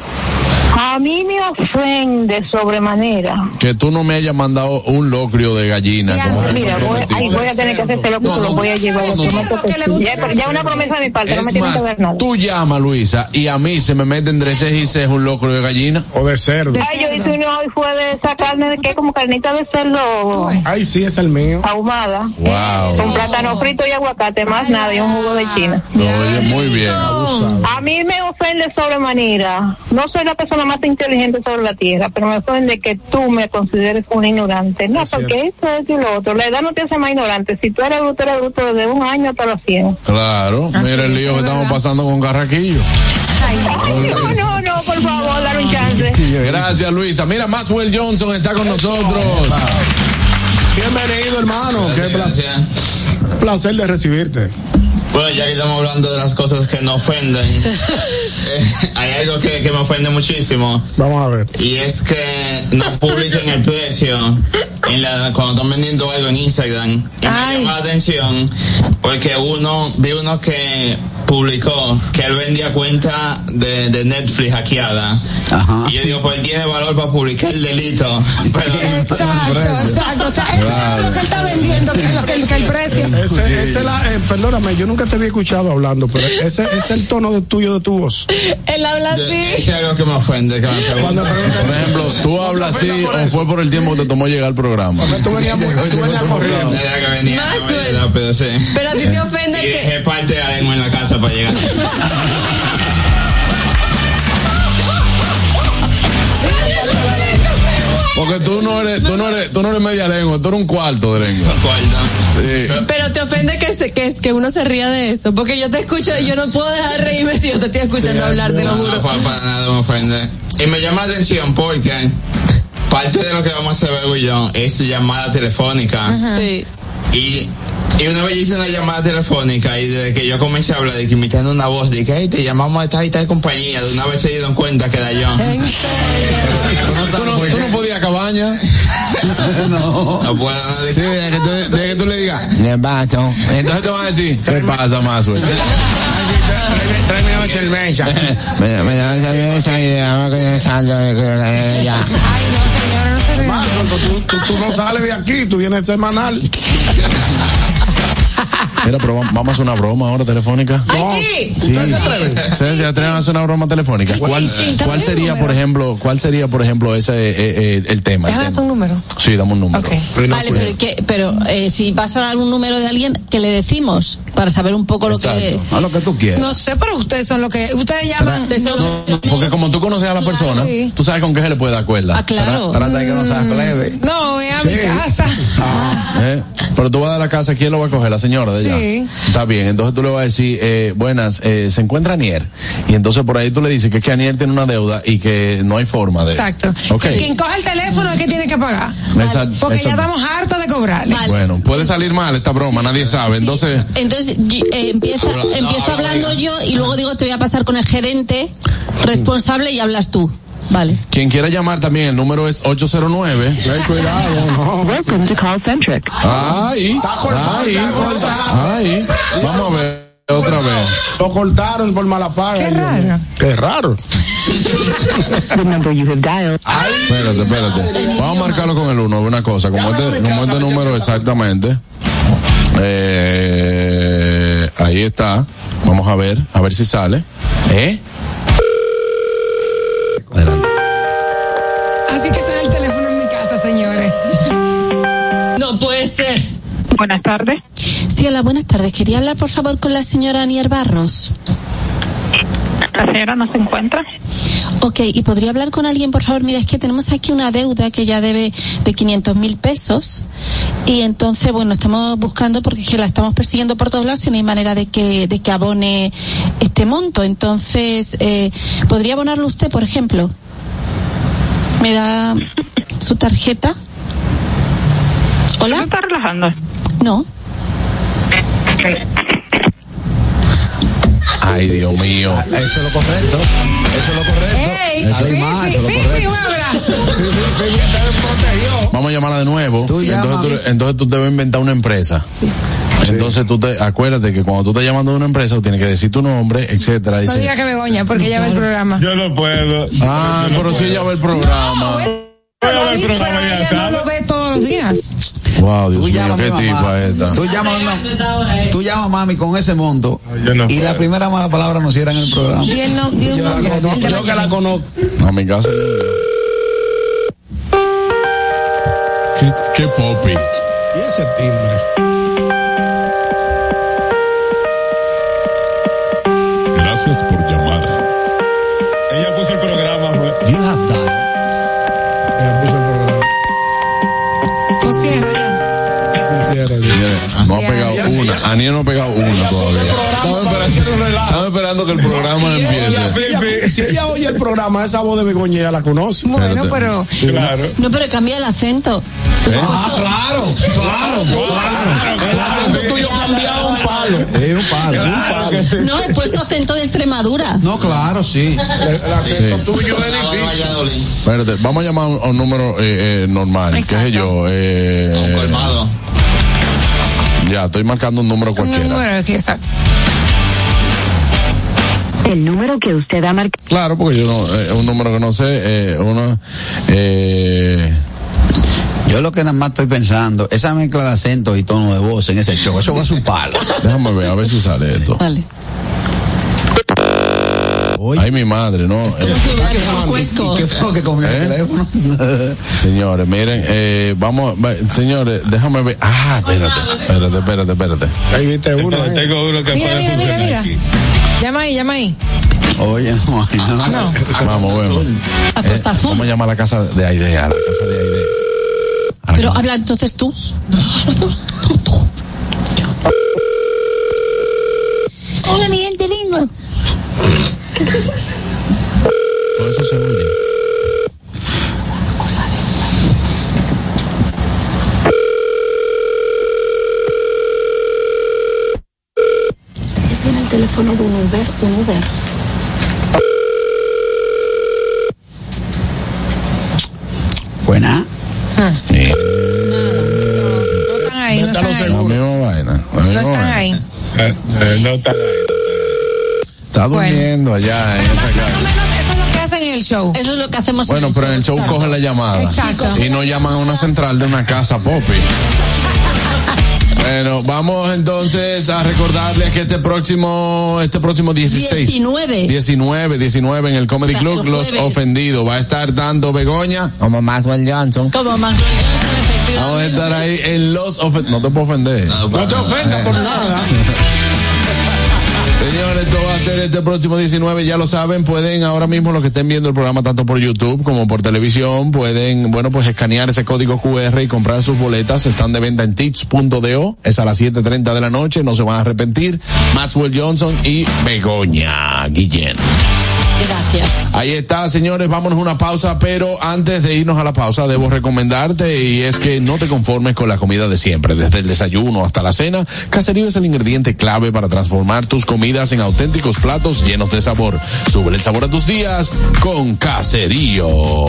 A mí me ofende sobremanera. Que tú no me hayas mandado un locrio de gallina. como Mira, voy, ay, voy a tener que hacer lo que No, lo no, voy a llevar. no, ya, ya una promesa de mi parte, no me Es tienen que ver nada. tú llama Luisa y a mí se me mete entre cejas y cejas un locrio de gallina. O de cerdo. Ay, yo hice uno hoy fue de esa carne de que como carnita de cerdo Ay, sí, es el mío. ahumada. Wow. Con plátano frito y aguacate, más nada, y un jugo de china. Oye, muy bien. A mí me ofende sobremanera. No soy la persona más inteligente sobre la tierra, pero me ofende que tú me consideres un ignorante. No, porque esto es y lo otro. La edad no te hace más ignorante. Si tú eres bruto, eres bruto desde un año hasta los 100. Claro, mira el lío que estamos pasando con Carraquillo. No, no, no, por favor, dar un chance. Gracias Luisa. Mira, Maxwell Johnson está con nosotros. Bienvenido, hermano. Qué placer. Placer de recibirte. Bueno, ya que estamos hablando de las cosas que no ofenden, hay algo que, que me ofende muchísimo. Vamos a ver. Y es que no publiquen el precio en la, cuando están vendiendo algo en Instagram. Y me llama la atención porque uno, vi uno que publicó que él vendía cuenta de, de Netflix hackeada. Y yo digo, pues tiene valor para publicar el delito. Pero, Exacto, exacto. O sea, es Claro. lo que él está vendiendo que, lo que, que el precio. Ese, ese la, eh, perdóname, yo nunca te había escuchado hablando, pero ese, ese es el tono de tuyo de tu voz. Él habla así. es algo que me ofende. Que me pregunta. Por ejemplo, tú hablas así o fue por el tiempo que te tomó llegar al programa. Tú venías muy, tú venías corriendo. Rápido, sí. Pero a ti te ofende Y que. dejé parte de en la casa para llegar. Porque tú no eres, tú no eres, tú no eres media lengua, tú eres un cuarto de lengua. Sí. Pero te ofende que, se, que, que uno se ría de eso. Porque yo te escucho y yo no puedo dejar de reírme si yo te estoy escuchando hablar, te lo No, juro. para, para nada me ofende. Y me llama la atención porque parte de lo que vamos a hacer Bego y yo es llamada telefónica. Sí. Y, y una vez hice una llamada telefónica y desde que yo comencé a hablar, de que imitando una voz, de que "Hey, te llamamos de tal y tal compañía, de una vez se dieron cuenta que era yo. Tú no, tú no podías cabaña. no. No puedo. Sí, desde que tú, desde que tú le digas. Entonces te van a decir, ¿qué pasa, Maxwell? Tráeme una cerveza. Me me da cerveza y digamos que salgo de ya. Tú, tú no sales de aquí, tú vienes semanal. Mira, pero va- vamos a hacer una broma ahora telefónica. ¡Ay, sí! ¿Ustedes se atreven? ¿Se, se atreven a hacer una broma telefónica? ¿Cuál, sí, sería, un por ejemplo, cuál sería, por ejemplo, ese eh, eh, el tema? el Déjame tema? tu número. Sí, dame un número. Vale, pero, ¿qué? pero eh, si vas a dar un número de alguien, ¿qué le decimos? Para saber un poco lo que... A lo que tú quieras. No sé, pero ustedes son lo que. Ustedes llaman. Ustedes son- No, porque como tú conoces a la persona, sí. tú sabes con qué se le puede dar cuerda. Ah, claro. Trata de que no seas plebe. No, es a mi Sí. casa. ¿Eh? Pero tú vas a dar la casa, ¿quién lo va a coger? La señora de allá. Sí. Está bien, entonces tú le vas a decir, eh, buenas, eh, se encuentra Anier. Y entonces por ahí tú le dices que es que Anier tiene una deuda y que no hay forma de. Exacto. Ok. Que Quien coja el teléfono es que tiene que pagar. Exacto, Porque ya estamos hartos de cobrarle. Bueno, puede salir mal esta broma, nadie sabe. Entonces, Entonces eh, empieza, empiezo hablando yo y luego digo te voy a pasar con el gerente responsable y hablas tú. Vale. quien quiera llamar también, el número es 809. Ten cuidado, no. Welcome to Call Centric. Está cortado. ay. Vamos a ver otra vez. Lo cortaron por mala paga. Qué raro. Qué raro. The number you have dialed. Espérate, espérate. Vamos a marcarlo con el uno, una cosa. Como este, como este número exactamente. Eh, ahí está. Vamos a ver, a ver si sale. ¿Eh? Buenas tardes. Sí, hola, buenas tardes. Quería hablar, por favor, con la señora Anier Barros. La señora no se encuentra. Ok, y podría hablar con alguien, por favor. Mira, es que tenemos aquí una deuda que ya debe de 500 mil pesos. Y entonces, bueno, estamos buscando porque es que la estamos persiguiendo por todos lados y no hay manera de que, de que abone este monto. Entonces, eh, ¿podría abonarlo usted, por ejemplo? ¿Me da su tarjeta? ¿Hola? ¿No está relajando? No. Ay, Dios mío. Ah, Eso es lo correcto. Eso es lo correcto. ¡Ey! Además, eso es lo Fifi, Fifi, correcto. un abrazo. Vamos a llamarla de nuevo. Tú entonces, tú, entonces tú te vas a inventar una empresa. Entonces tú te acuérdate que cuando tú estás llamando a una empresa, tú tienes que decir tu nombre, etcétera. No Dice, diga que Begoña, porque ella ve el programa. Yo no puedo. ah, pero si ella ve el programa. Pero ella no lo ve todos los días. Wow, Dios Tú mío, qué tipa esta. Tú llamas, a- tú llamas a mami con ese monto no y la primera mala palabra nos cierran el programa. Y él no, dio un nombre. el de Yo que la conozco. A mi casa. Qué, qué popi. Y ese timbre. Gracias por No ha pegado una. Aniel no ha pegado una todavía. Estamos esperando, que el programa Si empiece. ella, si ella oye el programa, esa voz de Begoña ella la conoce. Bueno, pero Claro. No, pero cambia el acento. Ah, claro, claro, claro. El acento tuyo ha cambiado un palo. Es un palo. Un palo. No, he puesto acento de Extremadura. No, claro, sí. El acento Sí. tuyo es difícil. Espérate, vamos a llamar a un, a un número eh, eh, normal. ¿Qué Exacto. sé yo? Eh, Colmado. Ya, estoy marcando un número un cualquiera. número que exacto. El número que usted ha marcado. Claro, porque yo no, eh, un número que no sé, eh, uno, eh, Yo lo que nada más estoy pensando, esa mezcla de acento y tono de voz en ese show, eso va a un palo. déjame ver, a ver si sale esto. Vale. Ay, mi madre, ¿no? Como Eh, si hubiera quedado cuesco. ¿Qué fue lo que comió ¿Eh? el teléfono? señores, miren, eh, vamos, va- señores, déjame ver. Ah, espérate, espérate, espérate, espérate. Ahí viste uno. Eh. Tengo uno que Mira, puede mira, mira, mira. aquí. Llama ahí, llama ahí. Oye, no, no, no. Vamos, vemos. A Costa Azul. Vamos a llamar a la casa de Aidea, la casa de Aidea. Pero casa- habla entonces tú. Hola, mi gente lindo. Todo eso se oye. Tiene el teléfono de un Uber, un Uber. Buena. Sí. No están ahí, no están ahí. La misma vaina. la No están vaina. ahí. Eh, eh, no está ahí. Está durmiendo allá en esa casa. Eso es lo que hacen en el show. Eso es lo que hacemos Bueno, en pero en el show Exacto. cogen la llamada. Exacto. Y no llaman a una central de una casa, Poppy. Bueno, vamos entonces a recordarles que este próximo, este próximo 16. 19. 19, 19 en el Comedy O sea, Club, el Los. Ofendidos. Va a estar dando Begoña como Maxwell Johnson. Como Max Johnson, efectivamente. Vamos a estar ahí en Los Ofendidos. No te puedo ofender. No te ofendas por nada. Señores, esto va a ser este próximo 19, ya lo saben, pueden ahora mismo los que estén viendo el programa tanto por YouTube como por televisión, pueden, bueno, pues escanear ese código QR y comprar sus boletas, están de venta en tips.do, es a las 7.30 de la noche, no se van a arrepentir, Maxwell Johnson y Begoña Guillén. Ahí está, señores, vámonos a una pausa, pero antes de irnos a la pausa debo recomendarte y es que no te conformes con la comida de siempre, desde el desayuno hasta la cena, Caserío es el ingrediente clave para transformar tus comidas en auténticos platos llenos de sabor. Sube el sabor a tus días con Caserío.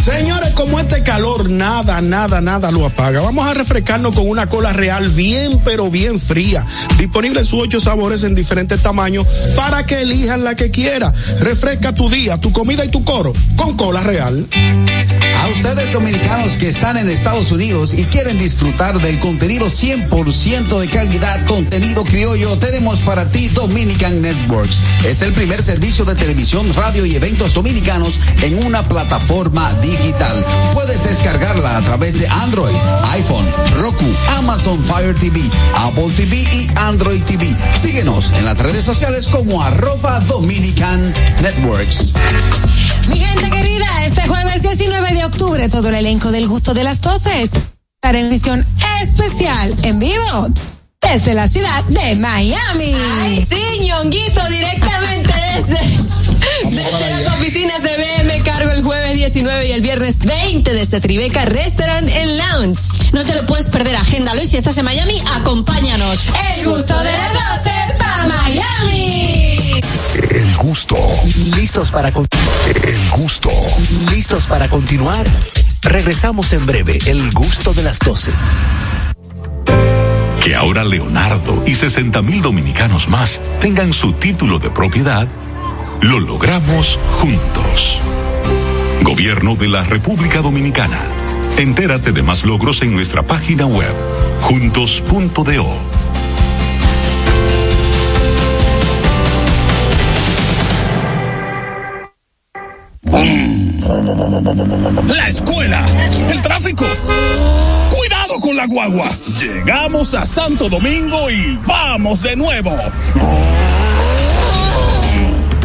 Señores, como este calor nada, nada, nada lo apaga. Vamos a refrescarnos con una cola real bien, pero bien fría. Disponible en sus ocho sabores en diferentes tamaños para que elijan la que quiera. Refresca tu día, tu comida y tu coro con cola real. A ustedes dominicanos que están en Estados Unidos y quieren disfrutar del contenido 100% de calidad, contenido criollo, tenemos para ti Dominican Networks. Es el primer servicio de televisión, radio y eventos dominicanos en una plataforma digital. Puedes descargarla a través de Android, iPhone, Roku, Amazon Fire TV, Apple TV y Android TV. Síguenos en las redes sociales como arroba Dominican Networks. Mi gente querida, este jueves 19 de octubre, todo el elenco del gusto de las 12 estará en edición especial en vivo desde la ciudad de Miami. Ay, sí, ñonguito, directamente desde, desde las oficinas de Cargo el jueves 19 y el viernes 20 desde Tribeca Restaurant and Lounge. No te lo puedes perder, agéndalo y si estás en Miami, acompáñanos. El gusto de las 12 para Miami. El gusto. ¿Listos para con- El gusto. ¿Listos para continuar? Regresamos en breve. El gusto de las 12. Que ahora Leonardo y 60 mil dominicanos más tengan su título de propiedad, lo logramos juntos. Gobierno de la República Dominicana. Entérate de más logros en nuestra página web, juntos.do. La escuela, el tráfico. Cuidado con la guagua. Llegamos a Santo Domingo y vamos de nuevo.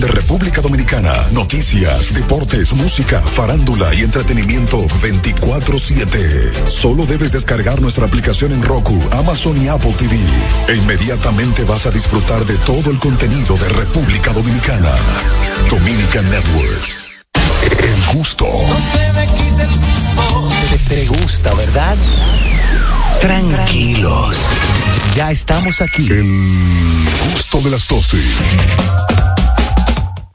de República Dominicana, noticias, deportes, música, farándula y entretenimiento 24/7. Solo debes descargar nuestra aplicación en Roku, Amazon y Apple TV. E inmediatamente vas a disfrutar de todo el contenido de República Dominicana. Dominican Networks. El gusto. Te, te gusta, ¿verdad? Tranquilos. Ya estamos aquí. El gusto de las 12.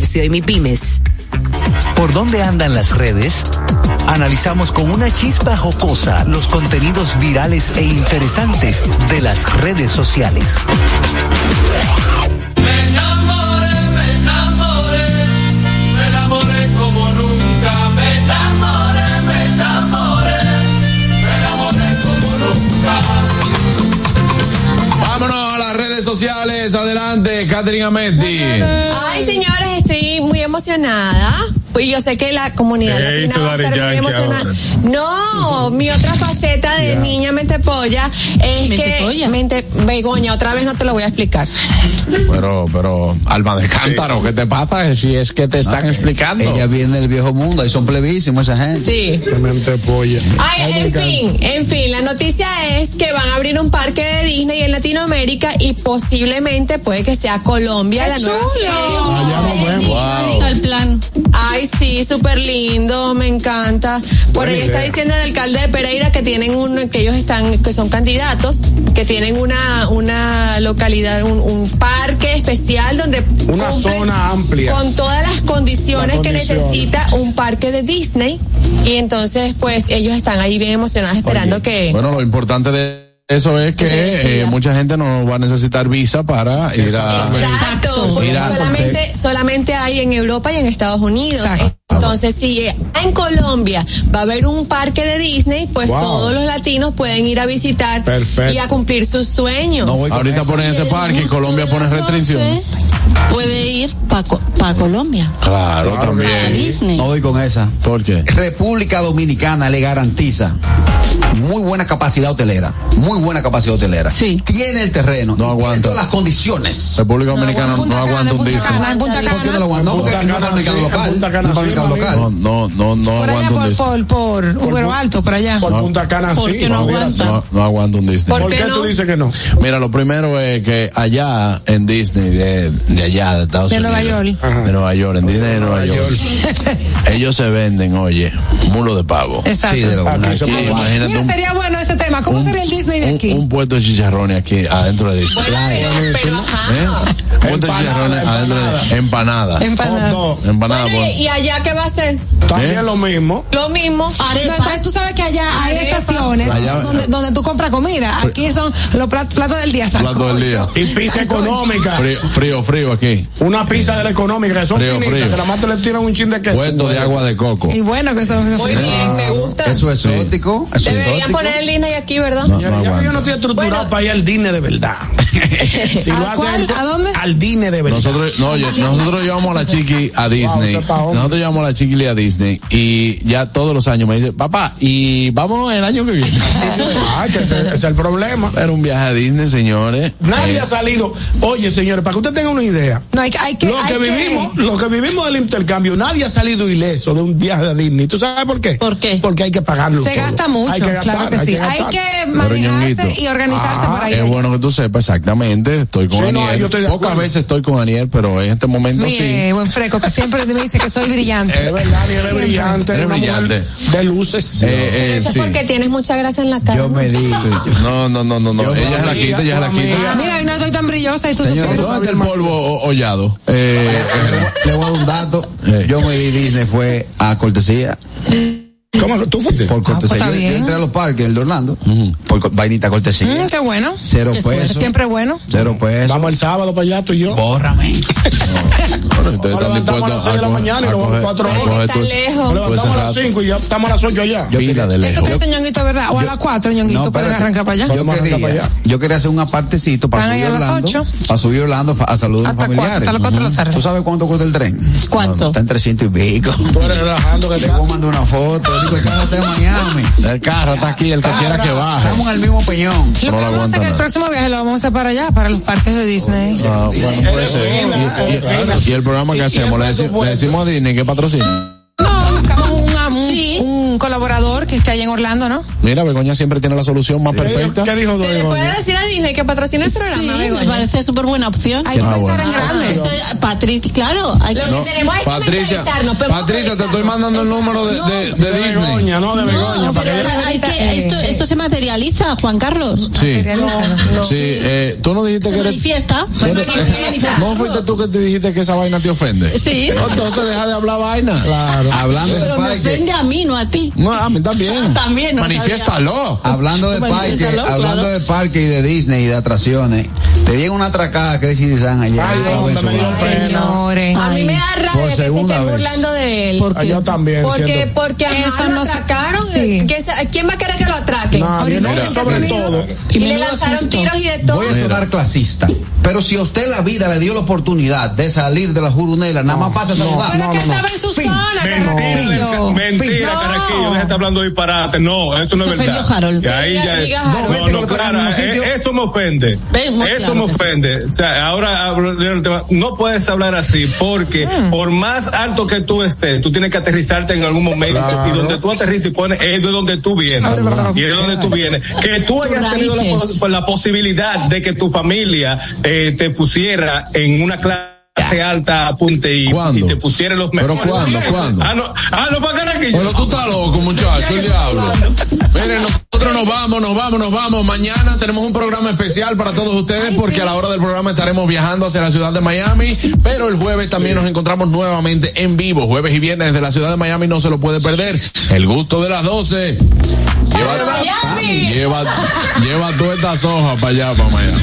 y MIPIMES. ¿Por dónde andan las redes? Analizamos con una chispa jocosa los contenidos virales e interesantes de las redes sociales. Me enamoré, me enamoré, me enamoré como nunca. Me enamoré, me enamoré, me enamoré como nunca. Vámonos a las redes sociales. Adelante, Catherine Ametti. Ay, señores, emocionada. Y yo sé que la comunidad ¿Qué latina va a estar muy emocionada. No, mi otra faceta de niña mentepolla es que mente, Begoña, otra vez no te lo voy a explicar. Pero, pero, alma de cántaro, ¿qué te pasa? Si es que te están explicando. Ella viene del viejo mundo, ahí son plevísimos esa gente. Sí. polla. Ay, en fin, en fin, la noticia es que van a abrir un parque de Disney en Latinoamérica y posiblemente puede que sea Colombia la nueva sede. Wow. El plan. Ay, sí, súper lindo, me encanta. Por Buena ahí está diciendo el alcalde de Pereira que tienen un, que ellos están, que son candidatos, que tienen una, una localidad, un, un parque especial donde Una zona amplia. con todas las condiciones, que necesita un parque de Disney y entonces pues ellos están ahí bien emocionados esperando que Bueno, lo importante de eso es que eh, mucha gente no va a necesitar visa para ir a. Exacto, porque Mira, solamente, solamente hay en Europa y en Estados Unidos. Entonces, si en Colombia va a haber un parque de Disney, pues Wow. todos los latinos pueden ir a visitar Perfecto. y a cumplir sus sueños. Ahorita ponen ese parque y Colombia pone restricción. Puede ir para Colombia. Claro, también. Disney. No voy con esa. ¿Por qué? República Dominicana le garantiza muy buena capacidad hotelera. Muy buena capacidad hotelera. Sí. Tiene el terreno. No aguanta. Todas las condiciones. República Dominicana no, aguanta un disco. ¿Por qué no lo aguanta? No, porque no es para mercado local. No para. No, Por aguanta un por, Disney. por, por, Ubero Alto, por allá. Por Punta Cana ¿Por sí. no aguanta? No, no aguanta un Disney. ¿Por qué tú dices que no? Mira, lo primero es que allá en Disney de, de allá de Estados De Unidos. Nueva York. De Nueva York, en Disney de Nueva York. Ellos se venden, oye, mulo de pavo. Exacto. Sí, de lo Aquí Aquí, imagínate Mira, un, sería bueno ese tema. ¿Cómo sería el Disney de un- aquí? un puesto de chicharrones aquí adentro de Disney. ¿Eh? Un puesto de chicharrones adentro de empanada. Empanada. Empanada. Bueno, por- y allá qué va a ser? También lo mismo. Lo mismo. Entonces tú sabes que allá hay Arepa. estaciones Allá- donde, donde tú compras comida. Aquí son los plat- platos del día. Plato del día. Y pizza económica. Frío, frío, frío aquí. Una pizza de la económica, que son Frío, finitas, frío. que nada más te le tiran un chin de queso. Puesto de agua de coco. Y bueno, que son. Muy bien, me gusta. Eso es exótico. Eso Deberían poner el Disney aquí, ¿verdad? No, Señores, no ya que yo no estoy estructurado para ir al Disney de verdad. si lo ¿A hacen cuál? ¿A dónde? al Disney de verdad. Nosotros, no, nosotros llevamos a la chiqui a Disney. nosotros llevamos a la chiqui a Disney y ya todos los años me dice, papá, y vamos el año que viene. Ay, que ese ese es el problema. Era un viaje a Disney, señores. Nadie Eh, ha salido. Oye, señores, para que usted tenga una idea. No, hay, que- hay que. Lo hay que que- vivimos, lo que vivimos del intercambio, nadie ha salido ileso de un viaje a Disney. ¿Tú sabes por qué? ¿Por qué? Porque hay que pagarlo. Se todo. gasta mucho, Hay que gastar, claro que sí. Hay gastar. que Pero, y organizarse ah, para ir. Es allá. bueno que tú sepas exactamente. Estoy con Sí, no, Aniel. de Pocas acuerdo. veces estoy con Aniel, pero en este momento Mire, sí. buen freco, que siempre me dice que soy brillante. Es verdad, brillante. Eres brillante. De luces. Eh, eh, Eso es sí. porque tienes mucha grasa en la cara. Yo me di. No, no, no, no, no. Ella es la quita, ella es la quita. Mira, hoy no estoy tan brillosa y tú Señor. ¿Dónde está el polvo ho- hollado? Eh, Le voy a dar un dato. Eh. Yo me di Disney fue a cortesía. ¿Cómo? ¿Tú fuiste? Por cortesía. pues está yo, yo entré a los parques, el de Orlando. Por co- vainita cortesía. Mm, qué bueno. Cero Qué pesos. Siempre bueno. Cero pesos. Vamos el sábado para allá, tú y yo. Bórrame. bueno, ustedes están levantamos a las dispuestos seis de la mañana y nos vamos a horas. coger Está tu- lejos. Nos tu levantamos a las rato. 5 y ya estamos a las 8 allá. Pila de Eso lejos. que dice ñonguito, ¿verdad? O a las 4, ñonguito, No, espérate. arrancar para allá. Yo para quería, allá. yo quería hacer un apartecito para subir a las Orlando. Para subir Orlando a saludar a ¿Hasta los familiares. Hasta las cuatro de la tarde. ¿Tú sabes cuánto cuesta el tren? ¿Cuánto? Está en 300 y pico. Tú eres relajando que Le voy a mandar una foto. Digo, el carro está en Miami. El carro está aquí, el que quiera que baje. Estamos en el mismo peñón. Lo que No lo vamos a hacer aguanta es que el próximo viaje lo vamos a hacer para allá, para los parques de Disney. Ah, bueno, puede ser. Y, y- y el programa que hacemos, le decimos a Disney que patrocina. No, un, colaborador que esté allá en Orlando, ¿no? Mira, Begoña siempre tiene la solución más perfecta. ¿Qué dijo ¿Se le puede decir a Disney que patrocine el programa? Sí, me Begoña? parece súper buena opción. Hay que Ah, pensar bueno. en grande. Patrick, claro, hay que... Que tenemos es que Patricia, Patricia, te estoy mandando el número de, de, de De Disney. Begoña, no de Begoña. No, para pero que- hay que, esto, esto se materializa, Juan Carlos. Sí, sí. Eh, tú no dijiste Se que eres. manifiesta. No fuiste tú que te dijiste que esa vaina te ofende. Sí. Entonces deja de hablar vaina. Claro. Hablando de Pero me ofende a mí, no a ti. No, a mí también. También, no Manifiéstalo. Hablando de parque, hablando claro. de parque y de Disney y de atracciones, le dieron una atracada a Crazy Design ayer. Ay, pena. Señores. A mí me da Por rabia que se segunda estén vez. burlando de él. Ah, Yo también. Porque, siento- porque a Eso no lo se- atracaron. sí. ¿Quién, va a querer que lo atraquen? Nadie, no, Ahorita sobre todo. Y le lanzaron tiros y de todo. Voy a sonar clasista, pero si a usted la vida le dio la oportunidad de salir de la jurunela, nada más pasa a saludar. Pero no, que estaba en su Fin. zona, Mentira, Hablando disparate. No, eso no es verdad. ofendió Harold. Ahí ya no, un eh, eso me ofende. Eso claro me ofende. O sea, ahora no puedes hablar así porque Hmm. por más alto que tú estés, tú tienes que aterrizarte en algún momento Claro. y donde tú aterrizas y pones es de donde tú vienes. Claro. Y es de donde tú vienes. Que tú hayas tenido la posibilidad de que tu familia eh, te pusiera en una clase alta apunte y, y te pusiera los ¿Pero mejores. cuándo? ¿Cuándo? Ah, no, ah, no para Carraquillo. Pero tú estás loco, muchacho, el diablo. Miren, nosotros nos vamos, nos vamos, nos vamos. Mañana tenemos un programa especial para todos ustedes porque a la hora del programa estaremos viajando hacia la ciudad de Miami, pero el jueves también nos encontramos nuevamente en vivo, jueves y viernes de la ciudad de Miami, no se lo puede perder. El gusto de las 12. Lleva, lleva, lleva todas estas hojas para allá, para Miami.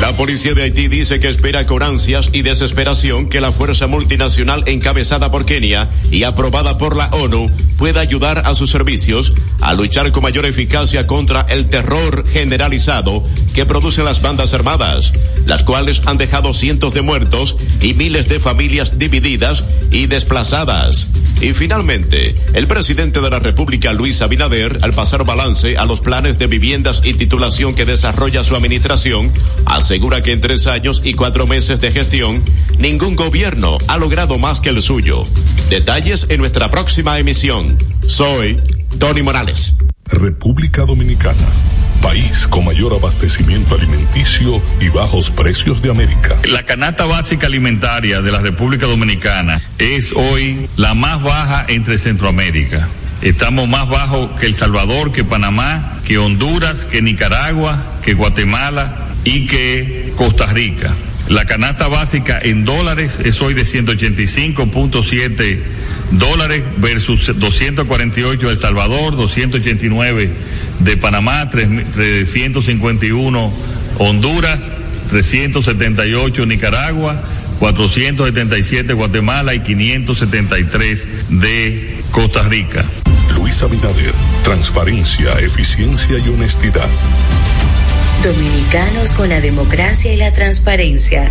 La policía de Haití dice que espera con ansias y desesperación que la fuerza multinacional encabezada por Kenia y aprobada por la ONU pueda ayudar a sus servicios a luchar con mayor eficacia contra el terror generalizado que producen las bandas armadas, las cuales han dejado cientos de muertos y miles de familias divididas y desplazadas. Y finalmente, el presidente de la República, Luis Abinader, al pasar balance a los planes de viviendas y titulación que desarrolla su administración, asegura que en tres años y cuatro meses de gestión, ningún gobierno ha logrado más que el suyo. Detalles en nuestra próxima emisión. Soy Tony Morales. República Dominicana, país con mayor abastecimiento alimenticio y bajos precios de América. La canasta básica alimentaria de la República Dominicana es hoy la más baja entre Centroamérica. Estamos más bajos que El Salvador, que Panamá, que Honduras, que Nicaragua, que Guatemala y que Costa Rica. La canasta básica en dólares es hoy de 185.7 dólares versus 248 de El Salvador, 289 de Panamá, 351 Honduras, 378 Nicaragua, 477 Guatemala y 573 de Costa Rica. Luis Abinader, transparencia, eficiencia y honestidad. Dominicanos con la democracia y la transparencia.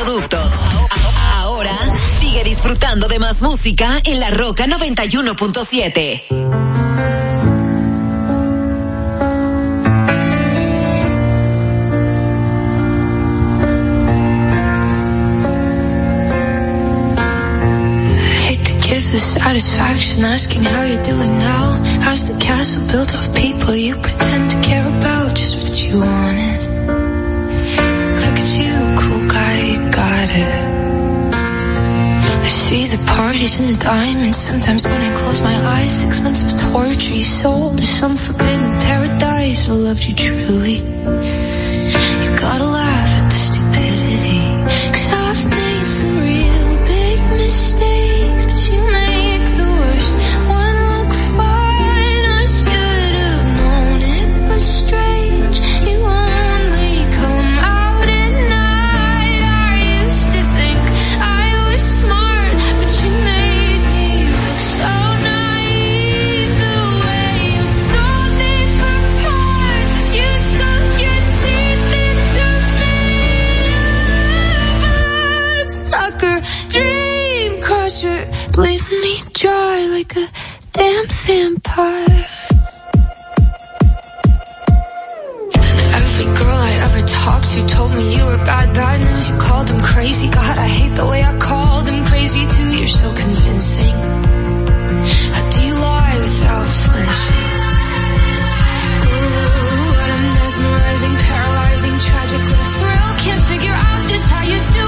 Ahora sigue disfrutando de más música en La Roca 91.7. the satisfaction asking how you're doing now. How's the castle built of people you pretend to care about? Just what you wanted. I see the parties and the diamonds. Sometimes when I close my eyes, six months of torture you sold to some forbidden paradise. I loved you truly. You gotta laugh at the stupidity. Cause I've made some real big mistakes, vampire. Every girl I ever talked to told me you were bad, bad news. You called them crazy. God, I hate the way I called them crazy too. You're so convincing. How do you lie without flinching? Ooh, what a mesmerizing, paralyzing, tragic little thrill. Can't figure out just how you do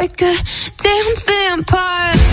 like a damn vampire.